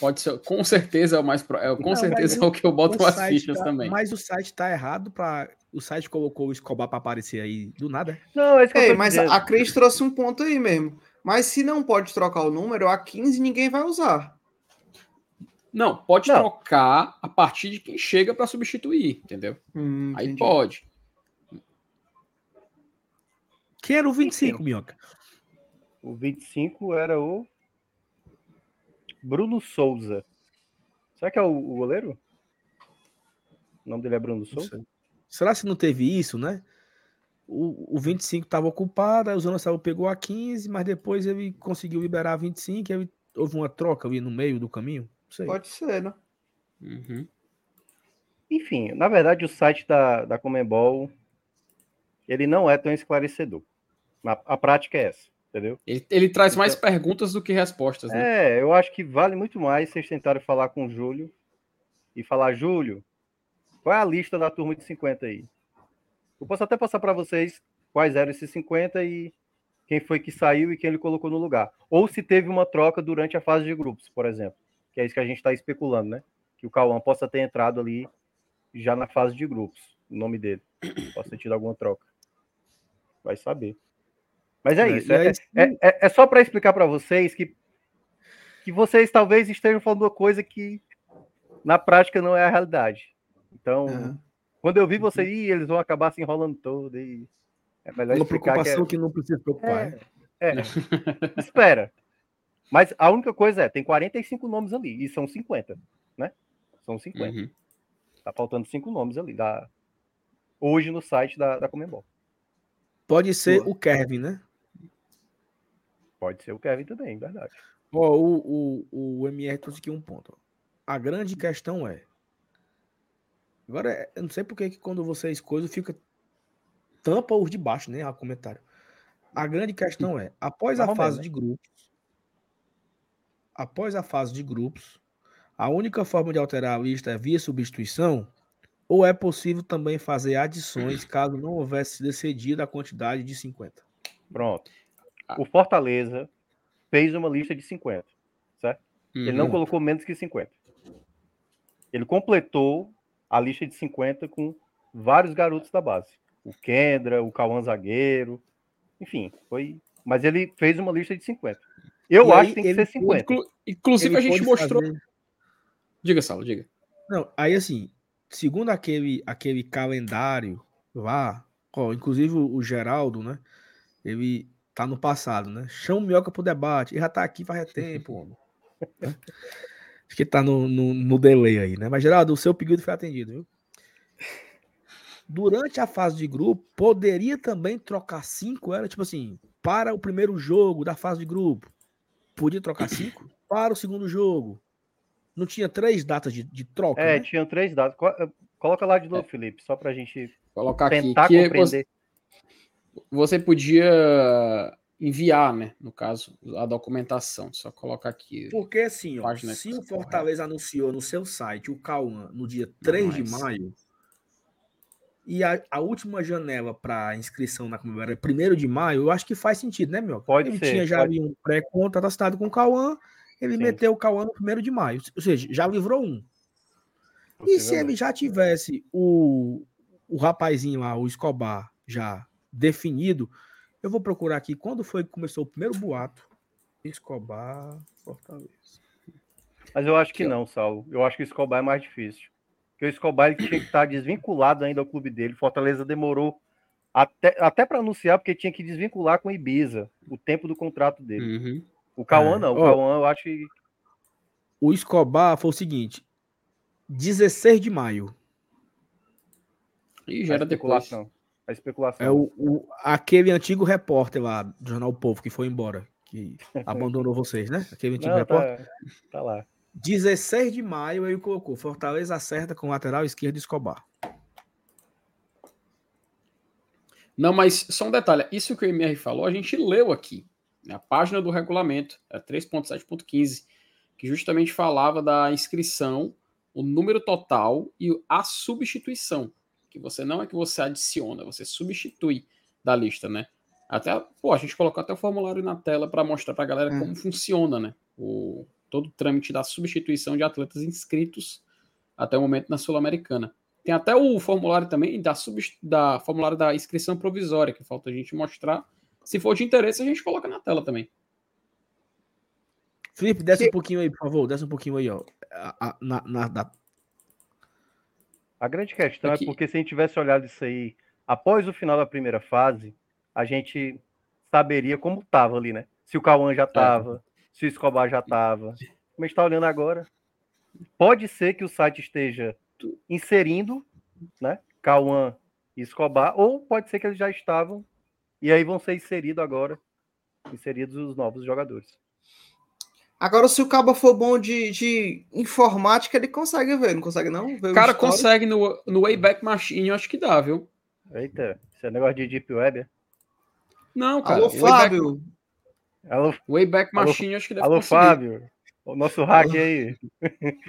Pode ser, com certeza é o mais. pro- É, com Não, certeza é o que eu boto O as fichas tá- também. Mas o site tá errado para o site colocou o Escobar para aparecer aí do nada. Não, é isso que eu Ei, tô mas dizendo. a Cris trouxe um ponto aí mesmo. Mas se não pode trocar o número, a 15 ninguém vai usar. Não, pode Não. trocar a partir de quem chega para substituir, entendeu? Hum, Aí entendi. pode. Quem era o 25, Minhoca? O 25 era o Bruno Souza. Será que é o, o goleiro? O nome dele é Bruno Não Souza? sei. Será que não teve isso, né? O, o 25 estava ocupado, aí o Zona Saúl pegou a 15, mas depois ele conseguiu liberar a 25, e aí houve uma troca ali no meio do caminho. Não sei. Pode ser, né? Uhum. Enfim, na verdade, o site da, da Comembol ele não é tão esclarecedor. Na, a prática é essa, entendeu? Ele, ele traz mais Então- perguntas do que respostas, né? É, eu acho que vale muito mais vocês tentarem falar com o Júlio e falar, Júlio, qual é a lista da turma de 50 aí? Eu posso até passar para vocês quais eram esses 50 e quem foi que saiu e quem ele colocou no lugar. Ou se teve uma troca durante a fase de grupos, por exemplo. Que é isso que a gente está especulando, né? Que o Cauã possa ter entrado ali já na fase de grupos, o nome dele. Possa ter tido alguma troca. Vai saber. Mas é, É, isso. aí, É, é- é- é só para explicar para vocês que, que vocês talvez estejam falando uma coisa que na prática não é a realidade. Então, Aham. Quando eu vi você ir, eles vão acabar se enrolando todo e é melhor Uma explicar que é, preocupação que, não precisa se preocupar. né? é, espera. Mas a única coisa é, tem 45 nomes ali e são 50, né? São 50. Uhum. Tá faltando cinco nomes ali da hoje no site da, da Comembol. Pode ser o Kevin, né? Pode ser o Kevin também, verdade. Ó, o, o, o MR trouxe aqui um ponto. A grande questão é. Agora, é- eu não sei porque que quando vocês coisam, fica. Tampa os de baixo, né? A comentário. A grande questão é: após a fase menos, de grupos. Após a fase de grupos, a única forma de alterar a lista é via substituição? Ou é possível também fazer adições caso não houvesse decidido a quantidade de 50? Pronto. Ah. O Fortaleza fez uma lista de 50, certo? Ele não Uhum. colocou menos que 50. Ele completou a lista de 50 com vários garotos da base. O Kendra, o Cauã Zagueiro, enfim, foi. Mas ele fez uma lista de 50. Eu E acho aí que tem que ele ser 50. Inclu- Inclusive, Ele a gente mostrou. fazer- Diga, Saulo, diga. Não, aí assim, segundo aquele, aquele calendário lá, ó, inclusive o, o Geraldo, né? Ele tá no passado, né? Chama o Minhoca pro debate. E já tá aqui faz tempo, homem. Acho que tá no, no, no delay aí, né? Mas, Geraldo, o seu pedido foi atendido, viu? Durante a fase de grupo, poderia também trocar cinco, era tipo assim, para o primeiro jogo da fase de grupo. Podia trocar cinco para o segundo jogo. Não tinha três datas de, de troca, É, né? tinham três. Co- eh, Coloca lá de novo, Felipe, só pra gente Colocar aqui. tentar Que você, compreender. você podia enviar, né? No caso, a documentação. Só colocar aqui. Porque assim, ó, se o correta. Fortaleza anunciou no seu site o Cauã no dia 3 de mas- maio, e a, a última janela para inscrição na Comembol era 1 de maio, eu acho que faz sentido, né, meu? Pode ele ser, tinha já pode- ali um pré-contrato assinado com o Cauã, ele Sim. meteu o Cauã no 1 de maio, ou seja, já livrou um. E se ele já tivesse o, o rapazinho lá, o Escobar, já definido, eu vou procurar aqui quando foi que começou o primeiro boato. Escobar, Fortaleza. Mas eu acho que não, Saulo. Eu acho que o Escobar é mais difícil. Porque o Escobar ele tinha que estar desvinculado ainda ao clube dele. Fortaleza demorou até, até para anunciar, porque tinha que desvincular com Ibiza o tempo do contrato dele. Uhum. O Cauã É. não. O. Cauã eu acho que. O Escobar foi o seguinte: 16 de maio. E A já era depois. Especulação. A especulação. É o, o- aquele antigo repórter lá do Jornal O Povo que foi embora, que abandonou vocês, né? Aquele antigo Não, repórter. tá, tá lá. 16 de maio ele colocou Fortaleza acerta com lateral esquerdo Escobar. Não, mas só um detalhe. Isso que o MR falou, a gente leu aqui. né, A página do regulamento, é 3.7.15, que justamente falava da inscrição, o número total e a substituição. Que você não é que você adiciona, você substitui da lista, né? Até, pô, a gente colocou até o formulário na tela para mostrar para a galera É. como funciona, né? O, todo o trâmite da substituição de atletas inscritos até o momento na Sul-Americana. Tem até o formulário também da, da formulário da inscrição provisória, que falta a gente mostrar. Se for de interesse, a gente coloca na tela também. Felipe, desce Que- um pouquinho aí, por favor. Desce um pouquinho aí, ó. A- a- na, na- da- A grande questão Aqui. é porque se a gente tivesse olhado isso aí após o final da primeira fase, a gente saberia como estava ali, né? Se o Cauã já estava, se o Escobar já estava. Como a gente está olhando agora, pode ser que o site esteja inserindo, né? Cauã e Escobar, ou pode ser que eles já estavam e aí vão ser inseridos agora, inseridos os novos jogadores. Agora, se o cabo for bom de, de informática, ele consegue ver, não consegue não? Ver O cara consegue no, no Wayback Machine, eu acho que dá, viu? Eita, isso é negócio de Deep Web? é? Não, cara. Alô, o Wayback, Fábio. Alô, Wayback Alô, Machine, acho que deve alô conseguir. Fábio, o nosso hack aí.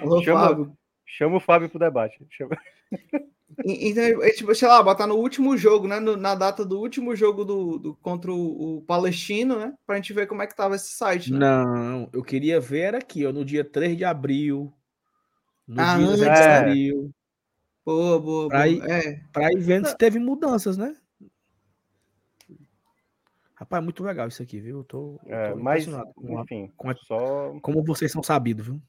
Alô, Chama- Fábio. Chama o Fábio pro debate. Chama- Então, é, tipo, sei lá, botar no último jogo, né? no- na data do último jogo do, do- contra o, o Palestino, né? Pra gente ver como é que tava esse site, né? Não, eu queria ver era aqui, ó, no dia 3 de abril. No Ah, dia 10 de antes. abril. Boa, boa, boa. Aí- É, Pra ir vendo se teve mudanças, né? Rapaz, muito legal isso aqui, viu? Eu tô, É, tô mas, impressionado com a- enfim, com a- só. como vocês são sabidos, viu?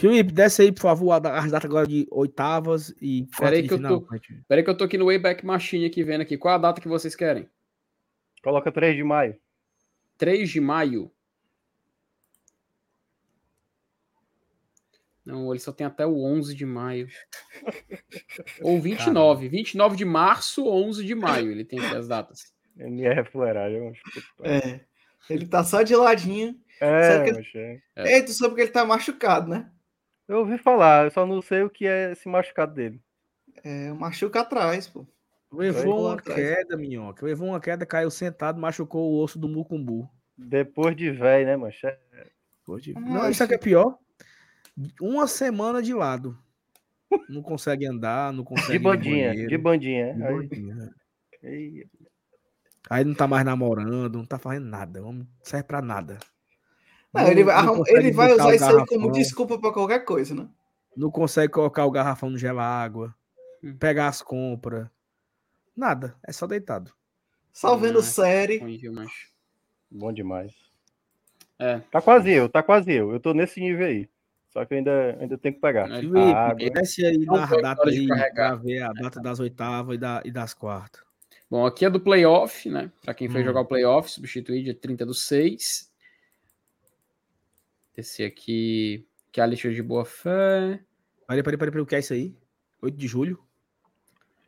Felipe, desce aí, por favor, as datas agora de oitavas e quartas aí de que eu final. tô- Peraí que eu tô aqui no Wayback Machine aqui vendo aqui. Qual a data que vocês querem? Coloca 3 de maio. 3 de maio. Não, ele só tem até o 11 de maio. Ou 29. 29 de março ou 11 de maio. Ele tem aqui as datas. MR fuleiragem. é. Ele tá só de ladinho. É, mas é. É. Ei, tu sabe que ele tá machucado, né? Eu ouvi falar, eu só não sei o que é esse machucado dele. É, machuca atrás, pô. Levou uma atrás. queda, minhoca. Levou uma queda, caiu sentado, machucou o osso do mucumbu. Depois de velho, né, mancha? É, Hoje- Ah, Não, isso aqui é pior. Uma semana de lado. Não consegue andar, não consegue De bandinha, de bandinha. De Aí- bandinha. aí- Aí não tá mais namorando, não tá fazendo nada. Não serve pra nada. Não, ele vai, não ele vai usar isso aí como desculpa pra qualquer coisa, né? Não consegue colocar o garrafão no gelágua, Hum. pegar as compras. Nada, é só deitado. Só vendo Ah, série. Viu, mas... Bom demais. É. Tá quase eu, tá quase eu. Eu tô nesse nível aí. Só que ainda, ainda tenho que pegar. É, Felipe, água. desce aí Não hora de aí carregar. pra ver a data das oitavas e, da- e das quartas. Bom, aqui é do playoff, né? Pra quem foi Hum. jogar o playoff, substituir dia 30 do 6. Esse aqui, que é a lista de boa fé. Peraí, peraí, peraí, peraí, o que é isso aí? 8 de julho?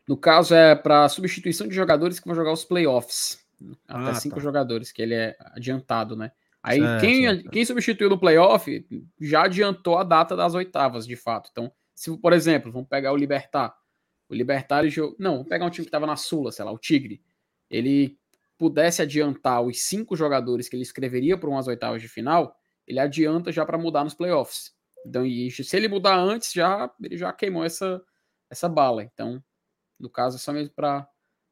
No caso, é para substituição de jogadores que vão jogar os playoffs. Até Ah, cinco tá. jogadores, que ele é adiantado, né? Aí Certo, quem, certo. quem substituiu no playoff já adiantou a data das oitavas, de fato. Então, se, por exemplo, vamos pegar o Libertar. O Libertar, ele jogou. Não, vamos pegar um time que estava na Sula, sei lá, o Tigre. Ele pudesse adiantar os cinco jogadores que ele escreveria para umas oitavas de final, ele adianta já para mudar nos playoffs. Então, e se ele mudar antes, já ele já queimou essa, essa bala. Então, no caso, é só mesmo para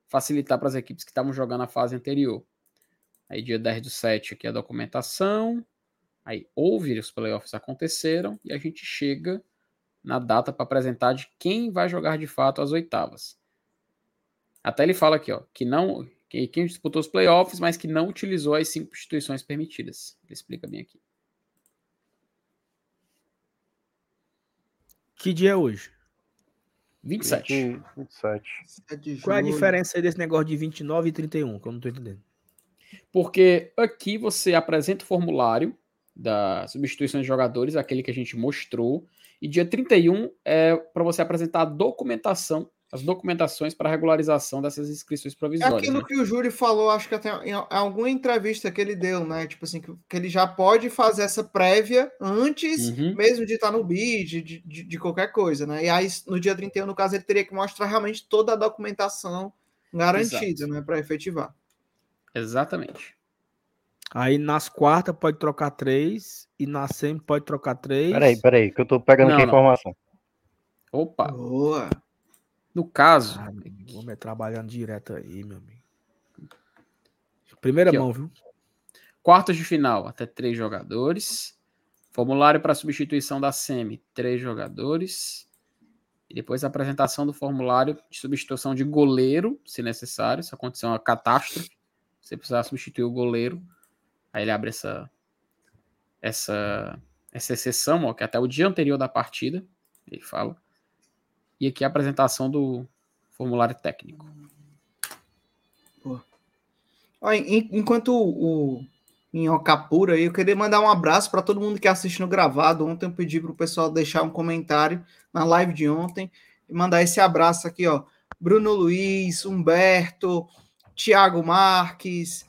facilitar para as equipes que estavam jogando a fase anterior. Aí, dia 10 do 7, aqui a documentação. Aí, houve, os playoffs aconteceram e a gente chega na data para apresentar de quem vai jogar de fato as oitavas. Até ele fala aqui, ó, que não. Que quem disputou os playoffs, mas que não utilizou as cinco instituições permitidas. Ele explica bem aqui. Que dia é hoje? 27. 27. É de Qual é a diferença aí desse negócio de 29 e 31? Que eu não tô entendendo. Porque aqui você apresenta o formulário da substituição de jogadores, aquele que a gente mostrou, e dia 31 é para você apresentar a documentação, as documentações para regularização dessas inscrições É provisórias. aquilo né? que o Júlio falou, acho que até em alguma entrevista que ele deu, né? Tipo assim, que, que ele já pode fazer essa prévia antes Uhum. mesmo de estar no bid, de, de, de qualquer coisa, né? E aí, no dia 31, no caso, ele teria que mostrar realmente toda a documentação garantida, Exato. né? Para efetivar. Exatamente. Aí nas quartas pode trocar três e na semi pode trocar três. Peraí, peraí, que eu tô pegando Não, aqui a informação. Opa, Boa. No caso, Ah, o homem é trabalhando direto aí, meu amigo. Primeira Aqui, ó. mão, viu? quartas de final, até três jogadores. Formulário para substituição da SEMI, três jogadores. E depois a apresentação do formulário de substituição de goleiro, se necessário, se acontecer uma catástrofe, você precisar substituir o goleiro. Aí ele abre essa essa essa exceção, ó, que é até o dia anterior da partida, ele fala. E aqui a apresentação do formulário técnico. Ó, enquanto o, Minhoca pura aí, eu queria mandar um abraço para todo mundo que assiste no gravado. Ontem eu pedi para o pessoal deixar um comentário na live de ontem e mandar esse abraço aqui, ó. Bruno Luiz, Humberto, Tiago Marques,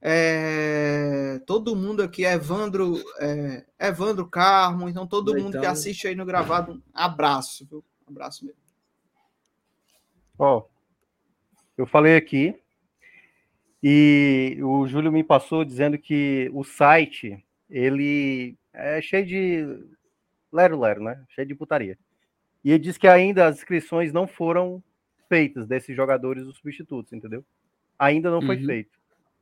é, todo mundo aqui, Evandro, é, Evandro Carmo, então todo mundo que assiste aí no gravado, um abraço, viu? Um abraço mesmo. Ó, eu falei aqui e o Júlio me passou dizendo que o site ele é cheio de lero lero, né? Cheio de putaria. E ele disse que ainda as inscrições não foram feitas desses jogadores os substitutos, entendeu? Ainda não foi Uhum. feito.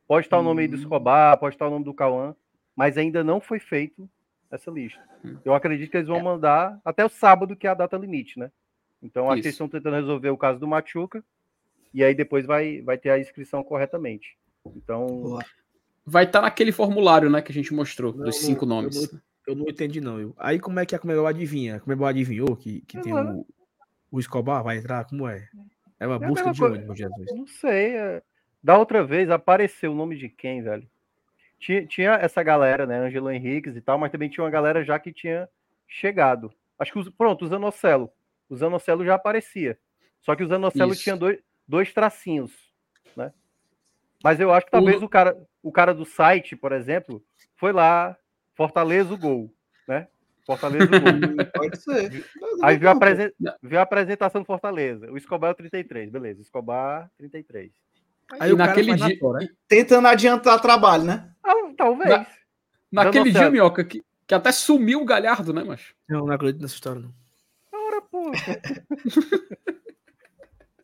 Pode estar o nome aí do Hum. Escobar, pode estar o nome do Cauã, mas ainda não foi feito essa lista. Hum. Eu acredito que eles vão É. mandar até o sábado, que é a data limite, né? Então acho que eles estão tentando resolver o caso do Machuca e aí depois vai, vai ter a inscrição corretamente. Então, Boa. Vai estar naquele formulário, né, que a gente mostrou, Não, dos não, cinco eu nomes. Eu não entendi, não. Eu. Aí como é que a Comebol adivinha? A Comebol adivinhou que, que tem o, o Escobar? Vai entrar? Como é? É uma É busca de onde, meu Jesus? não sei. é- Da outra vez apareceu o nome de quem, velho? Tinha, tinha essa galera, né? Angelo Henriques e tal, mas também tinha uma galera já que tinha chegado. Acho que, os, pronto, o Zanocelo. O Zanocelo já aparecia. Só que o Zanocelo Isso. tinha dois, dois tracinhos, né? Mas eu acho que talvez O- o, cara, o cara do site, por exemplo, foi lá, Fortaleza o gol, né? Fortaleza o gol. Pode ser. Aí viu a, apresen- viu a apresentação do Fortaleza. O Escobar é o 33, beleza. Escobar, 33. Aí E o naquele na dia- tora, né? Tentando adiantar trabalho, né? Ah, talvez. Na- Naquele dia, Minhoca, que, que até sumiu o Galhardo, né, macho? Não, não acredito nessa história, não. Ora, pô.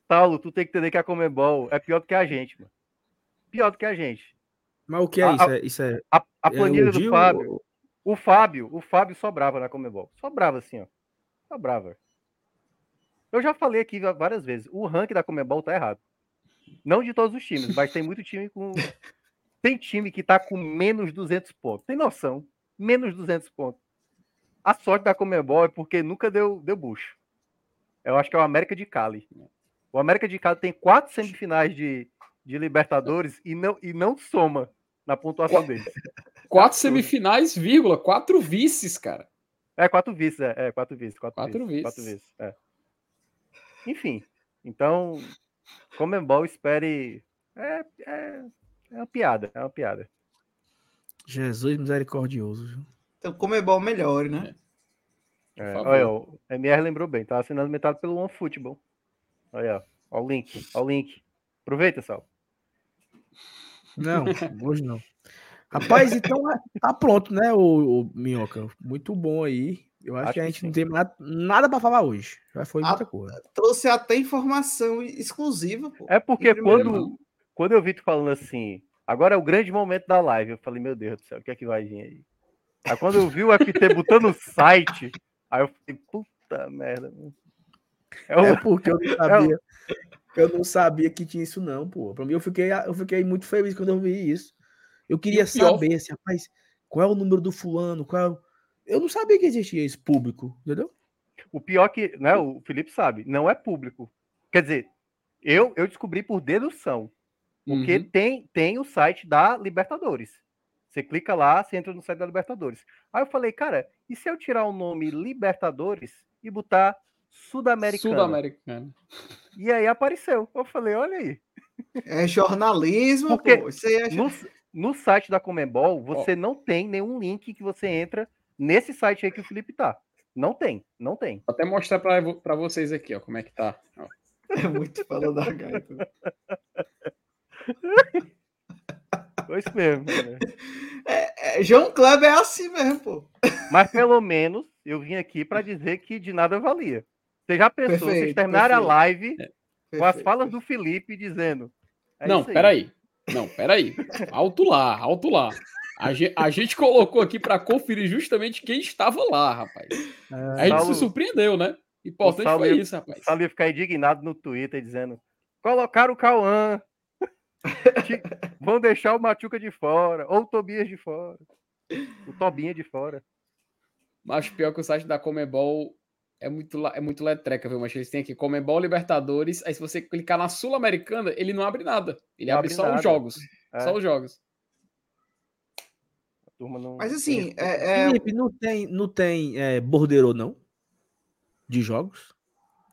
Paulo, tu tem que entender que a Comebol é pior do que a gente, mano. Pior do que a gente. Mas o que é A- isso? É, isso é, A, a é planilha do elogio Fábio. ou- O Fábio, o Fábio sobrava na Comebol. Sobrava assim, ó. Sobrava. Eu já falei aqui várias vezes. O ranking da Comebol tá errado. Não de todos os times, mas tem muito time com. Tem time que tá com menos 200 pontos. Tem noção? Menos 200 pontos. A sorte da Comebol é porque nunca deu, deu bucho. Eu acho que é o América de Cali. O América de Cali tem quatro semifinais de, de Libertadores e não, e não soma na pontuação deles. Quatro semifinais, vírgula, quatro vices, cara. É, quatro vices, é, é, quatro vices. Quatro, Quatro vices, vices. Quatro vices, é. Enfim, então, Comembol espere. É, é, é uma piada, é uma piada. Jesus misericordioso. viu? Então, Comebol melhore, né? É, favor. olha, o MR lembrou bem, tá sendo alimentado pelo OneFootball. Olha, ó, o link, ó o link. Aproveita, Sal. Não, hoje não. Rapaz, então é- tá pronto, né, o, o Minhoca? Muito bom aí. Eu acho, Acho que a gente sim. não tem nada, nada pra falar hoje. Já foi Ah, muita coisa. Trouxe até informação exclusiva, pô. É porque quando, mão. quando eu vi tu falando assim, agora é o grande momento da live, eu falei, meu Deus do céu, o que é que vai vir aí? Aí quando eu vi o FT botando o site, aí eu falei, puta merda. mano. É o- É porque eu não sabia. Eu não sabia que tinha isso, não, pô. Pra mim, eu fiquei, eu fiquei muito feliz quando eu vi isso. Eu queria o saber, assim, rapaz, qual é o número do fulano? Qual é o... Eu não sabia que existia isso público, entendeu? O pior que, né, o Felipe sabe, não é público. Quer dizer, eu, eu descobri por dedução. Porque Uhum. tem, tem o site da Libertadores. Você clica lá, você entra no site da Libertadores. Aí eu falei, cara, e se eu tirar o nome Libertadores e botar Sudamericana? Sul-Americano. E aí apareceu. Eu falei, olha aí. É jornalismo, Porque pô. Isso aí é... No, no site da Comembol, você não tem nenhum link que você entra nesse site aí que o Felipe tá. Não tem, não tem. Vou até mostrar pra vocês aqui, ó, como é que tá. Ó. é muito fala da gaita. Foi isso mesmo. né? É, João Kleber é assim mesmo, pô. Mas pelo menos eu vim aqui para dizer que de nada valia. Você já pensou, vocês Perfeito, terminaram a perfeito. live com as Perfeito. falas do Felipe dizendo. é não, isso aí. peraí. Não, peraí. Alto lá, alto lá. A gente, a gente colocou aqui pra conferir justamente quem estava lá, rapaz. A gente Saulo- se surpreendeu, né? Importante Saulo foi isso, rapaz. Saulo ia ficar indignado no Twitter dizendo: colocaram o Cauã. Vão deixar o Machuca de fora, ou o Tobias de fora. O Tobinha de fora. Mas pior que o site da Comebol é muito, é muito letreca, viu? Mas eles têm aqui Comebol Libertadores. Aí se você clicar na Sul-Americana, ele não abre nada. Ele Não abre abre só nada. os jogos. É, Só os jogos. Turma não- Mas assim, é, é- Felipe, não tem, não tem é, bordeiro, não? De jogos?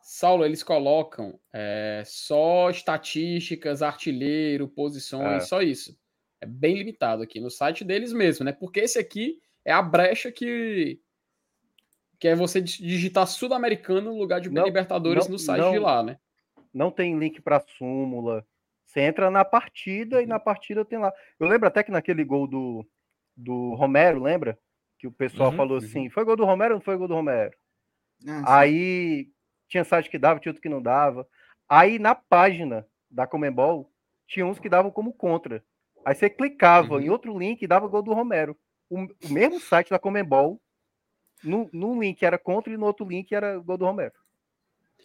Saulo, eles colocam é, só estatísticas, artilheiro, posições, É. só isso. É bem limitado aqui no site deles mesmo, né? Porque esse aqui é a brecha que que é você dig- digitar Sul-Americano no lugar de Não, Libertadores não, no site de não. lá, né? não tem link para súmula. Você entra na partida e na partida tem lá. Eu lembro até que naquele gol do, do Romero, lembra? Que o pessoal Uhum, falou uhum. assim: foi gol do Romero ou não foi gol do Romero? Ah. Aí tinha site que dava, tinha outro que não dava. Aí na página da Comembol, tinha uns que davam como contra. Aí você clicava Uhum. em outro link e dava gol do Romero. O, o mesmo site da Comembol, no, num link era contra e no outro link era gol do Romero.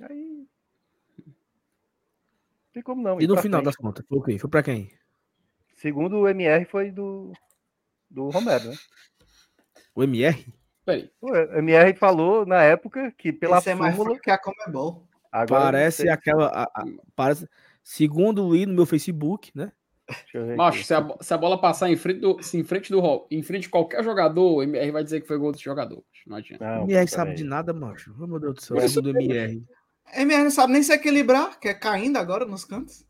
Aí. Não tem como não. E no final frente. das contas, foi o quê? Foi pra quem? Segundo o MR, foi do, do Romero, né? O MR? Peraí. O MR falou na época que pela Esse é mais que a Comebol. Agora Parece sei. aquela. a- a- parece, segundo o I no meu Facebook, né? Macho, se a, se a bola passar em frente do, se em frente do em frente de qualquer jogador, o MR vai dizer que foi gol desse jogador. Não adianta. Não, MR pô, sabe de nada, macho. Oh, meu Deus do céu. Mas- Segundo o MR. MR não sabe nem se equilibrar, que é caindo agora nos cantos.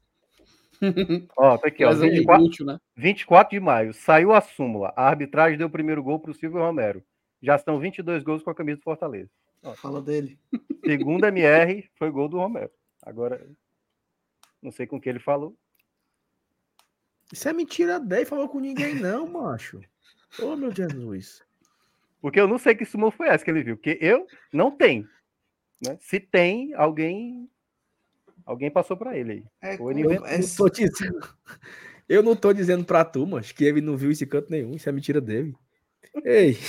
Ó, tá aqui, ó. Mas é 24, inútil, né? 24 de maio. Saiu a súmula. A arbitragem deu o primeiro gol para o Silvio Romero. Já estão 22 gols com a camisa do Fortaleza. Fala dele. Segundo MR, foi gol do Romero. Agora, não sei com o que ele falou. Isso é mentira dele, falou com ninguém, não, macho. Ô, meu Jesus. Porque eu não sei que súmula foi essa que ele viu. Porque eu não tenho. Né? Se tem, alguém alguém passou para ele aí. É, Ou ele é Eu tô dizendo, eu não tô dizendo pra tu, mas que ele não viu esse canto nenhum. Isso é mentira dele. Ei.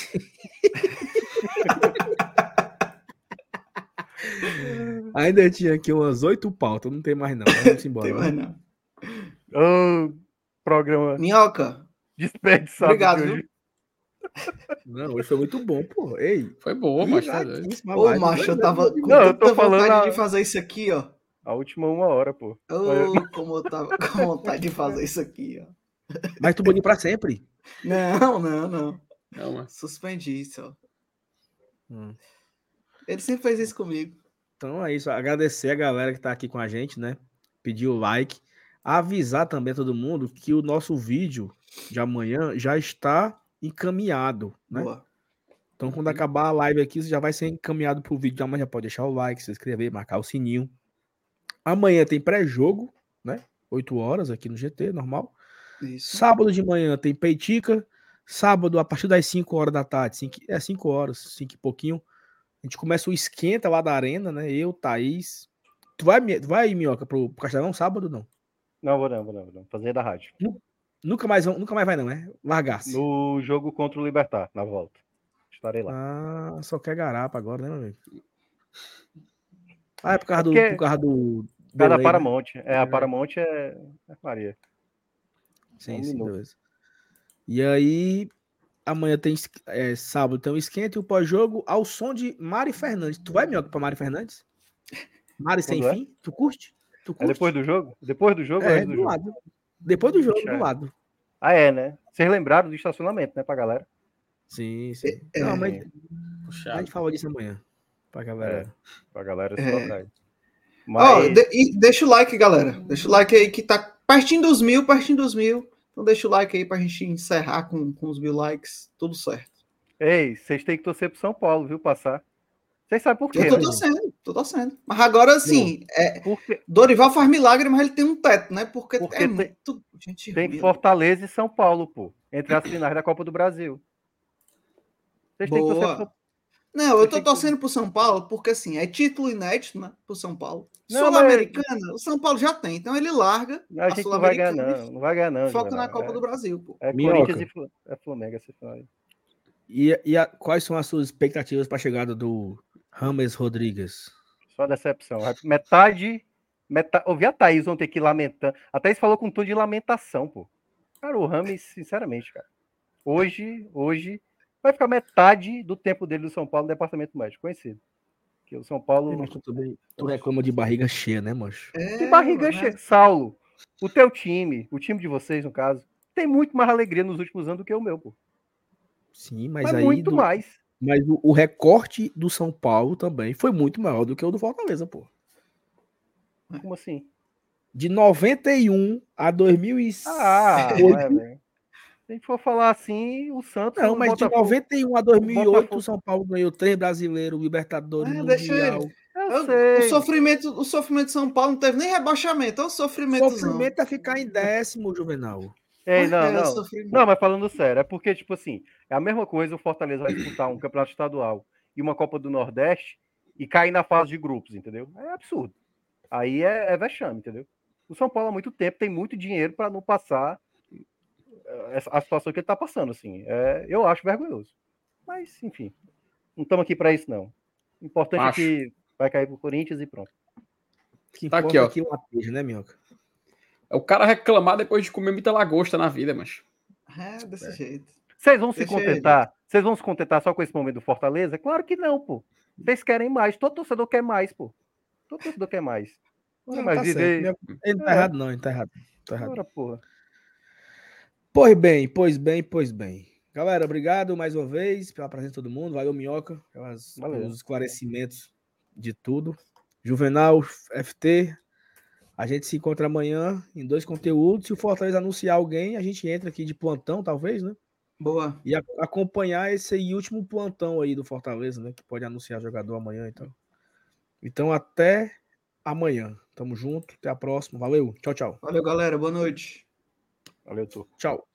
Ainda tinha aqui umas oito pautas, não tem mais não. Vamos embora. tem mais não. Ô, programa Minhoca, desperdiçado. obrigado, de hoje. Não, hoje foi muito bom, pô. Ei. Foi boa, mas tá doido. Iradíssima Ô, live. macho, eu tava com Não, eu tô falando vontade a- de fazer isso aqui, ó. A última uma hora, pô. Ô, como eu tava com vontade de fazer isso aqui, ó. Mas tu bonito pra sempre. Não, não, não. Não, mas... Suspendi isso, ó. Hum. Ele sempre fez isso comigo. Então é isso. Agradecer a galera que tá aqui com a gente, né? Pedir o like. Avisar também a todo mundo que o nosso vídeo de amanhã já está encaminhado, né? Boa. Então, quando acabar a live aqui, você já vai ser encaminhado pro vídeo de amanhã. Pode deixar o like, se inscrever, marcar o sininho. Amanhã tem pré-jogo, né? 8 horas aqui no GT, normal. Isso. Sábado de manhã tem peitica. Sábado, a partir das 5 horas da tarde, cinco, é 5 horas, 5 e pouquinho. A gente começa o esquenta lá da arena, né? Eu, Thaís. Tu vai, vai Minhoca, pro, pro Castelão sábado não? Não, vou não, vou não, vou não. Fazer da rádio. Nunca mais, nunca mais vai, não, né? Largasse. No jogo contra o Libertar, na volta. Estarei lá. Ah, só quer garapa agora, né, meu amigo? Ah, é por causa do. Porque- Por causa do. Cada delay, né? Paramount. É, a É. Paramount é, é Maria. Sim, Um sim, beleza. E aí, amanhã tem é, sábado tem o esquenta e o pós-jogo ao som de Mari Fernandes. Tu vai, Minhoca, pra Mari Fernandes? Mari sem Quando é? fim? Tu curte? Tu É curte? depois do jogo? Depois do jogo É, do do jogo? lado. Depois do jogo, é. do lado. Ah, é, né? Vocês lembraram do estacionamento, né, pra galera? Sim, sim. É, Não, é. mas a gente fala disso amanhã. Pra galera. Pra galera se É. Mas, de- e deixa o like, galera. Deixa o like aí que tá pertinho dos mil, pertinho dos mil. Então deixa o like aí pra gente encerrar com, com os mil likes. Tudo certo. ei, vocês têm que torcer pro São Paulo, viu, passar. Vocês sabem por quê, Eu tô né? torcendo, tô torcendo. Mas agora sim, é, Porque Dorival faz milagre, mas ele tem um teto, né? Porque, Porque é tem- muito gente tem ruim, né? Fortaleza e São Paulo, pô, entre as finais da Copa do Brasil. Vocês têm que torcer pro São Não, eu tô torcendo pro São Paulo porque assim, é título inédito, né? Pro São Paulo. Não, Sul-Americana, o São Paulo já tem, então ele larga A gente não vai ganhar, Sul-Americana não. Não vai ganhar, não. foca Juvenal. na Copa é, do Brasil, pô. É Minhoca. Corinthians e é Flamengo essa final aí. E, e a- quais são as suas expectativas para a chegada do Rames Rodrigues? Só decepção. Metade. metade... Ouvi a Thaís ontem aqui lamentando. A Thaís falou com um tom de lamentação, pô. Cara, o Rames, sinceramente, cara. Hoje, hoje, vai ficar metade do tempo dele do São Paulo no departamento médico, conhecido. Que o São Paulo. Mas tu, também- tu reclama de barriga cheia, né, mancho? É, Que barriga né? cheia. Saulo, o teu time, o time de vocês, no caso, tem muito mais alegria nos últimos anos do que o meu, pô. Sim, mas, Mas, aí. muito do- mais. Mas o, o recorte do São Paulo também foi muito maior do que o do Fortaleza, pô. Como assim? De 91 a 2006. Ah, é, a gente for falar assim, o Santos. Não, o mas de Botafogo- 91 a 2008, Botafogo- o São Paulo ganhou três brasileiros, Libertadores, É, deixa Mundial. Eu Eu- sei. O sofrimento, o sofrimento de São Paulo não teve nem rebaixamento, olha o O sofrimento. sofrimento é ficar em décimo, Juvenal. Ei, não, não. Sofrimento. Não, mas falando sério, é porque, tipo assim, é a mesma coisa o Fortaleza vai disputar um campeonato estadual e uma Copa do Nordeste e cair na fase de grupos, entendeu? É absurdo. Aí é, é vexame, entendeu? O São Paulo há muito tempo tem muito dinheiro para não passar a situação que ele está passando, assim. É, eu acho vergonhoso. Mas, enfim, não estamos aqui para isso, não. O importante Acho. é que vai cair pro Corinthians e pronto. Que Tá aqui, ó. é que uma peixe, né, Minhoca? É o cara reclamar depois de comer muita lagosta na vida, mas. É, desse jeito. Vocês vão se Deixa ele. contentar? Vocês vão se contentar só com esse momento do Fortaleza? Claro que não, pô. Vocês querem mais. Todo torcedor quer mais, pô. Todo torcedor quer mais. Não, mais tá certo. viver. Minhoca, Ele não tá É. errado, não. Ele tá errado. Tá errado. Bora, porra. Pois bem, pois bem, pois bem. Galera, obrigado mais uma vez pela presença de todo mundo. Valeu, Minhoca, pelas, Valeu. pelos esclarecimentos de tudo. Juvenal, FT. A gente se encontra amanhã em dois conteúdos. Se o Fortaleza anunciar alguém, a gente entra aqui de plantão, talvez, né? Boa. E a- acompanhar esse último plantão aí do Fortaleza, né? Que pode anunciar jogador amanhã, então. Então, até amanhã. Tamo junto. Até a próxima. Valeu. Tchau, tchau. Valeu, galera. Boa noite. Valeu, tu. Tchau.